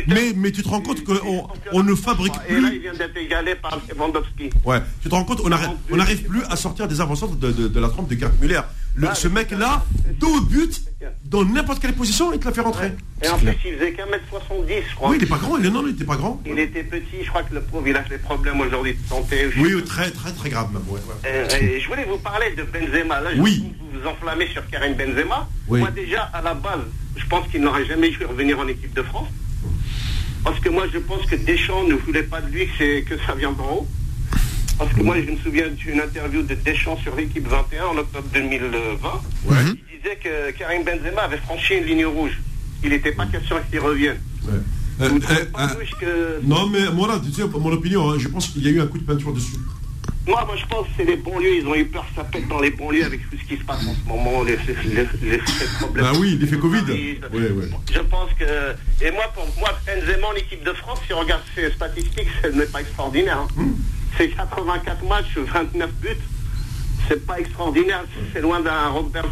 mais, mais tu te rends compte qu'on on ne fabrique plus. Et là, il vient d'être égalé par Lewandowski. Ouais. Tu te rends compte, on n'arrive plus à sortir des avancées de, de, de, la trompe de Gerd Müller. Le, ah, ce mec-là, dos au but, dans n'importe quelle position, il te l'a fait rentrer. Et en plus, il faisait qu'un mètre 70, je crois. Oui, il n'est pas grand, il est, non, il n'était pas grand. Il était petit, je crois que le pauvre, il a des problèmes aujourd'hui de santé. Oui, très, très, très grave même. Ouais, euh, je voulais vous parler de Benzema. Là, je oui. vous vous enflammez sur Karim Benzema. Moi, déjà, à la base, je pense qu'il n'aurait jamais dû revenir en équipe de France. Parce que moi, je pense que Deschamps ne voulait pas de lui que, que ça vient d'en haut. Parce que moi, je me souviens d'une interview de Deschamps sur l'équipe 21 en octobre 2020. Il disait que Karim Benzema avait franchi une ligne rouge. Il n'était pas question qu'il revienne. Euh, non, mais moi, tu sais, mon opinion, hein, je pense qu'il y a eu un coup de peinture dessus. Moi, moi, je pense que c'est les banlieues, ils ont eu peur que ça pète dans les banlieues avec tout ce qui se passe en ce moment, les, problèmes. Ah oui, l'effet Covid. Je pense que. Et moi, pour moi, Benzema, l'équipe de France, si on regarde ses statistiques, ce n'est pas extraordinaire. Hein. Hmm. C'est 84 matchs, 29 buts. C'est pas extraordinaire. C'est loin d'un Robert,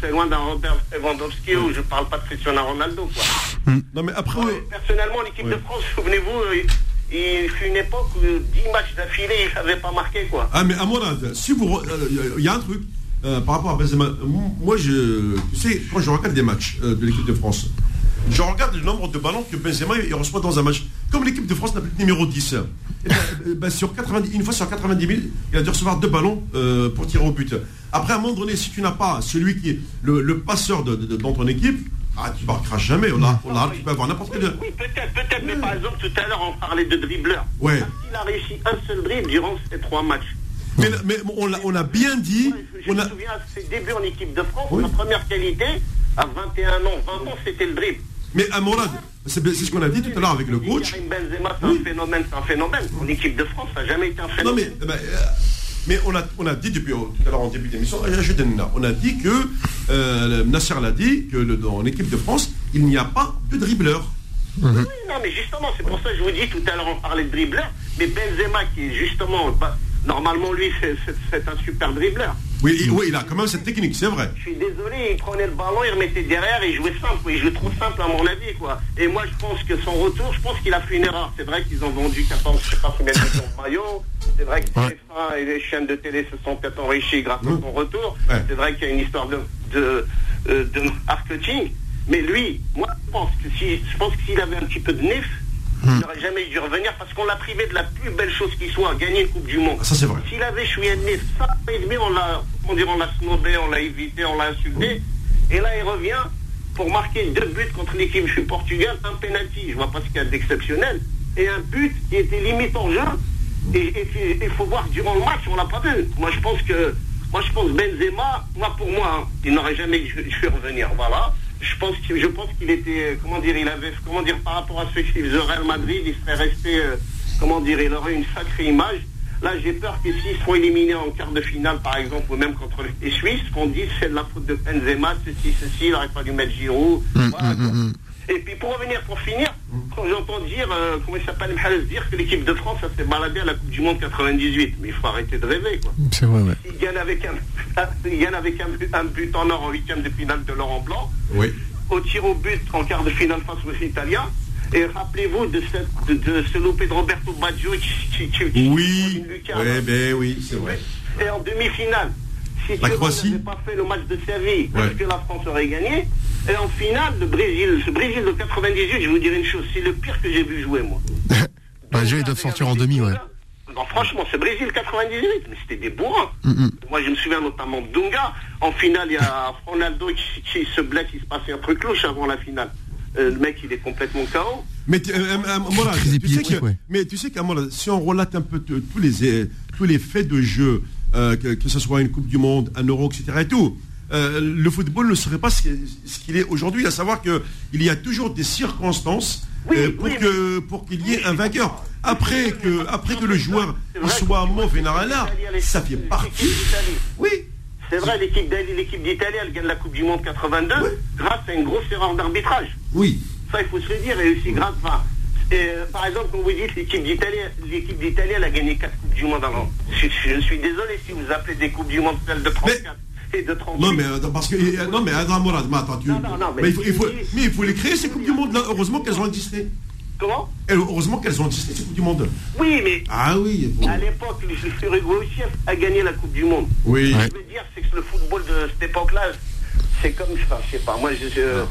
c'est loin d'un Robert Lewandowski où je parle pas de Cristiano Ronaldo. Quoi. Hmm. Non mais après. personnellement, l'équipe de France, souvenez-vous. Euh, il fut une époque où 10 matchs d'affilée, il n'avait pas marqué quoi. Ah mais à mon avis, si vous, euh, il y a un truc euh, par rapport à Benzema. Moi, je, tu sais, quand je regarde des matchs euh, de l'équipe de France, je regarde le nombre de ballons que Benzema il reçoit dans un match. Comme l'équipe de France n'a plus de numéro 10, eh ben, ben, sur 90, une fois sur 90 000, il a dû recevoir deux ballons pour tirer au but. Après, à un moment donné, si tu n'as pas celui qui est le, passeur de, dans ton équipe, ah, tu marqueras jamais. On a, on a, tu peux avoir n'importe quel. Oui, peut-être, peut-être, mais par exemple, tout à l'heure, on parlait de dribbleur. Ouais. Il a réussi un seul dribble durant ces trois matchs. Mais, mais on, a, on, a, bien dit. je, me souviens de ses débuts en équipe de France. La première qualité, à 21 ans, 20 ans, c'était le dribble. Mais à mon c'est ce qu'on a dit tout à l'heure avec le coach. Benzema, c'est un phénomène, c'est un phénomène. En équipe de France, ça n'a jamais été un phénomène. Non, mais. Eh ben, euh, mais on a, on a dit depuis tout à l'heure en début d'émission, on a dit que euh, Nasser l'a dit que le, dans l'équipe de France, il n'y a pas de dribbleur. Oui, non, mais justement, c'est pour ça que je vous dis tout à l'heure on parlait de dribbleur, mais Benzema qui est justement, bah, normalement lui c'est un super dribbleur. Oui, il, oui, il a quand même cette technique, c'est vrai. Je suis désolé, il prenait le ballon, il remettait derrière et il jouait simple. Il jouait trop simple à mon avis, quoi. Et moi, je pense que son retour, je pense qu'il a fait une erreur. C'est vrai qu'ils ont vendu 14, je sais pas combien de millions de maillots. C'est vrai que les et les chaînes de télé se sont peut-être enrichis grâce à son retour. C'est vrai qu'il y a une histoire de, de, euh, de marketing. Mais lui, moi, je pense que si, je pense que s'il avait un petit peu de nef, il hmm. n'aurait jamais dû revenir parce qu'on l'a privé de la plus belle chose qui soit, gagner une Coupe du Monde. Ça, c'est vrai. S'il avait choué ça et demi, on l'a, on on l'a snobé, on l'a évité, on l'a insulté. Et là, il revient pour marquer deux buts contre l'équipe du Portugal, un penalty. Je vois pas ce qu'il y a d'exceptionnel. Et un but qui était limite en jeu. Et il faut voir durant le match, on l'a pas vu. Moi, je pense que, moi, je pense Benzema, moi, pour moi, hein, il n'aurait jamais dû revenir. Voilà je pense qu'il, je pense qu'il était, comment dire, il avait, comment dire, par rapport à ce qu'il faisait Real Madrid, il serait resté, euh, comment dire, il aurait une sacrée image. Là, j'ai peur que s'ils sont éliminés en quart de finale, par exemple, ou même contre les Suisses, qu'on dise c'est de la faute de Benzema, ceci, ceci, il n'aurait pas dû mettre Giroud. Hum, hum, et puis pour revenir, pour finir, quand j'entends dire, euh, comment il s'appelle, dire que l'équipe de France, ça s'est baladé à la Coupe du Monde 98. Mais il faut arrêter de rêver, quoi. C'est vrai, ouais. Il gagne avec un, [laughs] il gagne avec un, but, en or en huitième de finale de Laurent Blanc. Oui. Au tir au but en quart de finale face aux Italiens. Et rappelez-vous de, cette, de, ce loupé de Roberto Baggio qui, qui, Oui, oui, ben oui, c'est vrai. Et en demi-finale, si la Croatie n'avait pas fait le match de Séville, est-ce que la France aurait gagné et en finale, le Brésil, ce Brésil de 98, je vais vous dire une chose, c'est le pire que j'ai vu jouer, moi. [laughs] bah, ils doivent sortir en demi, ouais. Non, franchement, c'est Brésil 98, mais c'était des bourrins. Mm. Moi, je me souviens notamment de Dunga. En finale, il y a [laughs] Ronaldo qui, se blesse, il se passait un truc louche avant la finale. Euh, le mec, il est complètement KO. Mais, euh, euh, tu, sais que, mais tu sais qu'à si on relate un peu tous les, tous les faits de jeu, que, que, ce soit une Coupe du Monde, un Euro, etc. et tout, euh, le football ne serait pas ce qu'il est aujourd'hui, à savoir qu'il y a toujours des circonstances euh, pour que pour qu'il y ait un vainqueur. Après que après que le joueur soit mauvais là, ça fait partie. Oui. C'est vrai, l'équipe d'Italie, elle gagne la Coupe du Monde 82 grâce à une grosse erreur d'arbitrage. Oui. Ça, il faut se le dire, et aussi grâce à... par exemple, quand vous dites l'équipe d'Italie, l'équipe d'Italie, elle a gagné 4 Coupes du Monde avant. Je, suis désolé si vous appelez des Coupes du Monde celles de 34 de Non, mais euh, parce que. Euh, non, mais Adra Morad, mais attends, tu. Non, non, non, mais, il faut, il faut, mais il faut les créer, ces Coupes du Monde là. Heureusement qu'elles ont existé. Comment? Heureusement qu'elles ont existé, ces Coupes du Monde. Oui, mais. Ah oui. À l'époque, le aussi a gagné la Coupe du Monde. Oui. Ce que je veux dire, c'est que le football de cette époque-là, c'est comme. Enfin, je sais pas, moi, je. je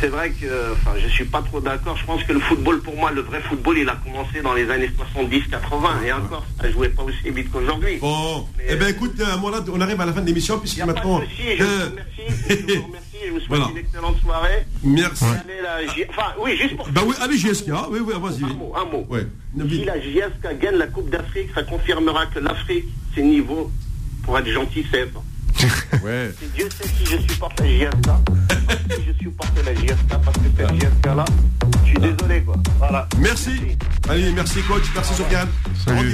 c'est vrai que enfin, je suis pas trop d'accord. Je pense que le football, pour moi, le vrai football, il a commencé dans les années 70-80. Et encore, ça jouait pas aussi vite qu'aujourd'hui. Bon, eh bien écoute, euh, on arrive à la fin de l'émission, puisque maintenant... Pas de souci, je, euh... vous remercie, je vous [laughs] remercie. Je vous souhaite une excellente soirée. Merci. Enfin, oui, juste pour... Bah oui, allez, JSK, oui, oui, vas-y. Un mot, un mot. Ouais. Si la JSK gagne la Coupe d'Afrique, ça confirmera que l'Afrique, c'est niveau, pour être gentil, c'est [laughs] Ouais. Dieu sait si je supporte la [laughs] JSK. je supporte la JSK parce que cette JSK là, je suis désolé quoi. Voilà. Merci. Allez, merci coach, merci Sofiane. Salut.